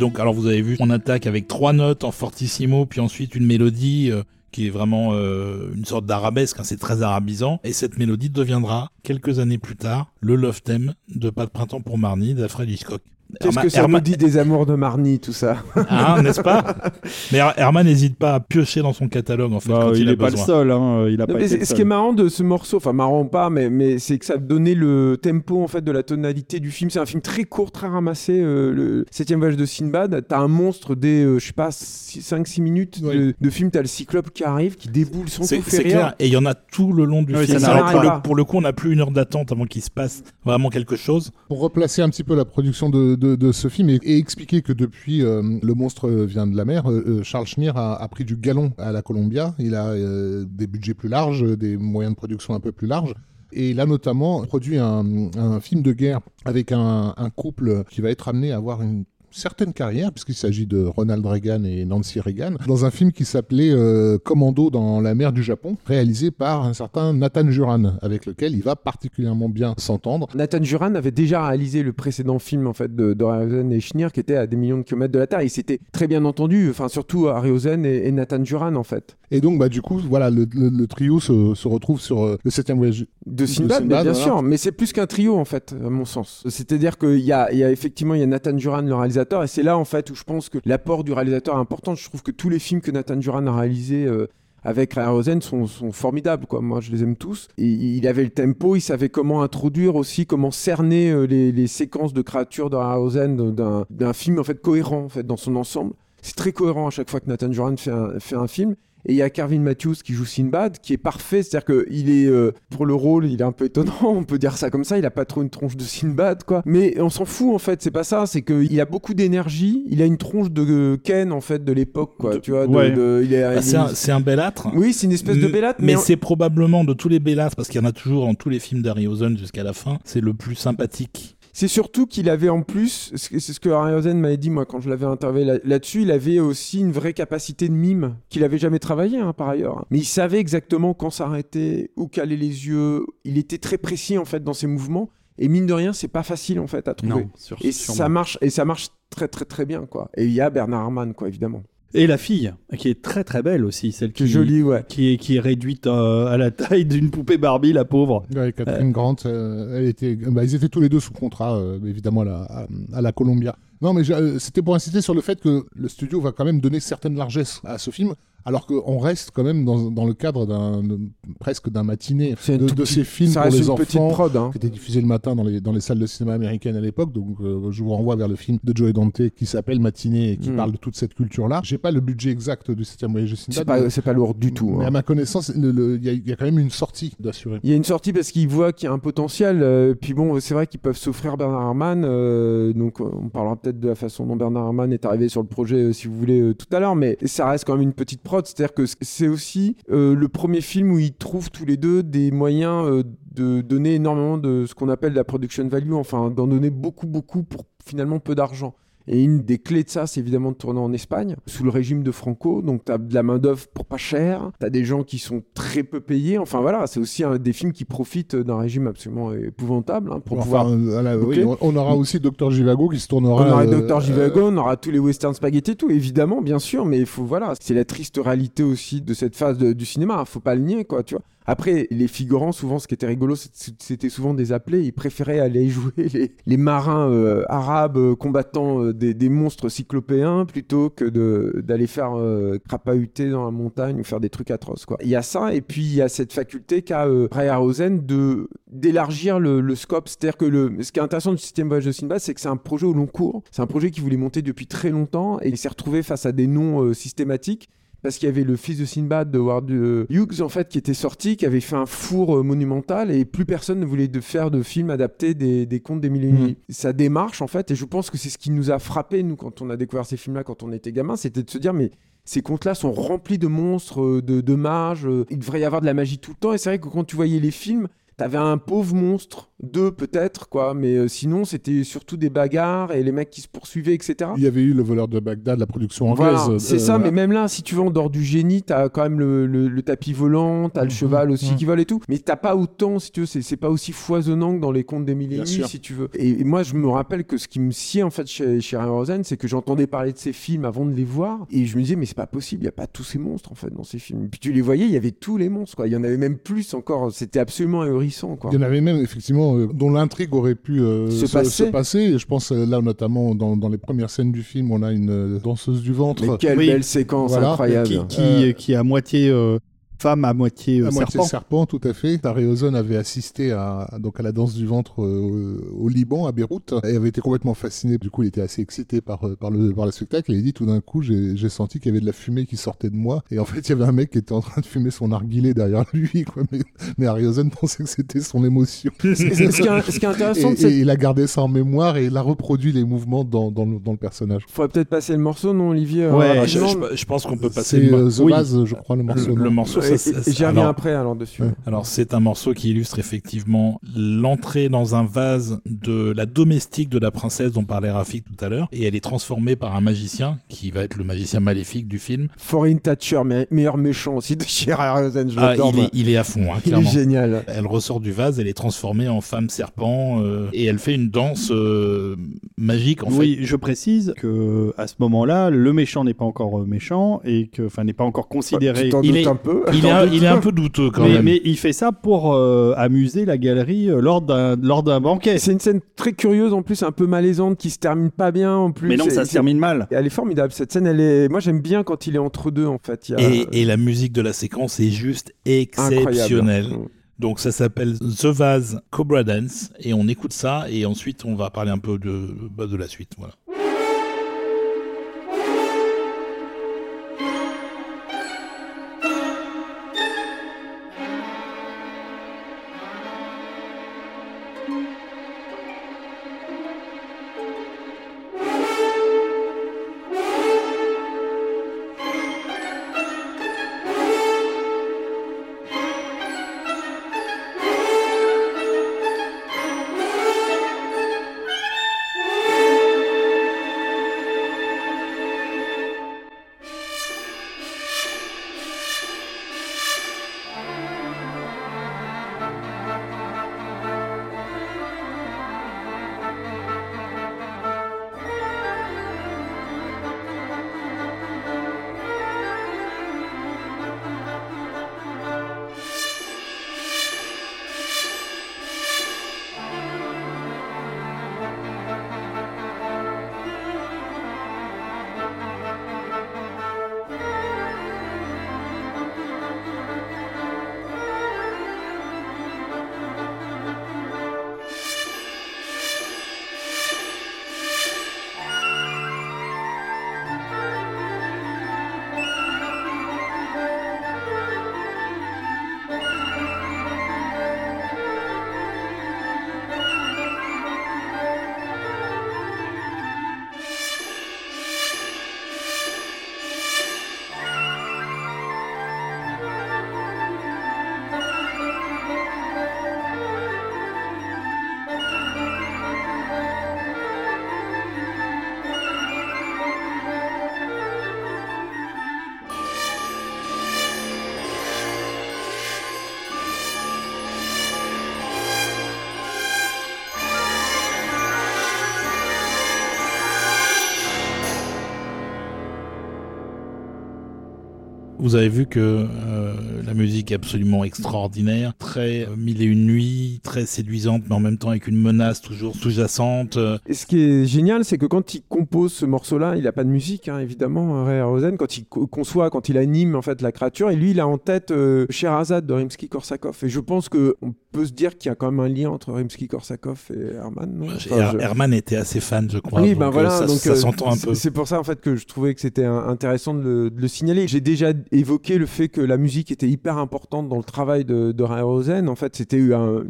Donc, alors vous avez vu, on attaque avec trois notes en fortissimo, puis ensuite une mélodie euh, qui est vraiment euh, une sorte d'arabesque, hein, c'est très arabisant. Et cette mélodie deviendra, quelques années plus tard, le love theme de Pas de printemps pour Marnie d'Alfred Hitchcock. Qu'est-ce que ça Herman- nous dit des amours de Marnie, tout ça Hein, n'est-ce pas? Mais Her- Herman n'hésite pas à piocher dans son catalogue, en fait, Bah, quand il, il a n'est pas le seul. Hein. Il a Non, pas mais été c'est- le ce qui est marrant de ce morceau, enfin marrant ou pas, mais, mais c'est que ça donnait le tempo en fait de la tonalité du film. C'est un film très court, très ramassé. euh, le septième voyage de Sinbad, t'as un monstre dès, euh, je sais pas, 5-6 minutes Oui. de, de film, t'as le cyclope qui arrive, qui déboule son tout c'est clair, et il y en a tout le long du Oui, film. ça le, pour le coup, on n'a plus une heure d'attente avant qu'il se passe vraiment quelque chose. Pour replacer un petit peu la production de, de, ce film et, expliquer que depuis euh, Le monstre vient de la mer, euh, euh, Charles Schneer a, pris du galon à la Columbia. Il a des budgets plus larges, des moyens de production un peu plus larges. Et il a notamment produit un, film de guerre avec un couple qui va être amené à avoir une certaine carrière, puisqu'il s'agit de Ronald Reagan et Nancy Reagan, dans un film qui s'appelait euh, Commando dans la mer du Japon, réalisé par un certain Nathan Juran, avec lequel il va particulièrement bien s'entendre. Nathan Juran avait déjà réalisé le précédent film en fait de Harryhausen et Schneer qui était à des millions de kilomètres de la Terre. Ils s'étaient très bien entendus, enfin surtout Harryhausen et, et Nathan Juran en fait. Et donc, bah, du coup, voilà, le, le- le trio se, se retrouve sur euh, le septième voyage. De Sinbad, bien voilà. sûr, mais c'est plus qu'un trio en fait, à mon sens. C'est-à-dire qu'il y y a effectivement il y a Nathan Juran le réalisateur, et c'est là en fait où je pense que l'apport du réalisateur est important. Je trouve que tous les films que Nathan Juran a réalisés euh, avec Harryhausen sont, sont formidables, quoi. Moi, je les aime tous. Il avait le tempo, il savait comment introduire aussi, comment cerner euh, les, séquences de créatures de Harryhausen d'un, d'un film en fait cohérent en fait dans son ensemble. C'est très cohérent à chaque fois que Nathan un, fait un film. Et il y a Carvin Matthews qui joue Sinbad, qui est parfait. C'est-à-dire qu'il est, euh, pour le rôle, il est un peu étonnant, on peut dire ça comme ça. Il a pas trop une tronche de Sinbad, quoi. Mais on s'en fout, en fait. C'est pas ça. C'est qu'il a beaucoup d'énergie. Il a une tronche de Ken, en fait, de l'époque, quoi. De- Tu vois, de- ouais. de- il est, Ah, c'est est- un, c'est un bel âtre. Oui, c'est une espèce de bellate, mais mais, c'est probablement de tous les belâtres, parce qu'il y en a toujours dans tous les films d'Harryhausen jusqu'à la fin, c'est le plus sympathique. C'est surtout qu'il avait en plus, c'est ce que Harryhausen m'avait dit moi quand je l'avais interviewé là- là-dessus, il avait aussi une vraie capacité de mime qu'il avait jamais travaillé hein, par ailleurs. Mais il savait exactement quand s'arrêter, où caler les yeux. Il était très précis en fait dans ses mouvements. Et mine de rien, c'est pas facile en fait à trouver. Non, sur, et sûrement. ça marche, et ça marche très très très bien quoi. Et il y a Bernard Herrmann quoi évidemment. Et la fille, qui est très très belle aussi, celle qui, Qui est jolie ouais. qui est, qui est réduite euh, à la taille d'une poupée Barbie, la pauvre. Ouais, Catherine Grant, euh, elle était, bah, ils étaient tous les deux sous contrat, euh, évidemment, à la, à, à la Columbia. Non, mais euh, c'était pour insister sur le fait que le studio va quand même donner certaines largesses à ce film, alors qu'on reste quand même dans, dans le cadre d'un presque d'un matinée C'est de, de ces films pour les enfants prod. Hein. qui était diffusé le matin dans les, dans les salles de cinéma américaines à l'époque. Donc, euh, je vous renvoie vers le film de Joe Dante qui s'appelle Matinée et qui Mm. parle de toute cette culture-là. J'ai pas le budget exact du 7 voyage de C'est pas, mais- c'est pas lourd du tout. Mais hein. à ma connaissance, il y, a- il y a quand même une sortie d'assurer. Il y a une sortie parce qu'ils voient qu'il y a un potentiel. euh, puis bon, c'est vrai qu'ils peuvent s'offrir Bernard Herrmann. euh, donc on parlera peut-être de la façon dont Bernard Herrmann est arrivé sur le projet, si vous voulez, tout à l'heure. Mais ça reste quand même une petite C'est-à-dire que c'est aussi euh, le premier film où ils trouvent tous les deux des moyens euh, de donner énormément de ce qu'on appelle la production value. Enfin, d'en donner beaucoup, beaucoup pour finalement peu d'argent. Et une des clés de ça, c'est évidemment de tourner en Espagne, sous le régime de Franco. Donc, tu as de la main-d'œuvre pour pas cher, tu as des gens qui sont très peu payés. Enfin, voilà, c'est aussi un, des films qui profitent d'un régime absolument épouvantable hein, pour Enfin, pouvoir. euh, oui, on- aura aussi Dr Jivago qui se tournera. On aura euh, Dr. Jivago, on aura tous les western spaghetti et tout, évidemment, bien sûr, mais il faut, voilà, c'est la triste réalité aussi de cette phase de- du cinéma, hein, faut pas le nier, quoi, tu vois. Après, les figurants, souvent, ce qui était rigolo, c'était souvent des appelés, ils préféraient aller jouer les, marins euh, arabes euh, combattant euh, des, monstres cyclopéens plutôt que d'aller faire euh, crapahuter dans la montagne ou faire des trucs atroces. Il y a ça, et puis il y a cette faculté qu'a Harryhausen de d'élargir le, scope. C'est-à-dire que ce qui est intéressant du système voyage de Sinbad, c'est que c'est un projet au long cours. C'est un projet qu'il voulait monter depuis très longtemps et il s'est retrouvé face à des noms systématiques. Parce qu'il y avait le fils de Sinbad de Ward Hughes en fait qui était sorti, qui avait fait un four euh, monumental et plus personne ne voulait de faire de film adapté des, des contes des mille et une nuits. Sa démarche en fait, et je pense que c'est ce qui nous a frappé nous quand on a découvert ces films-là quand on était gamin, c'était de se dire mais ces contes-là sont remplis de monstres, euh, de, de mages, euh, il devrait y avoir de la magie tout le temps et c'est vrai que quand tu voyais les films, T'avais un pauvre monstre, deux peut-être, quoi, mais euh, sinon c'était surtout des bagarres et les mecs qui se poursuivaient, etc. Il y avait eu le voleur de Bagdad, la production anglaise. Voilà, c'est euh, ça, voilà. mais même là, si tu veux, en dehors du génie, t'as quand même le, le- le tapis volant, t'as le Mhm, cheval aussi mhm. qui vole et tout. Mais t'as pas autant, si tu veux, c'est c'est pas aussi foisonnant que dans les contes et sûr. si tu veux. Et, et moi, je me rappelle que ce qui me sciait, en fait, chez, chez Ray Rosen, c'est que j'entendais parler de ces films avant de les voir. Et je me disais, mais c'est pas possible, il y a pas tous ces monstres, en fait, dans ces films. Puis tu les voyais, il y avait tous les monstres, quoi. Il y en avait même plus encore. C'était absolument ahurissant, quoi. Il y en avait même, effectivement, euh, dont l'intrigue aurait pu euh, Se passer. passer. Et je pense, euh, là, notamment, dans, dans les premières scènes du film, on a une danseuse du ventre. Mais quelle Oui. belle séquence Voilà. incroyable. Qui, qui, Euh, qui est à moitié euh, femme, à moitié, euh, à moitié serpent. serpent, tout à fait. Ozon avait assisté à, donc à la danse du ventre euh, au Liban, à Beyrouth, et avait été complètement fasciné. Du coup, il était assez excité par, euh, par, le, par le spectacle. Et il dit tout d'un coup, j'ai j'ai senti qu'il y avait de la fumée qui sortait de moi. Et en fait, il y avait un mec qui était en train de fumer son narguilé derrière lui. Quoi. Mais, mais Harry Ozon pensait que c'était son émotion. Ce, qui est, ce qui est intéressant il a gardé ça en mémoire et il a reproduit les mouvements dans, dans, le, dans le personnage. Faudrait peut-être passer le morceau, non, Olivier Ouais, je, rapidement je- je pense qu'on peut passer C'est le, euh, mo- The oui. Vase, je crois, le morceau. le, le non morceau. J'y reviens alors- après alors dessus. Ouais. Alors c'est un morceau qui illustre effectivement l'entrée dans un vase de la domestique de la princesse dont parlait Rafik tout à l'heure et elle est transformée par un magicien qui va être le magicien maléfique du film. Foreign Thatcher, me- meilleur méchant aussi de Harryhausen, je Ah, il, est, il est à fond, hein, Il est génial. Elle ressort du vase, elle est transformée en femme serpent euh, et elle fait une danse euh, magique en oui, je précise que à ce moment-là, le méchant n'est pas encore euh, méchant et que, enfin, n'est pas encore Tu considéré. t'en il est- un peu. fait. Il est, un, il est un peu douteux quand mais, même. mais il fait ça pour euh, amuser la galerie euh, lors d'un lors d'un banquet. C'est une scène très curieuse en plus, un peu malaisante, qui se termine pas bien en plus. Mais non, ça se termine mal. Elle est formidable cette scène. Elle est. Moi j'aime bien quand il est entre deux en fait. Il y a- Et, et la musique de la séquence est juste exceptionnelle. Mm. Donc ça s'appelle The Vase Cobra Dance et on écoute ça et ensuite on va parler un peu de, bah, de la suite. Voilà. Vous avez vu que euh, la musique est absolument extraordinaire, très euh, mille et une nuits, très séduisante, mais en même temps avec une menace toujours sous-jacente. euh. Et ce qui est génial, c'est que quand il compose ce morceau-là, il n'a pas de musique, hein, évidemment, Ray Harryhausen. Quand il co- conçoit, quand il anime en fait la créature, et lui, il a en tête euh, Sherazade de Rimsky-Korsakov. Et je pense que on peut se dire qu'il y a quand même un lien entre Rimsky-Korsakov et Herman. Enfin, je- Herman était assez fan, je crois. oui, donc, ben euh, voilà, ça, donc ça euh, s'entend un peu. C'est pour ça en fait que je trouvais que c'était intéressant de le, de le signaler. J'ai déjà évoqué le fait que la musique était hyper importante dans le travail de, de Rosen. En fait, c'était eu un,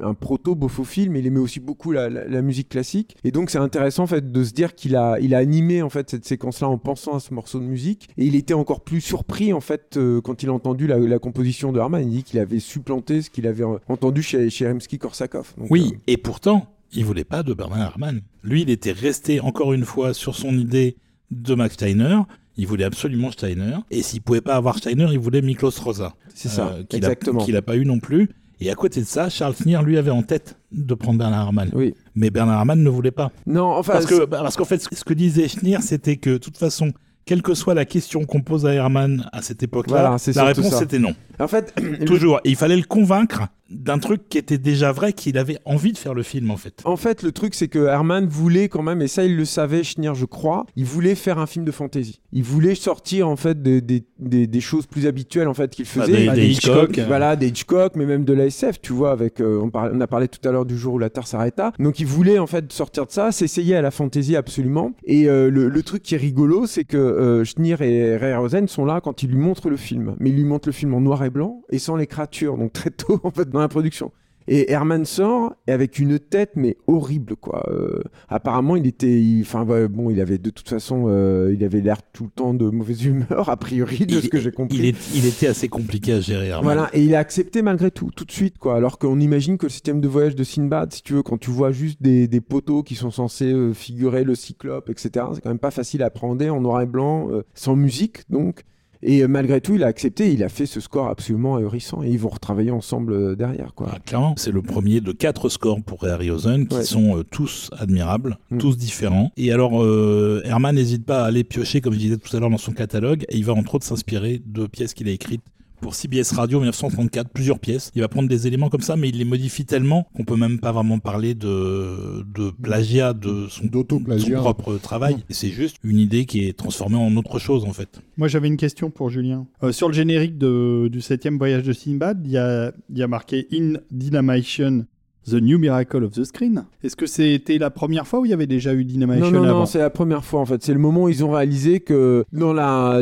un proto film, mais il aimait aussi beaucoup la, la- la musique classique. Et donc c'est intéressant en fait de se dire qu'il a, il a animé en fait cette séquence-là en pensant à ce morceau de musique. Et il était encore plus surpris en fait euh, quand il a entendu la, la composition de Herman. Il dit qu'il avait supplanté ce qu'il avait euh, entendu chez, chez Rimsky-Korsakov. Oui, euh, et pourtant, il voulait pas de Bernard Herrmann. Lui, il était resté encore une fois sur son idée de Max Steiner. Il voulait absolument Steiner. Et s'il pouvait pas avoir Steiner, il voulait Miklos Rosa. c'est ça, euh, qu'il a- exactement. Qu'il a pas eu non plus. Et à côté de ça, Charles Schneer, lui, avait en tête de prendre Bernard Herrmann. Oui. Mais Bernard Herrmann ne voulait pas. Non, enfin, Parce que, bah, parce qu'en fait, ce que disait Schneer, c'était que, de toute façon, quelle que soit la question qu'on pose à Herrmann à cette époque-là, Voilà, la réponse était non. en fait, Toujours. Il fallait le convaincre d'un truc qui était déjà vrai, qu'il avait envie de faire le film, en fait. En fait, le truc, c'est que Herman voulait quand même, et ça, il le savait, Schneer, je crois, il voulait faire un film de fantasy. Il voulait sortir, en fait, des, des, des, des choses plus habituelles, en fait, qu'il Bah, faisait. des- des des Hitchcock. Hitchcock. Voilà, des Hitchcock, mais même de la SF, tu vois, avec, euh, on, a parlé tout à l'heure du jour où la Terre s'arrêta. Donc, il voulait, en fait, sortir de ça, s'essayer à la fantasy absolument. Et euh, le, le truc qui est rigolo, c'est que euh, Schneer et Ray Rosen sont là quand il lui montre le film. Mais il lui montre le film en noir et blanc et sans les créatures, donc très tôt, en fait, dans la production. Et Herman sort et avec une tête mais horrible quoi. Euh, apparemment il était, enfin ouais, bon il avait de toute façon, euh, il avait l'air tout le temps de mauvaise humeur a priori de Il- ce que j'ai compris. Il, est, il était assez compliqué à gérer, Herrmann. Voilà, et il a accepté malgré tout, tout de suite, quoi. Alors qu'on imagine que le système de voyage de Sinbad, si tu veux, quand tu vois juste des, des poteaux qui sont censés euh, figurer le cyclope, etc., c'est quand même pas facile à appréhender en noir et blanc, sans musique, donc. Et euh, malgré tout, il a accepté, il a fait ce score absolument ahurissant, et ils vont retravailler ensemble euh, derrière, quoi. Clairement, c'est le premier de quatre scores pour Ray Harryhausen qui Ouais. sont euh, tous admirables, Mm. tous différents. Et alors, euh, Herman n'hésite pas à aller piocher, comme je disais tout à l'heure, dans son catalogue, et il va entre autres s'inspirer de pièces qu'il a écrites pour CBS Radio 1934, plusieurs pièces. Il va prendre des éléments comme ça, mais il les modifie tellement qu'on peut même pas vraiment parler de, de plagiat de son, son propre travail. C'est juste une idée qui est transformée en autre chose, en fait. Moi, j'avais une question pour Julien. Euh, sur le générique de- du septième voyage de Sinbad, il y a, il y a marqué In Dynamation, The New Miracle of the Screen. Est-ce que c'était la première fois où il y avait déjà eu Dynamation Non, non, avant non, c'est la première fois en fait. C'est le moment où ils ont réalisé que dans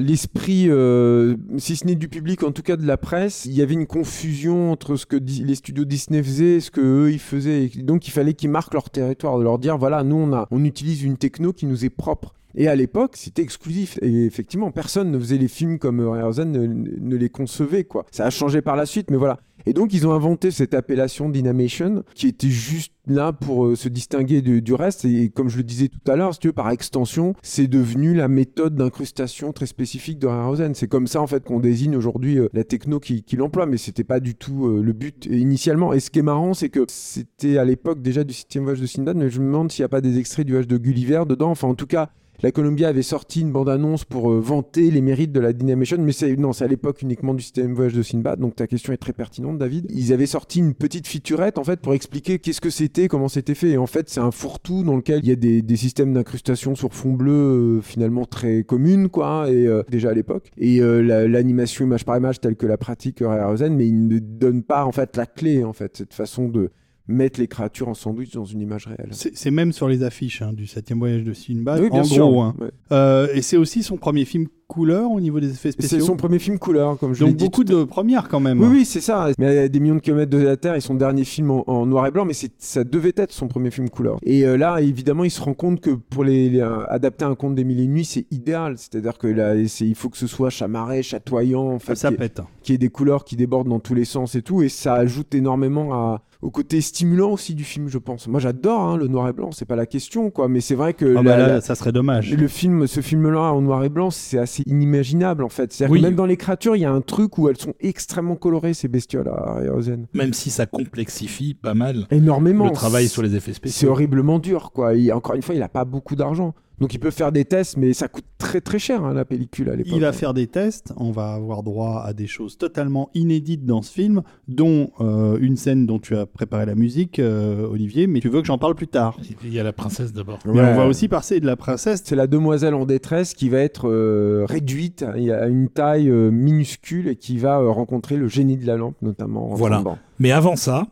l'esprit, euh, si ce n'est du public, en tout cas de la presse, il y avait une confusion entre ce que les studios Disney faisaient et ce que eux ils faisaient. Et donc il fallait qu'ils marquent leur territoire, de leur dire voilà, nous on, a, on utilise une techno qui nous est propre. Et à l'époque, c'était exclusif. Et effectivement, personne ne faisait les films comme Harryhausen ne, ne les concevait, quoi. Ça a changé par la suite, mais voilà. Et donc, ils ont inventé cette appellation Dynamation, qui était juste là pour euh, se distinguer du, reste. Et comme je le disais tout à l'heure, si tu veux, par extension, c'est devenu la méthode d'incrustation très spécifique de Harryhausen. C'est comme ça, en fait, qu'on désigne aujourd'hui euh, la techno qui, l'emploie, mais c'était pas du tout euh, le but initialement. Et ce qui est marrant, c'est que c'était à l'époque déjà du septième voyage de Sinbad, mais je me demande s'il n'y a pas des extraits du voyage de Gulliver dedans. Enfin, en tout cas, la Columbia avait sorti une bande-annonce pour euh, vanter les mérites de la Dynamation, mais c'est non, c'est à l'époque uniquement du système voyage de Sinbad, donc ta question est très pertinente, David. Ils avaient sorti une petite featurette en fait pour expliquer qu'est-ce que c'était, comment c'était fait, et en fait c'est un fourre-tout dans lequel il y a des, systèmes d'incrustation sur fond bleu euh, finalement très communes quoi, et euh, déjà à l'époque, et la- l'animation image par image telle que la pratique Harryhausen, mais il ne donne pas en fait la clé en fait, cette façon de mettre les créatures en sandwich dans une image réelle. C'est c'est même sur les affiches hein, du septième voyage de Sinbad, Oui, bien en sûr. gros. hein. Ouais. Euh, et c'est aussi son premier film couleur au niveau des effets C'est spéciaux. son premier film couleur, comme je l'ai Donc dit beaucoup de premières quand même. Oui, oui, c'est ça. Mais il y a des millions de kilomètres de la Terre et son dernier film en, en noir et blanc, mais c'est- ça devait être son premier film couleur. Et euh, là, évidemment, il se rend compte que pour les, les, euh, adapter un conte des mille et une nuits, c'est idéal. C'est-à-dire que là, c'est- il faut que ce soit chamarré, chatoyant, en fait, Ça pète. qu'il y ait des couleurs qui débordent dans tous les sens et tout. Et ça ajoute énormément à- au côté stimulant aussi du film, je pense. Moi, j'adore hein, le noir et blanc, c'est pas la question, quoi. Mais c'est vrai que Ah la- bah là, la- ça serait dommage. le film, ce film-là en noir et blanc, c'est assez inimaginable en fait. C'est-à-dire Oui. que même dans les créatures, il y a un truc où elles sont extrêmement colorées ces bestioles à Harryhausen. Même si ça complexifie pas mal Énormément. le travail sur les effets C'est spéciaux. horriblement dur, quoi. Encore une fois, il a pas beaucoup d'argent. Donc il peut faire des tests, mais ça coûte très très cher hein, la pellicule à l'époque. Il va faire des tests, on va avoir droit à des choses totalement inédites dans ce film, dont euh, une scène dont tu as préparé la musique, euh, Olivier, mais tu veux que j'en parle plus tard. Il y a la princesse d'abord. Mais on va aussi passer de la princesse. C'est la demoiselle en détresse qui va être euh, réduite à une taille minuscule et qui va rencontrer le génie de la lampe, notamment. En voilà. Mais avant ça,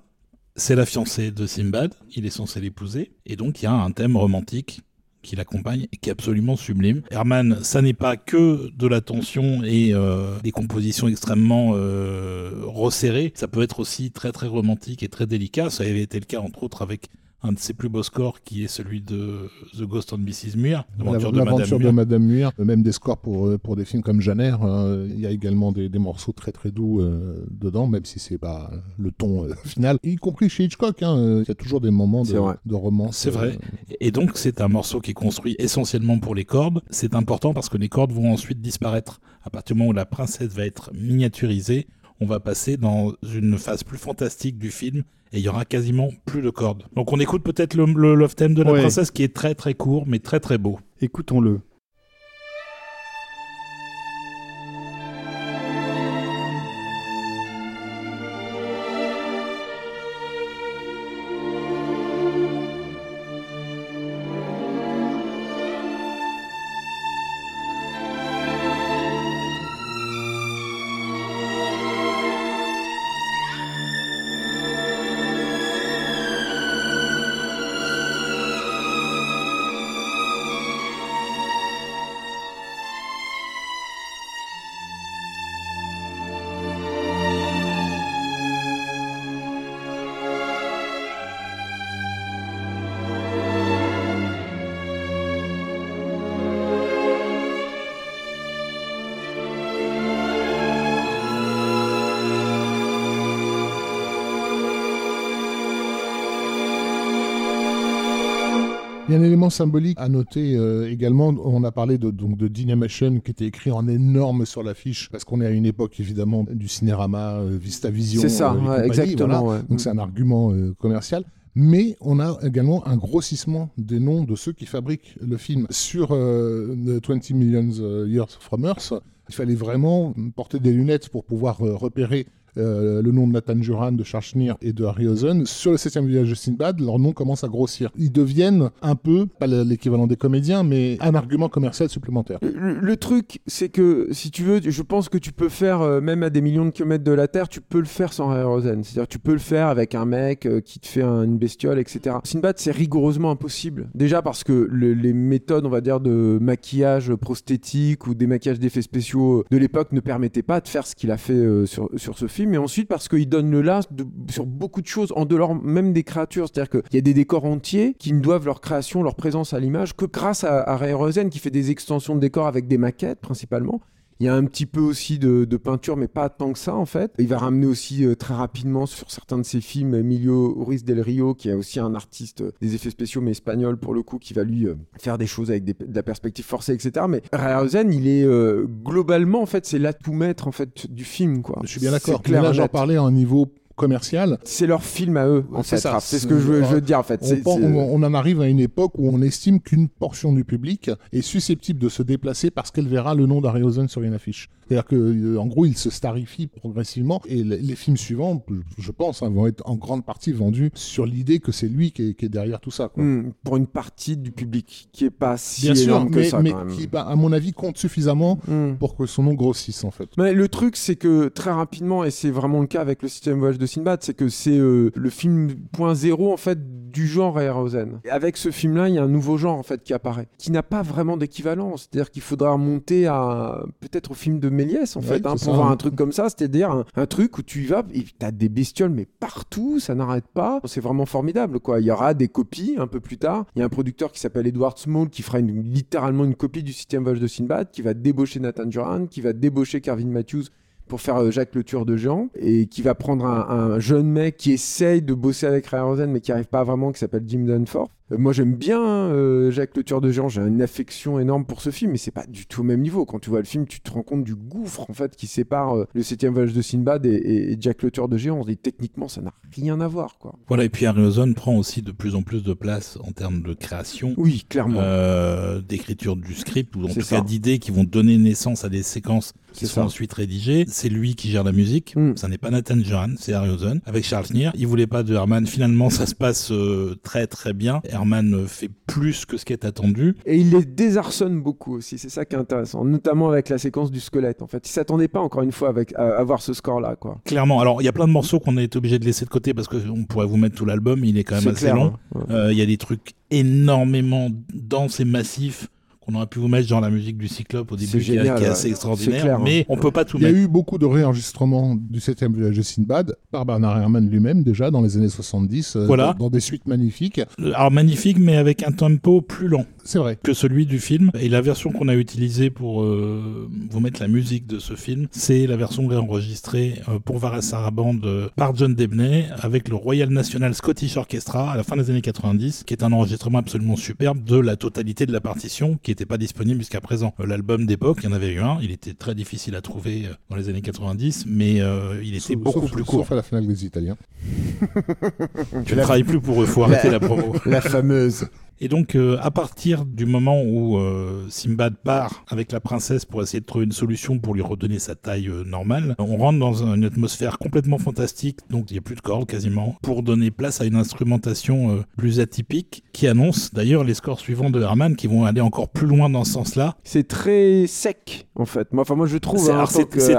c'est la fiancée de Simbad, il est censé l'épouser, et donc il y a un thème romantique qui l'accompagne et qui est absolument sublime. Herman, ça n'est pas que de la tension et euh, des compositions extrêmement euh, resserrées, ça peut être aussi très très romantique et très délicat. Ça avait été le cas entre autres avec un de ses plus beaux scores qui est celui de The Ghost on Mrs. Muir, l'aventure de, Madame Muir, même des scores pour, euh, pour des films comme Janer. Hein. Il y a également des, des, morceaux très très doux euh, dedans, même si c'est pas le ton euh, final, y compris chez Hitchcock. Hein, il y a toujours des moments de, de romance. C'est vrai. Et donc c'est un morceau qui est construit essentiellement pour les cordes. C'est important parce que les cordes vont ensuite disparaître à partir du moment où la princesse va être miniaturisée on va passer dans une phase plus fantastique du film et il y aura quasiment plus de cordes. Donc on écoute peut-être le, love theme de la princesse qui est très très court mais très très beau. Écoutons-le. Élément symbolique à noter euh, également. On a parlé de, donc, de Dynamation qui était écrit en énorme sur l'affiche parce qu'on est à une époque évidemment du cinérama, euh, Vista Vision. C'est ça, euh, exactement. Donc c'est un argument commercial. Mais on a également un grossissement des noms de ceux qui fabriquent le film. Sur 20 Millions Years from Earth, il fallait vraiment porter des lunettes pour pouvoir repérer euh, le nom de Nathan Juran, de Charles Schneer et de Harryhausen, sur le 7 village de Sinbad, leur nom commence à grossir. Ils deviennent un peu, pas l'équivalent des comédiens, mais un argument commercial supplémentaire. Le, truc, c'est que si tu veux, je pense que tu peux faire, euh, même à des millions de kilomètres de la Terre, tu peux le faire sans Harryhausen. C'est-à-dire tu peux le faire avec un mec euh, qui te fait une bestiole, etc. Sinbad, c'est rigoureusement impossible. Déjà parce que les méthodes, on va dire, de maquillage prosthétique ou des maquillages d'effets spéciaux de l'époque ne permettaient pas de faire ce qu'il a fait sur, sur ce film mais ensuite parce qu'il donne le là sur beaucoup de choses, en dehors même des créatures. C'est-à-dire qu'il y a des décors entiers qui ne doivent leur création, leur présence à l'image que grâce à, à Ray Rosen qui fait des extensions de décors avec des maquettes principalement. Il y a un petit peu aussi de, peinture, mais pas tant que ça en fait. Il va ramener aussi euh, très rapidement sur certains de ses films Emilio Ruiz del Rio, qui est aussi un artiste euh, des effets spéciaux, mais espagnol pour le coup, qui va lui euh, faire des choses avec de la perspective forcée, etc. Mais Rayhausen, il est globalement en fait, c'est l'atout maître en fait du film quoi. Je suis bien d'accord. Là, j'en parlais à un niveau commercial. C'est leur film à eux, en fait. C'est ce que je veux, dire, en fait. On, en arrive à une époque où on estime qu'une portion du public est susceptible de se déplacer parce qu'elle verra le nom d'Harryhausen sur une affiche. C'est-à-dire que, euh, en gros, il se starifie progressivement et les, films suivants, je pense, hein, vont être en grande partie vendus sur l'idée que c'est lui qui est, derrière tout ça. Hmm, pour une partie du public qui est pas si Bien sûr, mais, ça, mais qui, bah, à mon avis, compte suffisamment hmm. pour que son nom grossisse en fait. Mais le truc, c'est que très rapidement, et c'est vraiment le cas avec le système voyage de Sinbad, c'est que c'est euh, le film point zéro en fait du genre Erosen. Avec ce film-là, il y a un nouveau genre en fait qui apparaît, qui n'a pas vraiment d'équivalent. C'est-à-dire qu'il faudra remonter à peut-être au film de Méliès en fait, hein, pour voir un truc comme ça. C'est-à-dire un, truc où tu y vas et as des bestioles mais partout, ça n'arrête pas. C'est vraiment formidable quoi. Il y aura des copies un peu plus tard. Il y a un producteur qui s'appelle Edward Small qui fera littéralement une copie du système voyage de Sinbad, qui va débaucher Nathan Duran, qui va débaucher Carvin Matthews pour faire euh, Jacques le tueur de géants et qui va prendre un, jeune mec qui essaye de bosser avec Rosen mais qui arrive pas vraiment qui s'appelle Jim Danforth Euh, moi, j'aime bien euh, Jacques le tueur de géants. J'ai une affection énorme pour ce film, mais c'est pas du tout au même niveau. Quand tu vois le film, tu te rends compte du gouffre en fait qui sépare euh, le septième voyage de Sinbad et, Jack le tueur de géants. Et techniquement, ça n'a rien à voir, quoi. Voilà, et puis Harryhausen prend aussi de plus en plus de place en termes de création. Oui, clairement. Euh, d'écriture du script, ou en tout ça. cas d'idées qui vont donner naissance à des séquences qui sont ça. ensuite rédigées. C'est lui qui gère la musique. Mm. Ça n'est pas Nathan Joran, c'est Harryhausen. Avec Charles Schneer, il voulait pas de Herman. Finalement, ça se passe euh, très très bien. Herman fait plus que ce qui est attendu. Et il les désarçonne beaucoup aussi, c'est ça qui est intéressant, notamment avec la séquence du squelette. En fait, il s'attendait pas encore une fois avec, à avoir ce score-là, quoi. Clairement. Alors, il y a plein de morceaux qu'on a été obligé de laisser de côté parce qu'on pourrait vous mettre tout l'album. Il est quand même assez clair, long. hein. Euh, Il y a des trucs énormément denses et massifs qu'on aurait pu vous mettre genre la musique du Cyclope au début C'est qui, est- génial, qui est assez extraordinaire clair, hein. mais on peut pas tout Il y a mettre eu beaucoup de réenregistrements du 7 voyage de Sinbad par Bernard Herrmann lui-même déjà dans les années 70 euh, Voilà. dans, dans des suites magnifiques. alors magnifique mais avec un tempo plus lent C'est vrai. que celui du film et la version qu'on a utilisée pour euh, vous mettre la musique de ce film c'est la version réenregistrée euh, pour Vara Saraband euh, par John Debney avec le Royal National Scottish Orchestra à la fin des années 90 qui est un enregistrement absolument superbe de la totalité de la partition qui n'était pas disponible jusqu'à présent Euh, l'album d'époque il y en avait eu un il était très difficile à trouver euh, dans les années 90 mais euh, il était Sauf- beaucoup sauf- plus court Sauf à la finale des Italiens. tu ne travailles plus pour eux faut arrêter la promo La fameuse. Et donc, euh, à partir du moment où euh, Simbad part avec la princesse pour essayer de trouver une solution pour lui redonner sa taille euh, normale, on rentre dans un- une atmosphère complètement fantastique, donc il n'y a plus de cordes quasiment, pour donner place à une instrumentation euh, plus atypique, qui annonce d'ailleurs les scores suivants de Herman qui vont aller encore plus loin dans ce sens-là. C'est très sec, en fait. Enfin, moi, je trouve. C'est hein,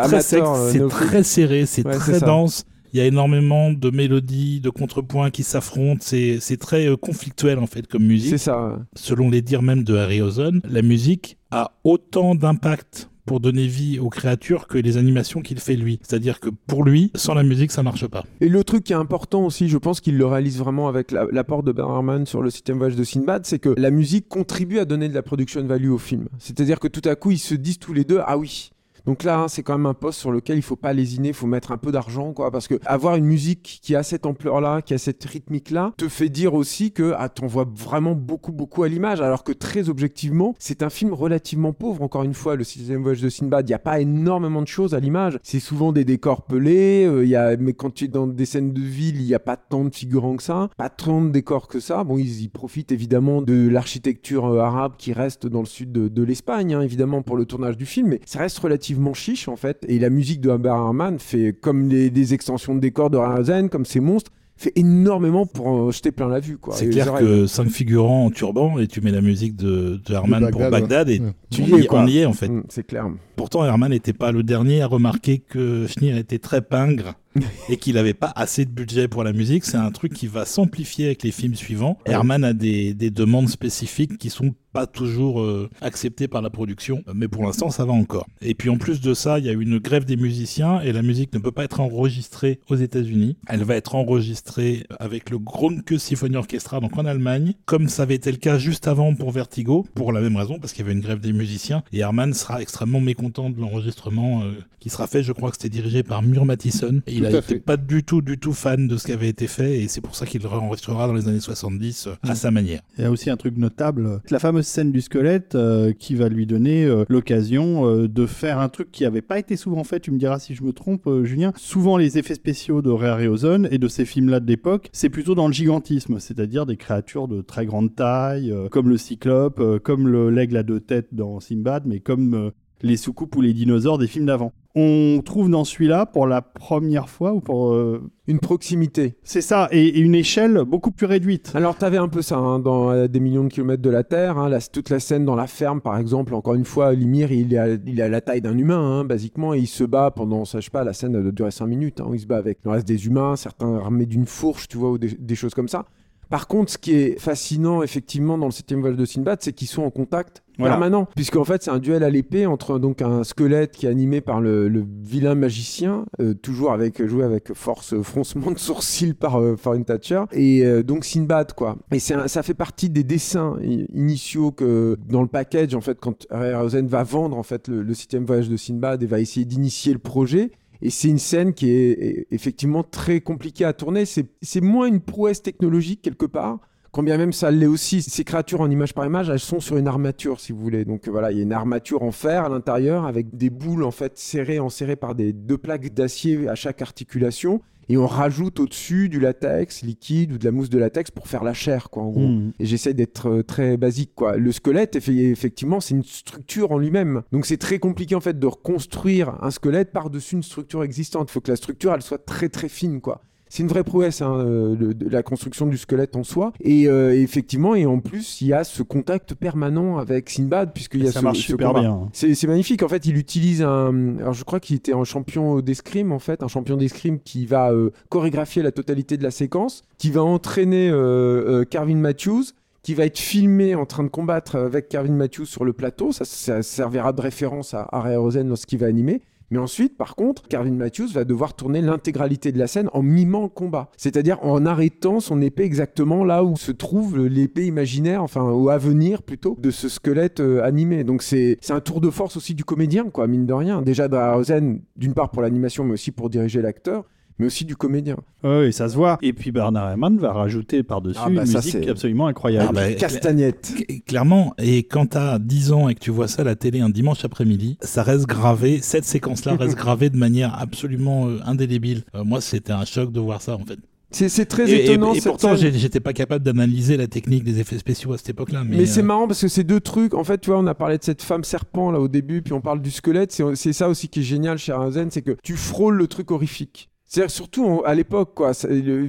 très sec, euh, c'est très serré, c'est Ouais, très dense. Il y a énormément de mélodies, de contrepoints qui s'affrontent. C'est c'est très euh, conflictuel en fait comme musique. C'est ça. selon les dires même de Harryhausen, la musique a autant d'impact pour donner vie aux créatures que les animations qu'il fait lui. C'est-à-dire que pour lui, sans la musique, ça marche pas. Et le truc qui est important aussi, je pense qu'il le réalise vraiment avec la- l'apport de Bernard sur le système voyage de Sinbad, c'est que la musique contribue à donner de la production value au film. C'est-à-dire que tout à coup, ils se disent tous les deux, ah oui. Donc là, hein, c'est quand même un poste sur lequel il faut pas lésiner, il faut mettre un peu d'argent, quoi, parce que avoir une musique qui a cette ampleur-là, qui a cette rythmique-là, te fait dire aussi que ah, t'en vois vraiment beaucoup, beaucoup à l'image, alors que très objectivement, c'est un film relativement pauvre. Encore une fois, le sixième voyage de Sinbad, il n'y a pas énormément de choses à l'image. C'est souvent des décors pelés, euh, y a, mais quand tu es dans des scènes de ville, il n'y a pas tant de figurants que ça, pas tant de décors que ça. Bon, ils y profitent évidemment de l'architecture euh, arabe qui reste dans le sud de, de l'Espagne, hein, évidemment, pour le tournage du film, mais ça reste relativement chiche en fait. Et la musique de Haber Herman fait comme les, des extensions de décors de Razen, comme ces monstres fait énormément pour en jeter plein la vue. quoi. C'est clair que cinq figurants en turban et tu mets la musique de, de Herman De pour Bagdad, et ouais. Tu on, y es, y, quoi. on y est en fait. Mm, c'est clair. Pourtant, Herman n'était pas le dernier à remarquer que Schneer était très pingre et qu'il n'avait pas assez de budget pour la musique. C'est un truc qui va s'amplifier avec les films suivants. Herman a des, des demandes spécifiques qui sont pas toujours euh, acceptées par la production, mais pour l'instant ça va encore. Et puis en plus de ça, il y a eu une grève des musiciens et la musique ne peut pas être enregistrée aux États-Unis. Elle va être enregistrée avec le Gronkes Symphony Orchestra, donc en Allemagne, comme ça avait été le cas juste avant pour Vertigo, pour la même raison, parce qu'il y avait une grève des musiciens. Et Herman sera extrêmement mécontent de l'enregistrement euh, qui sera fait. Je crois que c'était dirigé par Mur Mathison. Et il Été fait. pas du tout, du tout fan de ce qui avait été fait, et c'est pour ça qu'il le réenregistrera dans les années 70 euh, à sa manière. Il y a aussi un truc notable, la fameuse scène du squelette euh, qui va lui donner euh, l'occasion euh, de faire un truc qui n'avait pas été souvent fait, tu me diras si je me trompe euh, Julien. Souvent les effets spéciaux de Ray Harryhausen et de ces films-là de l'époque, c'est plutôt dans le gigantisme, c'est-à-dire des créatures de très grande taille, euh, comme le cyclope, euh, comme le- l'aigle à deux têtes dans Simbad, mais comme euh, les soucoupes ou les dinosaures des films d'avant. On trouve dans celui-là pour la première fois ou pour euh, Une proximité. c'est ça et, et une échelle beaucoup plus réduite. Alors, t'avais un peu ça hein, dans euh, des millions de kilomètres de la Terre. hein, la- toute la scène dans la ferme, par exemple. Encore une fois, Limir, il à la taille d'un humain, hein, basiquement, et il se bat pendant, ça, je sais pas, la scène doit durer 5 minutes. où il se bat avec le reste des humains, certains armés d'une fourche, tu vois, ou des, des choses comme ça. Par contre, ce qui est fascinant, effectivement, dans le septième voyage de Sinbad, c'est qu'ils sont en contact Voilà. permanent. Puisqu'en fait, c'est un duel à l'épée entre donc un squelette qui est animé par le, le vilain magicien, euh, toujours avec joué avec force euh, froncement de sourcils par euh, Foreign Thatcher, et euh, donc Sinbad, quoi. Et c'est un- ça fait partie des dessins initiaux que dans le package, en fait, quand Harryhausen va vendre en fait le, le septième voyage de Sinbad et va essayer d'initier le projet. Et c'est une scène qui est effectivement très compliquée à tourner. C'est c'est moins une prouesse technologique quelque part Quand bien même ça l'est aussi, ces créatures en image par image, elles sont sur une armature, si vous voulez. Donc voilà, il y a une armature en fer à l'intérieur avec des boules en fait serrées, enserrées par des deux plaques d'acier à chaque articulation et on rajoute au-dessus du latex liquide ou de la mousse de latex pour faire la chair, quoi, en gros. Mhm. Et j'essaie d'être euh, très basique, quoi. Le squelette, effe- effectivement, c'est une structure en lui-même. Donc c'est très compliqué, en fait, de reconstruire un squelette par-dessus une structure existante. Il faut que la structure, elle soit très, très fine, quoi. C'est une vraie prouesse, hein, euh, de la construction du squelette en soi. Et euh, effectivement, et en plus, il y a ce contact permanent avec Sinbad, puisqu'il y a ça ce, marche ce super combat. bien. C'est magnifique. En fait, il utilise un. Alors, je crois qu'il était un champion d'escrime, en fait, un champion d'escrime qui va euh, chorégraphier la totalité de la séquence, qui va entraîner euh, Carvin Matthews, qui va être filmé en train de combattre avec Carvin Matthews sur le plateau. Ça, ça servira de référence à Harry Rosen lorsqu'il va animer. Mais ensuite, par contre, Carvin Matthews va devoir tourner l'intégralité de la scène en mimant le combat. C'est-à-dire en arrêtant son épée exactement là où se trouve l'épée imaginaire, enfin, au à venir plutôt, de ce squelette euh, animé. Donc c'est un tour de force aussi du comédien, quoi, mine de rien. Déjà d'Arausen, d'une part pour l'animation, mais aussi pour diriger l'acteur, mais aussi du comédien. Oui, ça se voit. Et puis Bernard Herrmann va rajouter par-dessus Ah bah une ça, musique c'est- absolument incroyable. Ah bah, Castagnette. Cl- Clairement, et quand t'as 10 ans et que tu vois ça à la télé un dimanche après-midi, ça reste gravé, cette séquence-là reste gravée de manière absolument euh, indélébile. Euh, moi, c'était un choc de voir ça, en fait. C'est c'est très Et, étonnant. et pourtant, j'étais pas capable d'analyser la technique des effets spéciaux à cette époque-là. Mais, Mais, c'est euh, marrant parce que ces deux trucs, en fait, tu vois, on a parlé de cette femme serpent là au début, puis on parle du squelette. C'est c'est ça aussi qui est génial chez Arausen, c'est que tu frôles le truc horrifique. C'est-à-dire surtout à l'époque, quoi,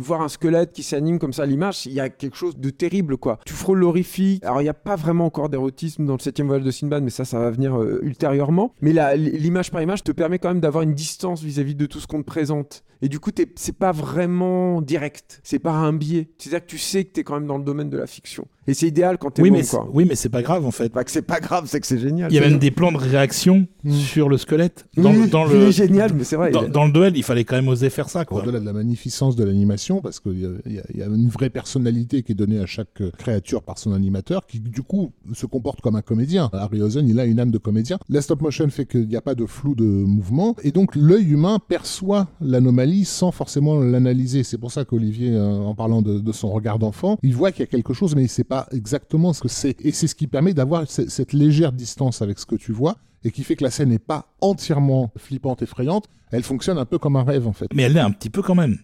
voir un squelette qui s'anime comme ça l'image, il y a quelque chose de terrible, quoi. Tu frôles l'horrifique. Alors il n'y a pas vraiment encore d'érotisme dans le septième voyage de Sinbad, mais ça, ça va venir euh, ultérieurement. Mais l'image par image te permet quand même d'avoir une distance vis-à-vis de tout ce qu'on te présente. Et du coup, c'est pas vraiment direct. C'est pas un biais. C'est-à-dire que tu sais que t'es quand même dans le domaine de la fiction. Et c'est idéal quand t'es oui, bon, mais quoi. oui, mais c'est pas grave, en fait. Pas que c'est pas grave, c'est que c'est génial. Il y a même des plans de réaction Mm. sur le squelette. Dans, le- dans il le, est génial, mais c'est vrai. dans, il est- dans le duel, il fallait quand même oser faire ça, quoi. Au-delà de la magnificence de l'animation, parce qu'il y, y a- il y a une vraie personnalité qui est donnée à chaque euh, créature par son animateur, qui du coup se comporte comme un comédien. Harryhausen, il a une âme de comédien. La stop motion fait qu'il n'y a pas de flou de mouvement, et donc l'œil humain perçoit l'anomalie sans forcément l'analyser. C'est pour ça qu'Olivier, euh, en parlant de, de son regard d'enfant, il voit qu'il y a quelque chose, mais il ne sait pas exactement ce que c'est. Et c'est ce qui permet d'avoir ce- cette légère distance avec ce que tu vois, et qui fait que la scène n'est pas entièrement flippante, effrayante. Elle fonctionne un peu comme un rêve, en fait. Mais elle l'est un petit peu quand même.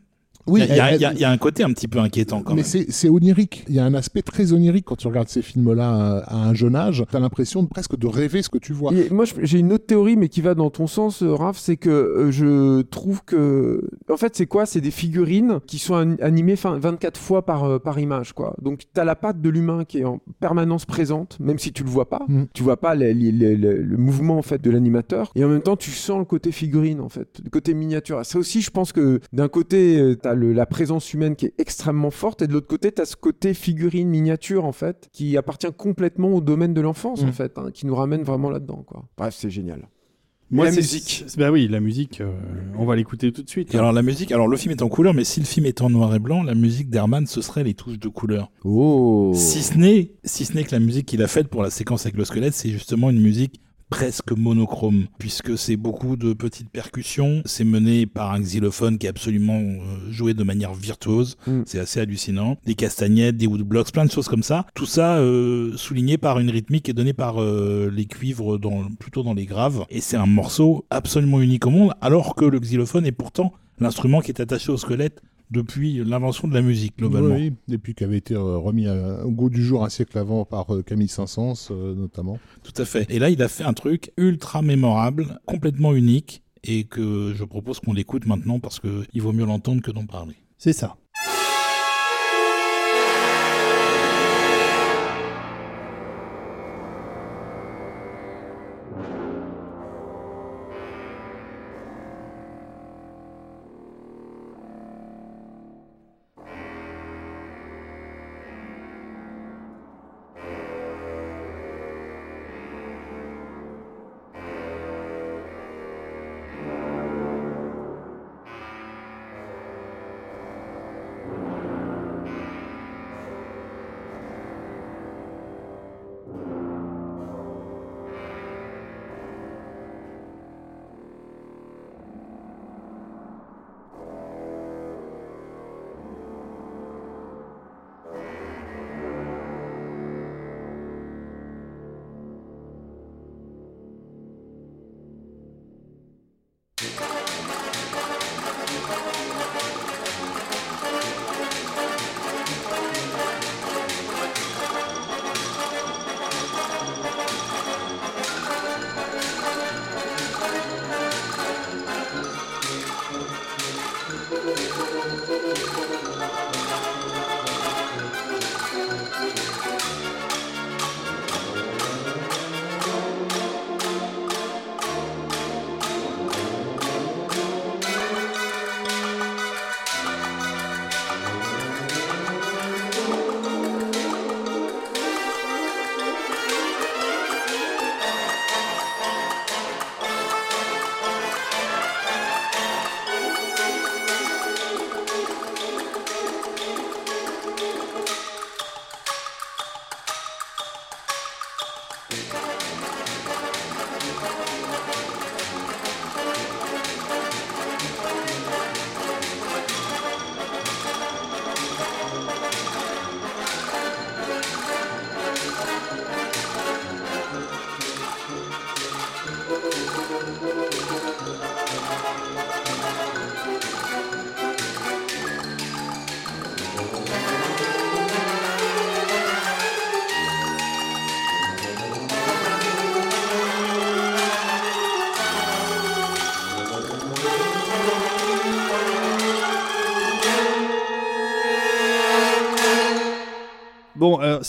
Oui, il y, a- il y a- elle- il y a- il y a un côté un petit peu inquiétant quand mais même. c'est c'est onirique. Il y a un aspect très onirique quand tu regardes ces films-là à, à un jeune âge. T'as l'impression de- presque de rêver ce que tu vois. Et moi, j'ai une autre théorie, mais qui va dans ton sens, euh, Raph, c'est que euh, je trouve que, en fait, c'est quoi? C'est des figurines qui sont an- animées fin- 24 fois par, euh, par image, quoi. Donc, t'as la patte de l'humain qui est en permanence présente, même si tu le vois pas. Mm. Tu vois pas les- les- les- le, le mouvement en fait de l'animateur, et en même temps, tu sens le côté figurine, en fait, le côté miniature. Ça aussi, je pense que d'un côté, euh, le, la présence humaine qui est extrêmement forte, et de l'autre côté, t'as ce côté figurine miniature, en fait, qui appartient complètement au domaine de l'enfance, Mm. en fait, hein, qui nous ramène vraiment là-dedans, quoi. Bref, c'est génial. Moi, la c'est- musique. c'est- Bah oui, la musique, euh, on va l'écouter tout de suite. Et alors la musique, alors le film est en couleur, mais si le film est en noir et blanc, la musique d'Herman, ce serait les touches de couleur. Oh. Si ce n'est, si ce n'est que la musique qu'il a faite pour la séquence avec le squelette, c'est justement une musique presque monochrome, puisque c'est beaucoup de petites percussions, c'est mené par un xylophone qui est absolument euh, joué de manière virtuose, Mm. c'est assez hallucinant, des castagnettes, des woodblocks, plein de choses comme ça, tout ça euh, souligné par une rythmique qui est donnée par euh, les cuivres dans, plutôt dans les graves, et c'est un morceau absolument unique au monde, alors que le xylophone est pourtant l'instrument qui est attaché au squelette depuis l'invention de la musique, globalement. Oui, et puis qui avait été euh, remis au goût du jour un siècle avant par euh, Camille Saint-Saëns, euh, notamment. Tout à fait. Et là, il a fait un truc ultra mémorable, complètement unique, et que je propose qu'on l'écoute maintenant parce que il vaut mieux l'entendre que d'en parler. C'est ça.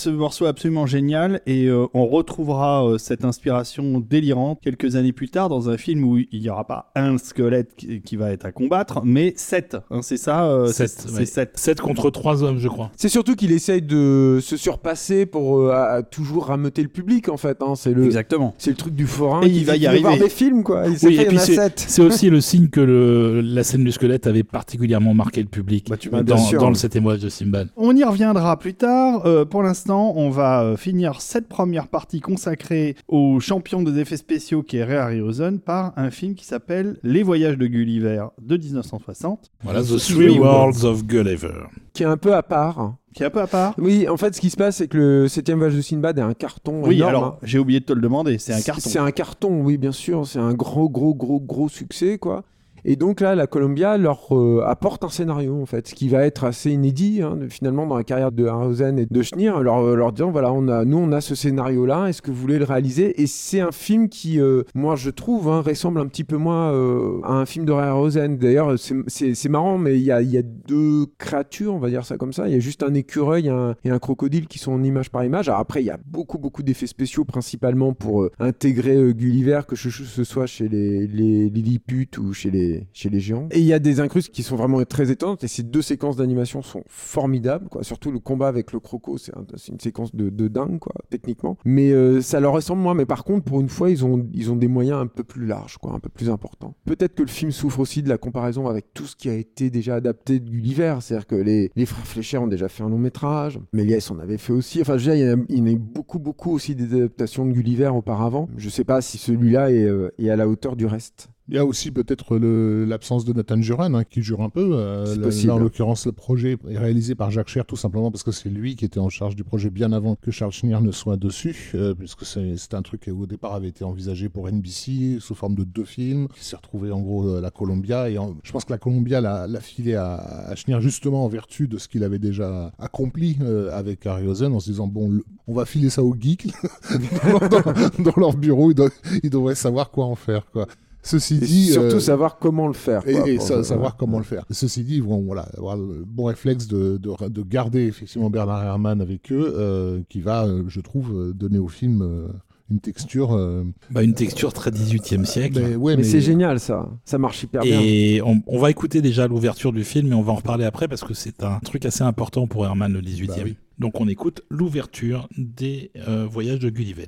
Ce morceau absolument génial et euh, on retrouvera euh, cette inspiration délirante quelques années plus tard dans un film où il n'y aura pas un squelette qui, qui va être à combattre, mais sept. hein, c'est ça euh, c'est- Sept, C'est ouais. sept. 7 contre 3 hommes, je crois. C'est surtout qu'il essaye de se surpasser pour euh, à- à toujours rameuter le public en fait. hein. C'est le, Exactement. c'est le truc du forain. Et qui il va y arriver. voir des films quoi. Il Oui, et il puis sept. C'est aussi le signe que le, la scène du squelette avait particulièrement marqué le public Bah, tu m'as- bien dans, sûr. dans le cet émoise de Simban. On y reviendra plus tard. Euh, pour l'instant, on va euh, finir cette première partie consacrée au champion des effets spéciaux qui est Ray Harryhausen par un film qui s'appelle Les Voyages de Gulliver de 1960, Voilà, The Three Worlds. Worlds of Gulliver. Qui est un peu à part. qui est un peu à part. Oui, en fait, ce qui se passe, c'est que le septième voyage de Sinbad est un carton. Oui, énorme, alors hein. j'ai oublié de te le demander, c'est un carton. C'est un carton, oui, bien sûr. C'est un gros, gros, gros, gros succès, quoi. Et donc là, la Columbia leur euh, apporte un scénario, en fait, ce qui va être assez inédit, hein, finalement, dans la carrière de Harhausen et de Schneer, leur, euh, leur disant, voilà, nous, on a ce scénario-là, est-ce que vous voulez le réaliser? Et c'est un film qui, euh, moi, je trouve, hein, ressemble un petit peu moins à un film de Harhausen. D'ailleurs, c'est- marrant, mais il y a, deux créatures, on va dire ça comme ça. Il y a juste un écureuil et un, crocodile qui sont en image par image. Alors après, il y a beaucoup, beaucoup d'effets spéciaux, principalement pour intégrer Gulliver, que ce soit chez les, les Lilliput ou chez les, chez les géants. Et il y a des incrustes qui sont vraiment très étonnantes. Et ces deux séquences d'animation sont formidables. Quoi. Surtout le combat avec le croco, c'est un- c'est une séquence de, dingue, quoi, techniquement. Mais euh, ça leur ressemble moins. Mais par contre, pour une fois, ils ont, ils ont des moyens un peu plus larges, quoi, un peu plus importants. Peut-être que le film souffre aussi de la comparaison avec tout ce qui a été déjà adapté de Gulliver. C'est-à-dire que les, les frères Fléchère ont déjà fait un long métrage. Méliès en avait fait aussi. Enfin, je veux dire, il y, en a- il y en a eu beaucoup, beaucoup aussi des adaptations de Gulliver auparavant. Je sais pas si celui-là est, euh, est à la hauteur du reste. Il y a aussi peut-être l'absence de Nathan Juran hein, qui jure un peu. euh, en l'occurrence, le projet est réalisé par Jacques Cher tout simplement parce que c'est lui qui était en charge du projet bien avant que Charles Schneer ne soit dessus, euh, puisque c'est un truc qui au départ avait été envisagé pour NBC sous forme de deux films, qui s'est retrouvé en gros euh, la Columbia. Et en- je pense que la Columbia l'a l'a filé à, à Schneer justement en vertu de ce qu'il avait déjà accompli euh, avec Harryhausen en se disant bon, le- on va filer ça aux geeks dans, dans- dans leur bureau, ils, doivent- ils devraient savoir quoi en faire. Quoi. Ceci Et dit, surtout euh, savoir comment le faire. et, quoi, et pour- sa- savoir comment le faire. Ceci dit, ils vont voilà, avoir le bon réflexe de, de, de garder effectivement Bernard Herrmann avec eux, euh, qui va, euh, je trouve, donner au film euh, une texture. euh, Bah, une texture très 18e siècle. mais, ouais, Mais, c'est génial ça, ça marche hyper bien. Et on, on va écouter déjà l'ouverture du film et on va en reparler après parce que c'est un truc assez important pour Herman le 18e. Bah oui. Donc on écoute l'ouverture des euh, voyages de Gulliver.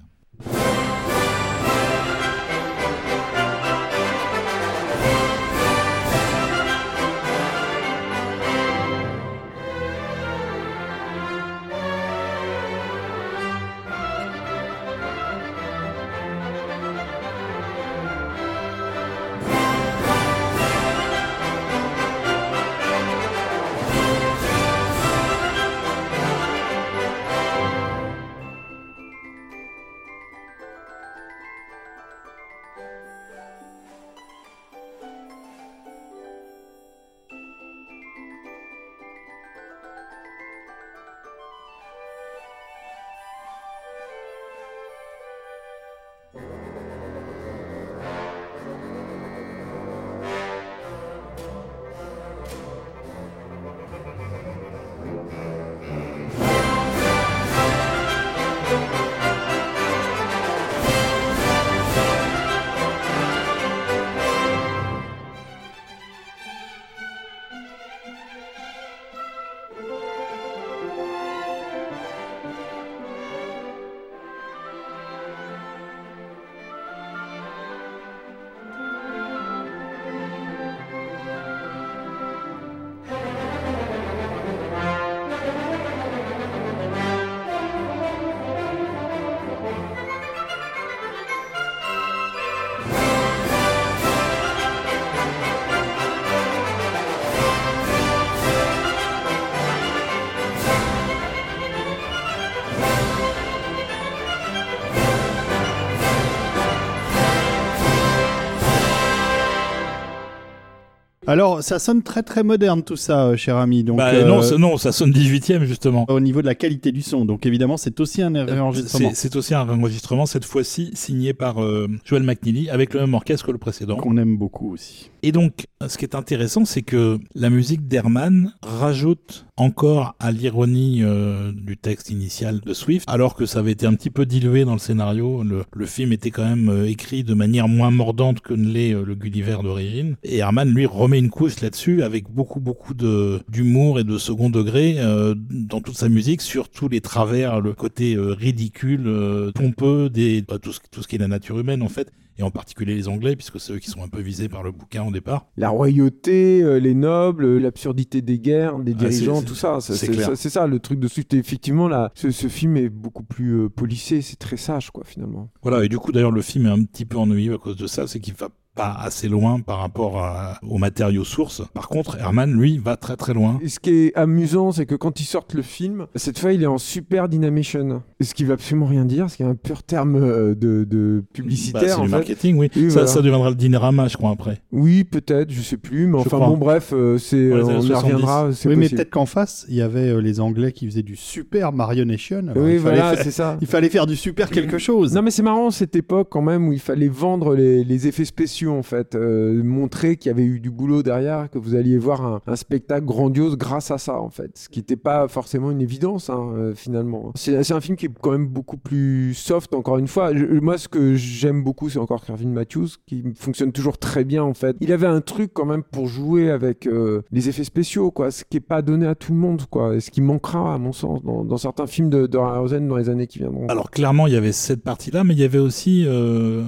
Alors, ça sonne très très moderne tout ça, euh, cher ami. Donc, Bah, euh, non, ça- non, ça sonne 18e justement. au niveau de la qualité du son. Donc, évidemment, c'est aussi un réenregistrement C'est c'est aussi un enregistrement, cette fois-ci signé par euh, Joel McNeely, avec le même orchestre que le précédent. qu'on aime beaucoup aussi. Et donc, ce qui est intéressant, c'est que la musique d'Herman rajoute encore à l'ironie euh, du texte initial de Swift, alors que ça avait été un petit peu dilué dans le scénario. Le, film était quand même euh, écrit de manière moins mordante que ne l'est euh, le Gulliver d'origine. Et Herman, lui, remet une couche là-dessus avec beaucoup, beaucoup d'humour et de second degré dans toute sa musique, sur tous les travers, le côté ridicule, pompeux, bah, tout, ce, tout ce qui est la nature humaine, en fait. Et en particulier les Anglais, puisque c'est eux qui sont un peu visés par le bouquin au départ. La royauté, euh, les nobles, euh, l'absurdité des guerres, des Ah, dirigeants, tout ça. C'est ça, c'est ça, le truc de Swift. Effectivement, là, ce, ce film est beaucoup plus euh, polissé, c'est très sage, quoi, finalement. Voilà, et du coup, d'ailleurs, le film est un petit peu ennuyeux à cause de ça, c'est qu'il va pas assez loin par rapport à- aux matériaux sources. Par contre, Herman, lui, va très très loin. Et ce qui est amusant, c'est que quand ils sortent le film, cette fois, il est en super dynamation. Ce qui veut absolument rien dire, ce qui est un pur terme euh, de, de Bah, publicitaire, c'est en du fait. marketing, oui. Ça, voilà. ça deviendra le Dinérama, je crois, après. Oui, peut-être, je sais plus, mais Je enfin crois. bon, bref, euh, c'est, on y 70. reviendra. c'est Oui, mais peut-être qu'en face, il y avait euh, les Anglais qui faisaient du super marionation. Alors, Oui, il, voilà, faire, c'est ça. il fallait faire du super quelque chose. Non mais c'est marrant cette époque quand même où il fallait vendre les, les effets spéciaux en fait, euh, montrer qu'il y avait eu du boulot derrière, que vous alliez voir un, spectacle grandiose grâce à ça en fait, ce qui n'était pas forcément une évidence hein, euh, finalement. C'est un film qui est quand même beaucoup plus soft encore une fois. Moi ce que j'aime beaucoup c'est encore Kevin Matthews qui fonctionne toujours très bien en fait. Il avait un truc quand même pour jouer avec euh, les effets spéciaux quoi, ce qui est pas donné à tout le monde quoi, et ce qui manquera à mon sens dans, certains films de, de Harryhausen dans les années qui viendront. Alors, clairement, il y avait cette partie-là, mais il y avait aussi euh,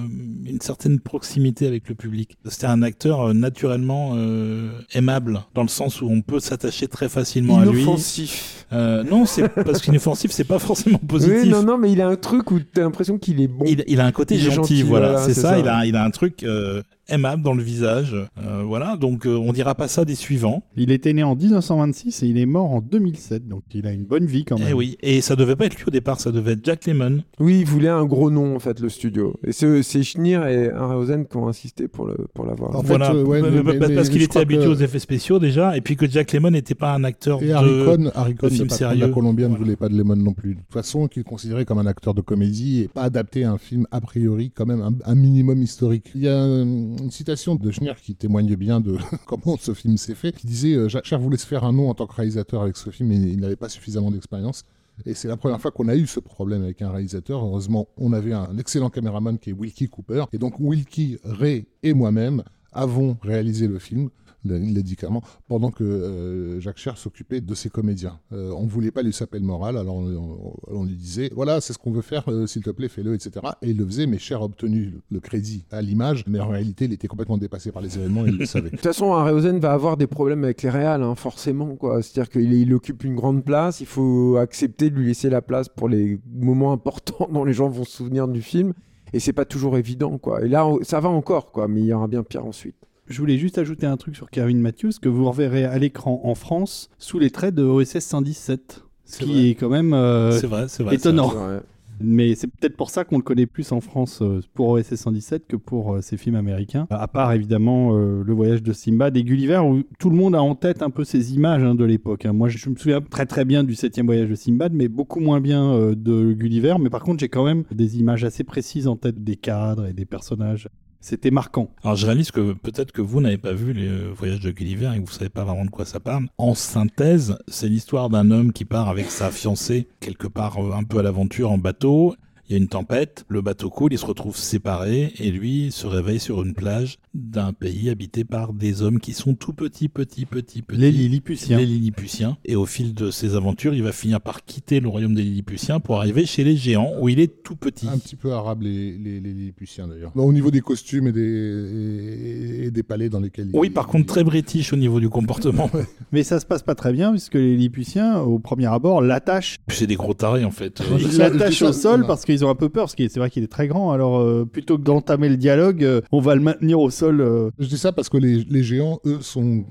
une certaine proximité avec le public. C'était un acteur euh, naturellement euh, aimable, dans le sens où on peut s'attacher très facilement à lui. Inoffensif. Euh, non, c'est parce qu'inoffensif, c'est pas forcément positif. Oui, non, non, mais il a un truc où t'as l'impression qu'il est bon. il, il a un côté gentil, gentil, voilà, c'est ça. Il, a, il a un truc euh, aimable dans le visage, euh, voilà. Donc euh, on dira pas ça des suivants. Il était né en 1926 et il est mort en 2007. Donc, il a une bonne vie quand même. Eh oui, et ça devait pas être lui au départ, ça devait être Jack Lemmon. Oui, il voulait un gros nom, en fait, le studio. Et c'est Schneer et Harryhausen qui ont insisté pour le- pour l'avoir. En fait, voilà, euh, ouais, mais- mais- parce qu'il était habitué que- aux effets spéciaux déjà, et puis que Jack Lemmon n'était pas un acteur Et de... Harry Cohn, Harry Cohn, film de sérieux. la Columbia, ne Voilà. voulait pas de Lemon non plus. De toute façon, qu'il considérait comme un acteur de comédie et pas adapté à un film a priori quand même un, un minimum historique. Il y a euh, une citation de Schneer qui témoigne bien de comment ce film s'est fait, qui disait euh, Jacques Cher voulait se faire un nom en tant que réalisateur avec ce film, mais il n'avait pas suffisamment d'expérience. Et c'est la première fois qu'on a eu ce problème avec un réalisateur. Heureusement, on avait un excellent caméraman qui est Wilkie Cooper. Et donc, Wilkie, Ray et moi-même avons réalisé le film. Le- Il l'a dit clairement, pendant que euh, Jacques Cher s'occupait de ses comédiens. Euh, on ne voulait pas lui saper le moral, alors on, on- on lui disait voilà, c'est ce qu'on veut faire, euh, s'il te plaît, fais-le, etc. Et il le faisait, mais Cher a obtenu le, crédit à l'image, mais en réalité, il était complètement dépassé par les événements et il le savait. De toute façon, Harryhausen va avoir des problèmes avec les réals, hein, forcément. C'est-à-dire qu'il il occupe une grande place, il faut accepter de lui laisser la place pour les moments importants dont les gens vont se souvenir du film. Et c'est pas toujours évident, quoi. Et là, ça va encore, quoi, mais il y aura bien pire ensuite. Je voulais juste ajouter un truc sur Kevin Matthews que vous reverrez à l'écran en France sous les traits de OSS 117. Ce qui vrai. est quand même euh, vrai, vrai. étonnant. Vrai. Mais c'est peut-être pour ça qu'on le connaît plus en France euh, pour OSS 117 que pour euh, ses films américains. À part évidemment euh, le voyage de Simba et Gulliver où tout le monde a en tête un peu ces images hein, de l'époque. hein. Moi je, je me souviens très très bien du septième voyage de Simbad mais beaucoup moins bien euh, de Gulliver. Mais par contre j'ai quand même des images assez précises en tête des cadres et des personnages. C'était marquant. Alors je réalise que peut-être que vous n'avez pas vu les euh, voyages de Gulliver et que vous savez pas vraiment de quoi ça parle. En synthèse, c'est l'histoire d'un homme qui part avec sa fiancée quelque part euh, un peu à l'aventure en bateau. Il y a une tempête, le bateau coule, ils se retrouvent séparés et lui se réveille sur une plage d'un pays habité par des hommes qui sont tout petits, petits, petits, petits. Les Lilliputiens. Les Lilliputiens. Et au fil de ses aventures, il va finir par quitter le royaume des Lilliputiens pour arriver chez les géants où il est tout petit. Un petit peu arabe, les, les, les Lilliputiens d'ailleurs. Bon, au niveau des costumes et des, et, et des palais dans lesquels Oui, il- par contre, très british au niveau du comportement. Mais ça se passe pas très bien puisque les Lilliputiens au premier abord l'attachent C'est des gros tarés en fait. Ils l'attachent au sol voilà. parce qu'ils ont un peu peur, parce que c'est vrai qu'il est très grand. Alors, euh, plutôt que d'entamer le dialogue, euh, on va le maintenir au sol. euh. Je dis ça parce que les, les géants, eux, sont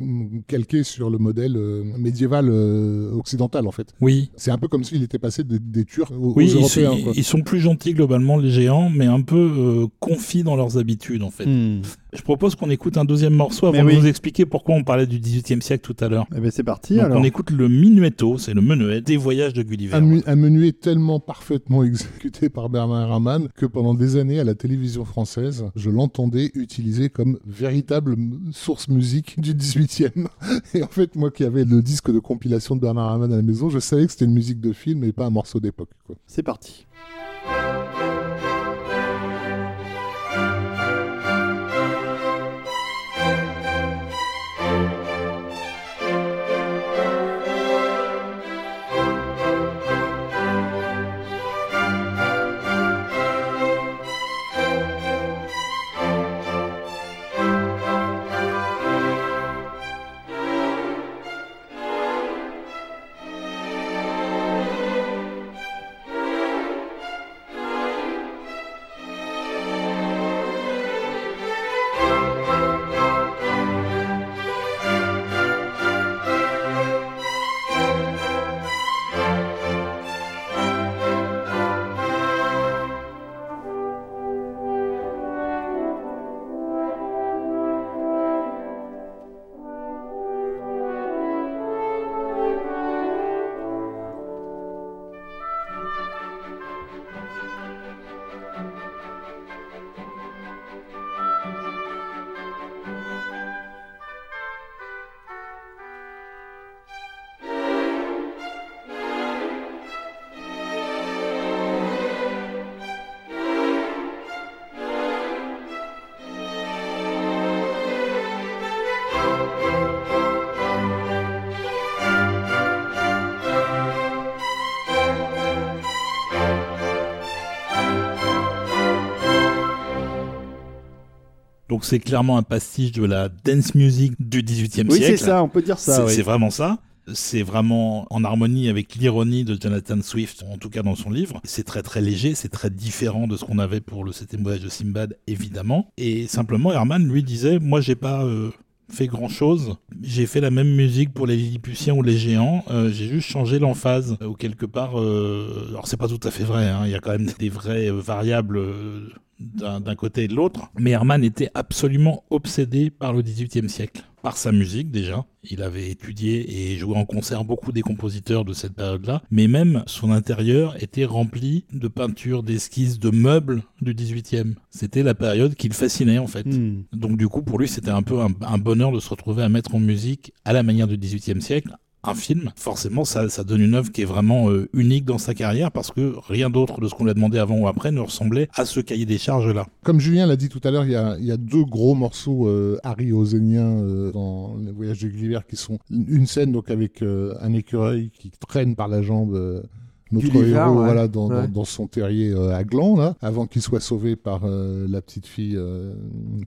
calqués sur le modèle euh, médiéval euh, occidental, en fait. Oui. C'est un peu comme s'il était passé des, des Turcs aux, Oui, aux ils, sont- Européens. quoi. ils sont plus gentils globalement les géants, mais un peu euh, confis dans leurs habitudes en fait. Hmm. Je propose qu'on écoute un deuxième morceau avant Mais de oui. vous expliquer pourquoi on parlait du 18e siècle tout à l'heure. Eh ben c'est parti Donc alors. on écoute le Minuetto, c'est le menuet des voyages de Gulliver. Un, mu- un menuet tellement parfaitement exécuté par Bernard Herrmann que pendant des années à la télévision française, je l'entendais utilisé comme véritable source musique du 18e. Et en fait, moi qui avais le disque de compilation de Bernard Herrmann à la maison, je savais que c'était une musique de film et pas un morceau d'époque. C'est parti. Donc c'est clairement un pastiche de la dance music du 18e Oui, siècle. c'est ça, on peut dire ça. C'est oui. vraiment ça. C'est vraiment en harmonie avec l'ironie de Jonathan Swift, en tout cas dans son livre. C'est très très léger, c'est très différent de ce qu'on avait pour le septième voyage de Simbad, évidemment. Et simplement, Herman lui disait, moi j'ai pas euh, fait grand chose. J'ai fait la même musique pour les Lilliputiens ou les géants. Euh, j'ai juste changé l'emphase. Ou quelque part, euh... alors c'est pas tout à fait vrai. hein. Il y a quand même des vraies euh, variables. D'un d'un côté et de l'autre. Mais Herman était absolument obsédé par le XVIIIe siècle, par sa musique déjà. Il avait étudié et joué en concert beaucoup des compositeurs de cette période-là, mais même son intérieur était rempli de peintures, d'esquisses, de meubles du XVIIIe. C'était la période qui le fascinait en fait. Hmm. Donc du coup, pour lui, c'était un peu un, un bonheur de se retrouver à mettre en musique à la manière du XVIIIe siècle un film. Forcément, ça, ça donne une œuvre qui est vraiment euh, unique dans sa carrière parce que rien d'autre de ce qu'on lui a demandé avant ou après ne ressemblait à ce cahier des charges-là. Comme Julien l'a dit tout à l'heure, il y a, deux gros morceaux euh, arioseniens euh, dans Les Voyages de Gulliver qui sont une scène donc avec euh, un écureuil qui traîne par la jambe notre héros ouais. voilà, dans, Ouais. dans, dans son terrier euh, à gland, là, avant qu'il soit sauvé par euh, la petite fille euh,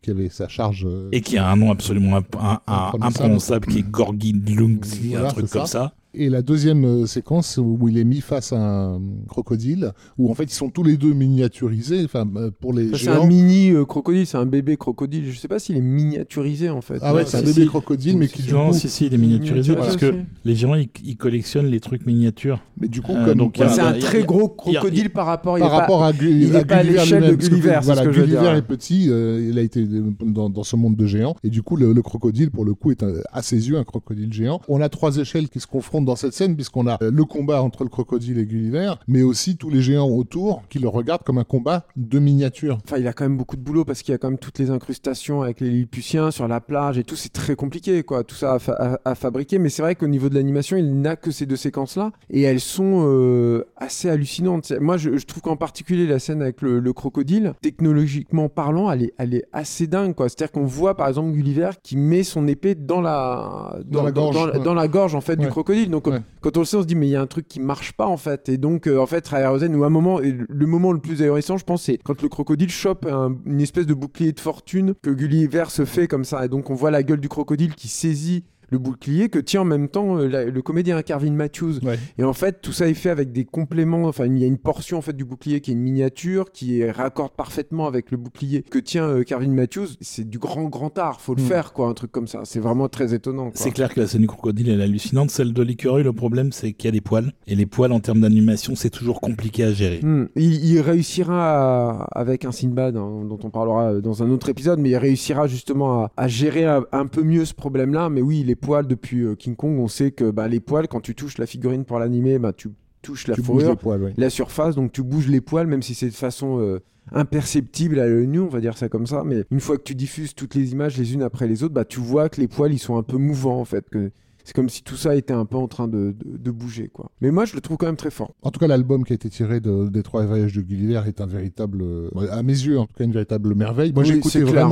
qui avait sa charge. euh, Et qui a un nom absolument imp- un- un- Imprononçable. imprononçable qui est Gorgi Lungs, Voilà, un truc comme ça. Et la deuxième euh, séquence où il est mis face à un crocodile, où en fait ils sont tous les deux miniaturisés, enfin euh, pour les C'est un mini euh, crocodile, c'est un bébé crocodile. Je sais pas s'il est miniaturisé en fait. Ah ouais, Ouais, c'est un si, bébé si. crocodile, mais qui du non, coup, si, si, il est miniaturisé parce que les gens, ils, ils collectionnent les trucs miniatures. mais du coup Euh, comme donc, C'est a- un très gros il y a- crocodile par rapport. il par rapport à, l'échelle de Gulliver, voilà, Gulliver est petit, euh, il a été dans, ce monde de géants, et du coup le, le crocodile pour le coup est à ses yeux un crocodile géant. On a trois échelles qui se confrontent dans cette scène puisqu'on a euh, le combat entre le crocodile et Gulliver, mais aussi tous les géants autour qui le regardent comme un combat de miniature. Enfin, il a quand même beaucoup de boulot parce qu'il y a quand même toutes les incrustations avec les Lilliputiens sur la plage et tout. C'est très compliqué, quoi, tout ça à, fa- à- à fabriquer. Mais c'est vrai qu'au niveau de l'animation, il n'a que ces deux séquences-là et elles sont euh, assez hallucinantes. Moi, je, je trouve qu'en particulier la scène avec le, le crocodile, technologiquement parlant, elle est, elle est assez dingue, quoi. C'est-à-dire qu'on voit par exemple Gulliver qui met son épée dans la Dans la gorge, dans, ouais. dans la gorge en fait du crocodile. Donc Ouais. quand on le sait, on se dit mais il y a un truc qui marche pas en fait. Et donc euh, en fait, Rayarosen ou un moment, et le moment le plus ahurissant, je pense, c'est quand le crocodile chope un- une espèce de bouclier de fortune que Gulliver se fait comme ça. Et donc on voit la gueule du crocodile qui saisit le bouclier que tient en même temps euh, la- le comédien Carvin Matthews. Ouais. Et en fait, tout ça est fait avec des compléments. Enfin, il y a une portion en fait du bouclier qui est une miniature qui est raccorde parfaitement avec le bouclier que tient euh, Carvin Matthews. C'est du grand grand art. Faut le Mm. faire quoi, un truc comme ça. C'est vraiment très étonnant. C'est clair que la scène du crocodile elle est hallucinante. Celle de l'écureuil, le problème c'est qu'il y a des poils. Et les poils en termes d'animation, c'est toujours compliqué à gérer. Hmm. Il, il réussira à- avec un Sinbad hein, dont on parlera euh, dans un autre épisode, mais il réussira justement à, à gérer un, un peu mieux ce problème-là. Mais oui, les poils depuis euh, King Kong, on sait que bah, les poils, quand tu touches la figurine pour l'animer, bah, tu touches la tu fourrure, les poils, ouais. la surface, donc tu bouges les poils, même si c'est de façon euh, imperceptible à l'œil nu, on va dire ça comme ça. Mais une fois que tu diffuses toutes les images les unes après les autres, bah, tu vois que les poils ils sont un peu mouvants en fait. Que c'est comme si tout ça était un peu en train de, de- de bouger quoi. Mais moi je le trouve quand même très fort. En tout cas, l'album qui a été tiré de- des trois voyages de Gulliver est un véritable, euh, à mes yeux, en tout cas, une véritable merveille. Moi, Oui, j'ai écouté c'est clair.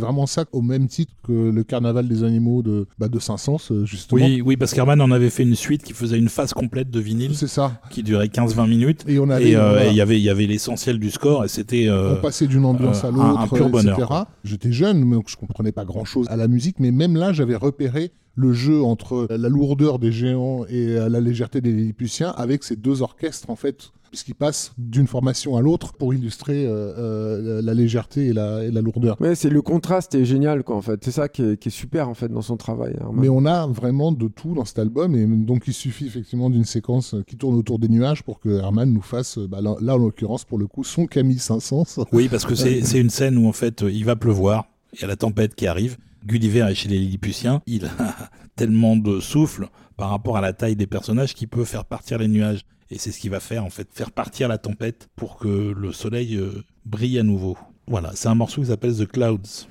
vraiment, ça au même titre que le Carnaval des animaux de, bah, de Saint-Saëns, euh, justement. Oui, oui, parce qu'Herman en avait fait une suite qui faisait une phase complète de vinyle C'est ça. qui durait 15-20 minutes. Et on avait, Et euh, voilà, et il y avait, il y avait l'essentiel du score et c'était. euh, on passait d'une ambiance euh, à l'autre, pur etc. bonheur. J'étais jeune, donc je comprenais pas grand-chose à la musique, mais même là, j'avais repéré le jeu entre la lourdeur des géants et euh, la légèreté des Lilliputiens avec ces deux orchestres, en fait, puisqu'ils passent d'une formation à l'autre pour illustrer euh, euh, la légèreté et la, et la lourdeur. Ouais, c'est le contraste est génial quoi en fait. C'est ça qui est, qui est super en fait dans son travail. Mais on a vraiment de tout dans cet album, et donc il suffit effectivement d'une séquence qui tourne autour des nuages pour que Herman nous fasse, bah, là, là, en l'occurrence pour le coup, son Camille 500. Oui, parce que c'est une scène où en fait il va pleuvoir, il y a la tempête qui arrive. Gulliver est chez les Lilliputiens, il a tellement de souffle par rapport à la taille des personnages qu'il peut faire partir les nuages. Et c'est ce qu'il va faire en fait, faire partir la tempête pour que le soleil euh, brille à nouveau. Voilà, c'est un morceau qui s'appelle The Clouds.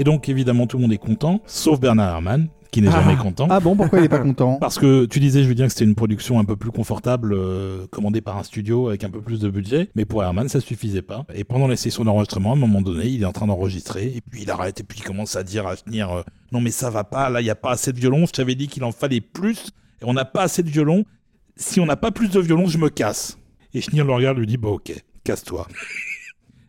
Et donc évidemment tout le monde est content, sauf Bernard Herrmann, qui n'est Ah. jamais content. Ah bon, pourquoi il est pas content Parce que tu disais, je veux dire que c'était une production un peu plus confortable, euh, commandée par un studio avec un peu plus de budget, mais pour Herman, ça suffisait pas. Et pendant les sessions d'enregistrement, à un moment donné, il est en train d'enregistrer, et puis il arrête, et puis il commence à dire à venir, euh, non mais ça va pas, là il y a pas assez de violon, je t'avais dit qu'il en fallait plus, et on n'a pas assez de violon. Si on n'a pas plus de violon, je me casse. Et Schneer le regarde, lui dit, bah ok, casse-toi.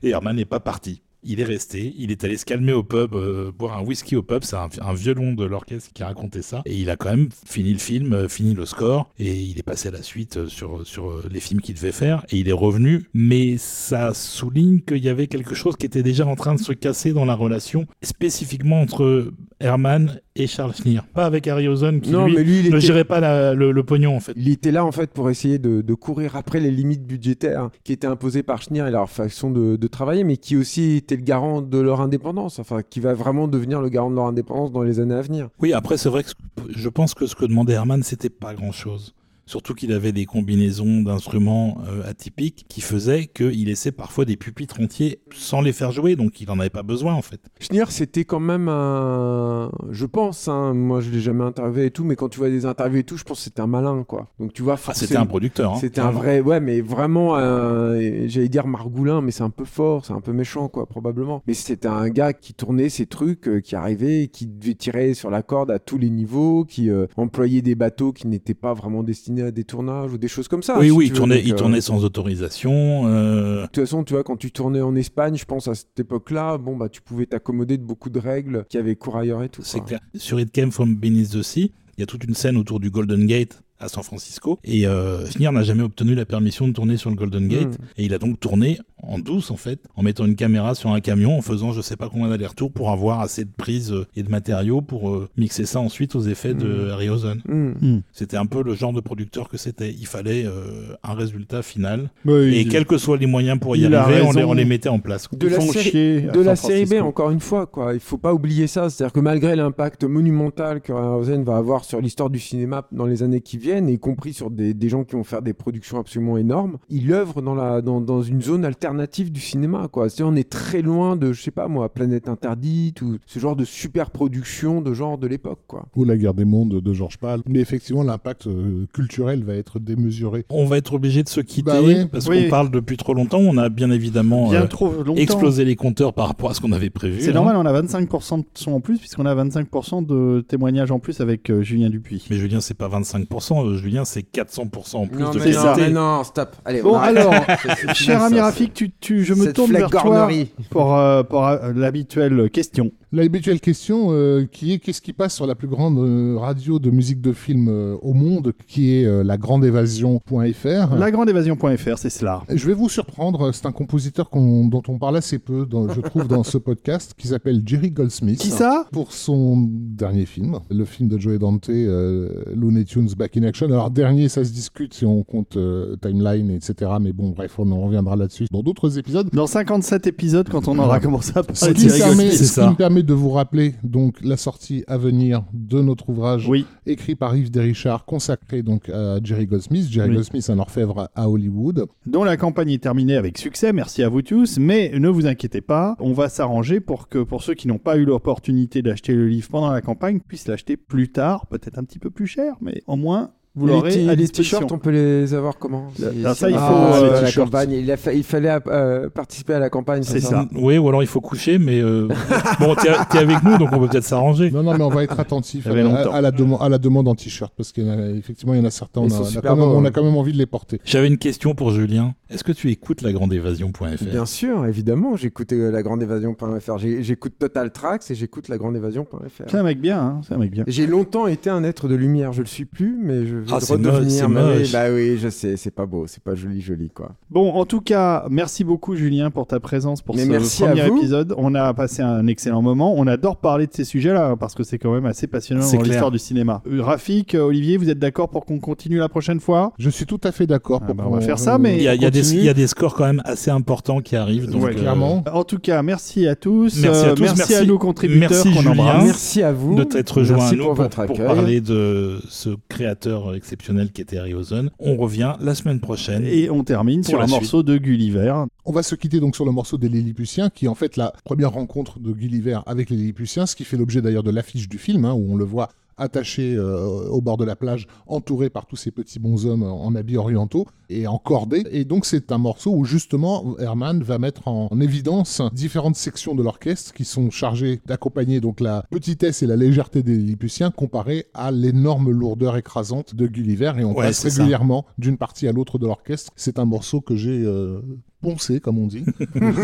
et Herman n'est pas parti. Il est resté, il est allé se calmer au pub, euh, boire un whisky au pub, c'est un, violon de l'orchestre qui a raconté ça. Et il a quand même fini le film, euh, fini le score, et il est passé à la suite euh, sur, sur les films qu'il devait faire, et il est revenu. Mais ça souligne qu'il y avait quelque chose qui était déjà en train de se casser dans la relation, spécifiquement entre Herman et Charles Schneer. Pas avec Harryhausen qui non, lui, mais lui il ne était, gérait pas la- le, le pognon en fait. il était là en fait pour essayer de, de courir après les limites budgétaires qui étaient imposées par Schneer et leur façon de, de travailler, mais qui aussi était le garant de leur indépendance, enfin qui va vraiment devenir le garant de leur indépendance dans les années à venir. Oui, après, c'est vrai que je pense que ce que demandait Herman, c'était pas grand chose. Surtout qu'il avait des combinaisons d'instruments euh, atypiques qui faisaient qu'il laissait parfois des pupitres entiers sans les faire jouer, donc il en avait pas besoin en fait. Schneer, c'était quand même un. Je pense, hein, moi je l'ai jamais interviewé et tout, mais quand tu vois des interviews et tout, je pense que c'était un malin, quoi. Donc tu vois, Ah, c'était un producteur. hein, C'était un vrai, ouais, mais vraiment, un- j'allais dire Margoulin, mais c'est un peu fort, c'est un peu méchant, quoi, probablement. Mais c'était un gars qui tournait ses trucs, euh, qui arrivait, qui devait tirer sur la corde à tous les niveaux, qui euh, employait des bateaux qui n'étaient pas vraiment destinés à des tournages ou des choses comme ça. Oui, si oui, il tournait, il euh, tournait sans autorisation. euh, De toute façon, tu vois, quand tu tournais en Espagne, je pense à cette époque-là, bon, bah, tu pouvais t'accommoder de beaucoup de règles qui avaient cours ailleurs et tout. C'est clair. Sur It Came From Beneath the Sea, il y a toute une scène autour du Golden Gate à San Francisco. Et euh, Schneer n'a jamais obtenu la permission de tourner sur le Golden Gate. Mm. Et il a donc tourné en douce, en fait, en mettant une caméra sur un camion, en faisant je sais pas combien d'allers-retours pour avoir assez de prises euh, et de matériaux pour euh, mixer ça ensuite aux effets de Mm. Harryhausen. Hmm. C'était un peu le genre de producteur que c'était. Il fallait euh, un résultat final. Oui, Et il- quels que soient les moyens pour y il arriver, on les, raison. on les mettait en place. De la série- de la série B, encore une fois, quoi. Il faut pas oublier ça. C'est-à-dire que malgré l'impact monumental que Harryhausen va avoir sur l'histoire du cinéma dans les années qui viennent, y compris sur des, des gens qui vont faire des productions absolument énormes, il œuvre dans, la, dans, dans une zone alternative du cinéma. Quoi. C'est-à-dire, on est très loin de, je sais pas moi, Planète Interdite ou ce genre de super production de genre de l'époque. quoi. Ou La guerre des mondes de Georges Pal. Mais effectivement, l'impact euh, culturel va être démesuré. On va être obligé de se quitter Bah oui. parce Oui. qu'on parle depuis trop longtemps. On a bien évidemment Bien euh, trop explosé les compteurs par rapport à ce qu'on avait prévu. C'est hein. normal, on a 25% de son en plus, puisqu'on a 25% de témoignages en plus avec euh, Julien Dupuis. Mais Julien, c'est pas 25%, euh, Julien, c'est 400% en plus non, de mais non, mais non, stop. Allez, Bon, on alors, Cher ami Rafik, tu, tu- je me Cette tourne vers toi pour, euh, pour euh, l'habituelle question. L'habituelle question euh, qui est qu'est-ce qui passe sur la plus grande euh, radio de musique de film euh, au monde, qui est euh, lagrandeévasion.fr. Lagrandeévasion.fr, c'est cela. Je vais vous surprendre, c'est un compositeur dont on parle assez peu, dans- je trouve, dans ce podcast, qui s'appelle Jerry Goldsmith. Qui ça? Pour son dernier film, le film de Joey Dante, euh, Looney Tunes Back in Action. Alors, dernier, ça se discute si on compte euh, Timeline, etc. Mais bon, bref, on en reviendra là-dessus dans d'autres épisodes. Dans 57 épisodes, quand on aura commencé à parler de Goldsmith. c'est ça. me permet de vous rappeler donc la sortie à venir de notre ouvrage Oui, écrit par Yves Desrichard, consacré donc à Jerry Goldsmith. Jerry Oui. Goldsmith, un orfèvre à Hollywood. dont la campagne est terminée avec succès, merci à vous tous, mais ne vous inquiétez pas, on va s'arranger pour que pour ceux qui n'ont pas eu l'opportunité d'acheter le livre pendant la campagne puissent l'acheter plus tard, peut-être un petit peu plus cher, mais au moins vous les l'aurez à les t-shirts, on peut les avoir comment ça, il Ah, faut, euh, les la campagne. Il, a fa- il fallait euh, participer à la campagne. C'est ça. Oui, ou alors il faut coucher, mais euh, bon, t'es t'es avec nous, donc on peut peut-être s'arranger. Non, non, mais on va être attentif à, la demo- à la demande en t-shirt, parce qu'effectivement, il y en a certains, on a, on a super quand même, beaux, on a hein. quand même envie de les porter. J'avais une question pour Julien. Est-ce que tu écoutes lagrandeévasion.fr Bien sûr, évidemment, j'écoute la grande évasion.fr. J'ai- J'écoute Total Tracks et j'écoute la grande évasion.fr. C'est un mec bien, hein, c'est un mec bien. J'ai longtemps été un être de lumière, je le suis plus, mais je Ah, c'est redevenir. moche, bah oui, je sais, c'est pas beau, c'est pas joli, joli quoi. Bon, en tout cas, merci beaucoup Julien pour ta présence pour Mais ce merci à premier épisode. On a passé un excellent moment. On adore parler de ces sujets-là hein, parce que c'est quand même assez passionnant dans l'histoire du cinéma. Euh, Rafik, euh, Olivier, vous êtes d'accord pour qu'on continue la prochaine fois? Je suis tout à fait d'accord. Ah pour bah, on va faire ça, mais- Il y a, il y a des, continue. il y a des scores quand même assez importants qui arrivent. Donc, Ouais, euh, clairement. En tout cas, merci à tous. Merci à tous, merci, à merci- nos contributeurs merci, qu'on Julien. embrasse. Merci à vous. de t'être rejoint Merci à nous pour parler de ce créateur exceptionnel qui était Harry Ozone. On revient la semaine prochaine. Et on termine sur un suite. morceau de Gulliver. On va se quitter donc sur le morceau des Lilliputiens, qui est en fait la première rencontre de Gulliver avec les Lilliputiens, ce qui fait l'objet d'ailleurs de l'affiche du film, hein, où on le voit attaché euh, au bord de la plage, entouré par tous ces petits bonshommes en habits orientaux et en cordée. Et donc c'est un morceau où justement Herman va mettre en, en évidence différentes sections de l'orchestre qui sont chargées d'accompagner donc la petitesse et la légèreté des Lilliputiens comparée à l'énorme lourdeur écrasante de Gulliver. Et on Ouais, passe régulièrement d'une partie à l'autre de l'orchestre. C'est un morceau que j'ai euh, poncé, comme on dit,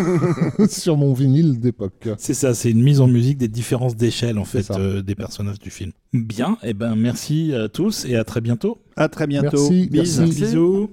sur mon vinyle d'époque. C'est ça, c'est une mise en musique des différences d'échelle en fait euh, des personnages du film. Bien, et ben merci à tous et à très bientôt. À très bientôt. Merci, Bis. merci. Bisous.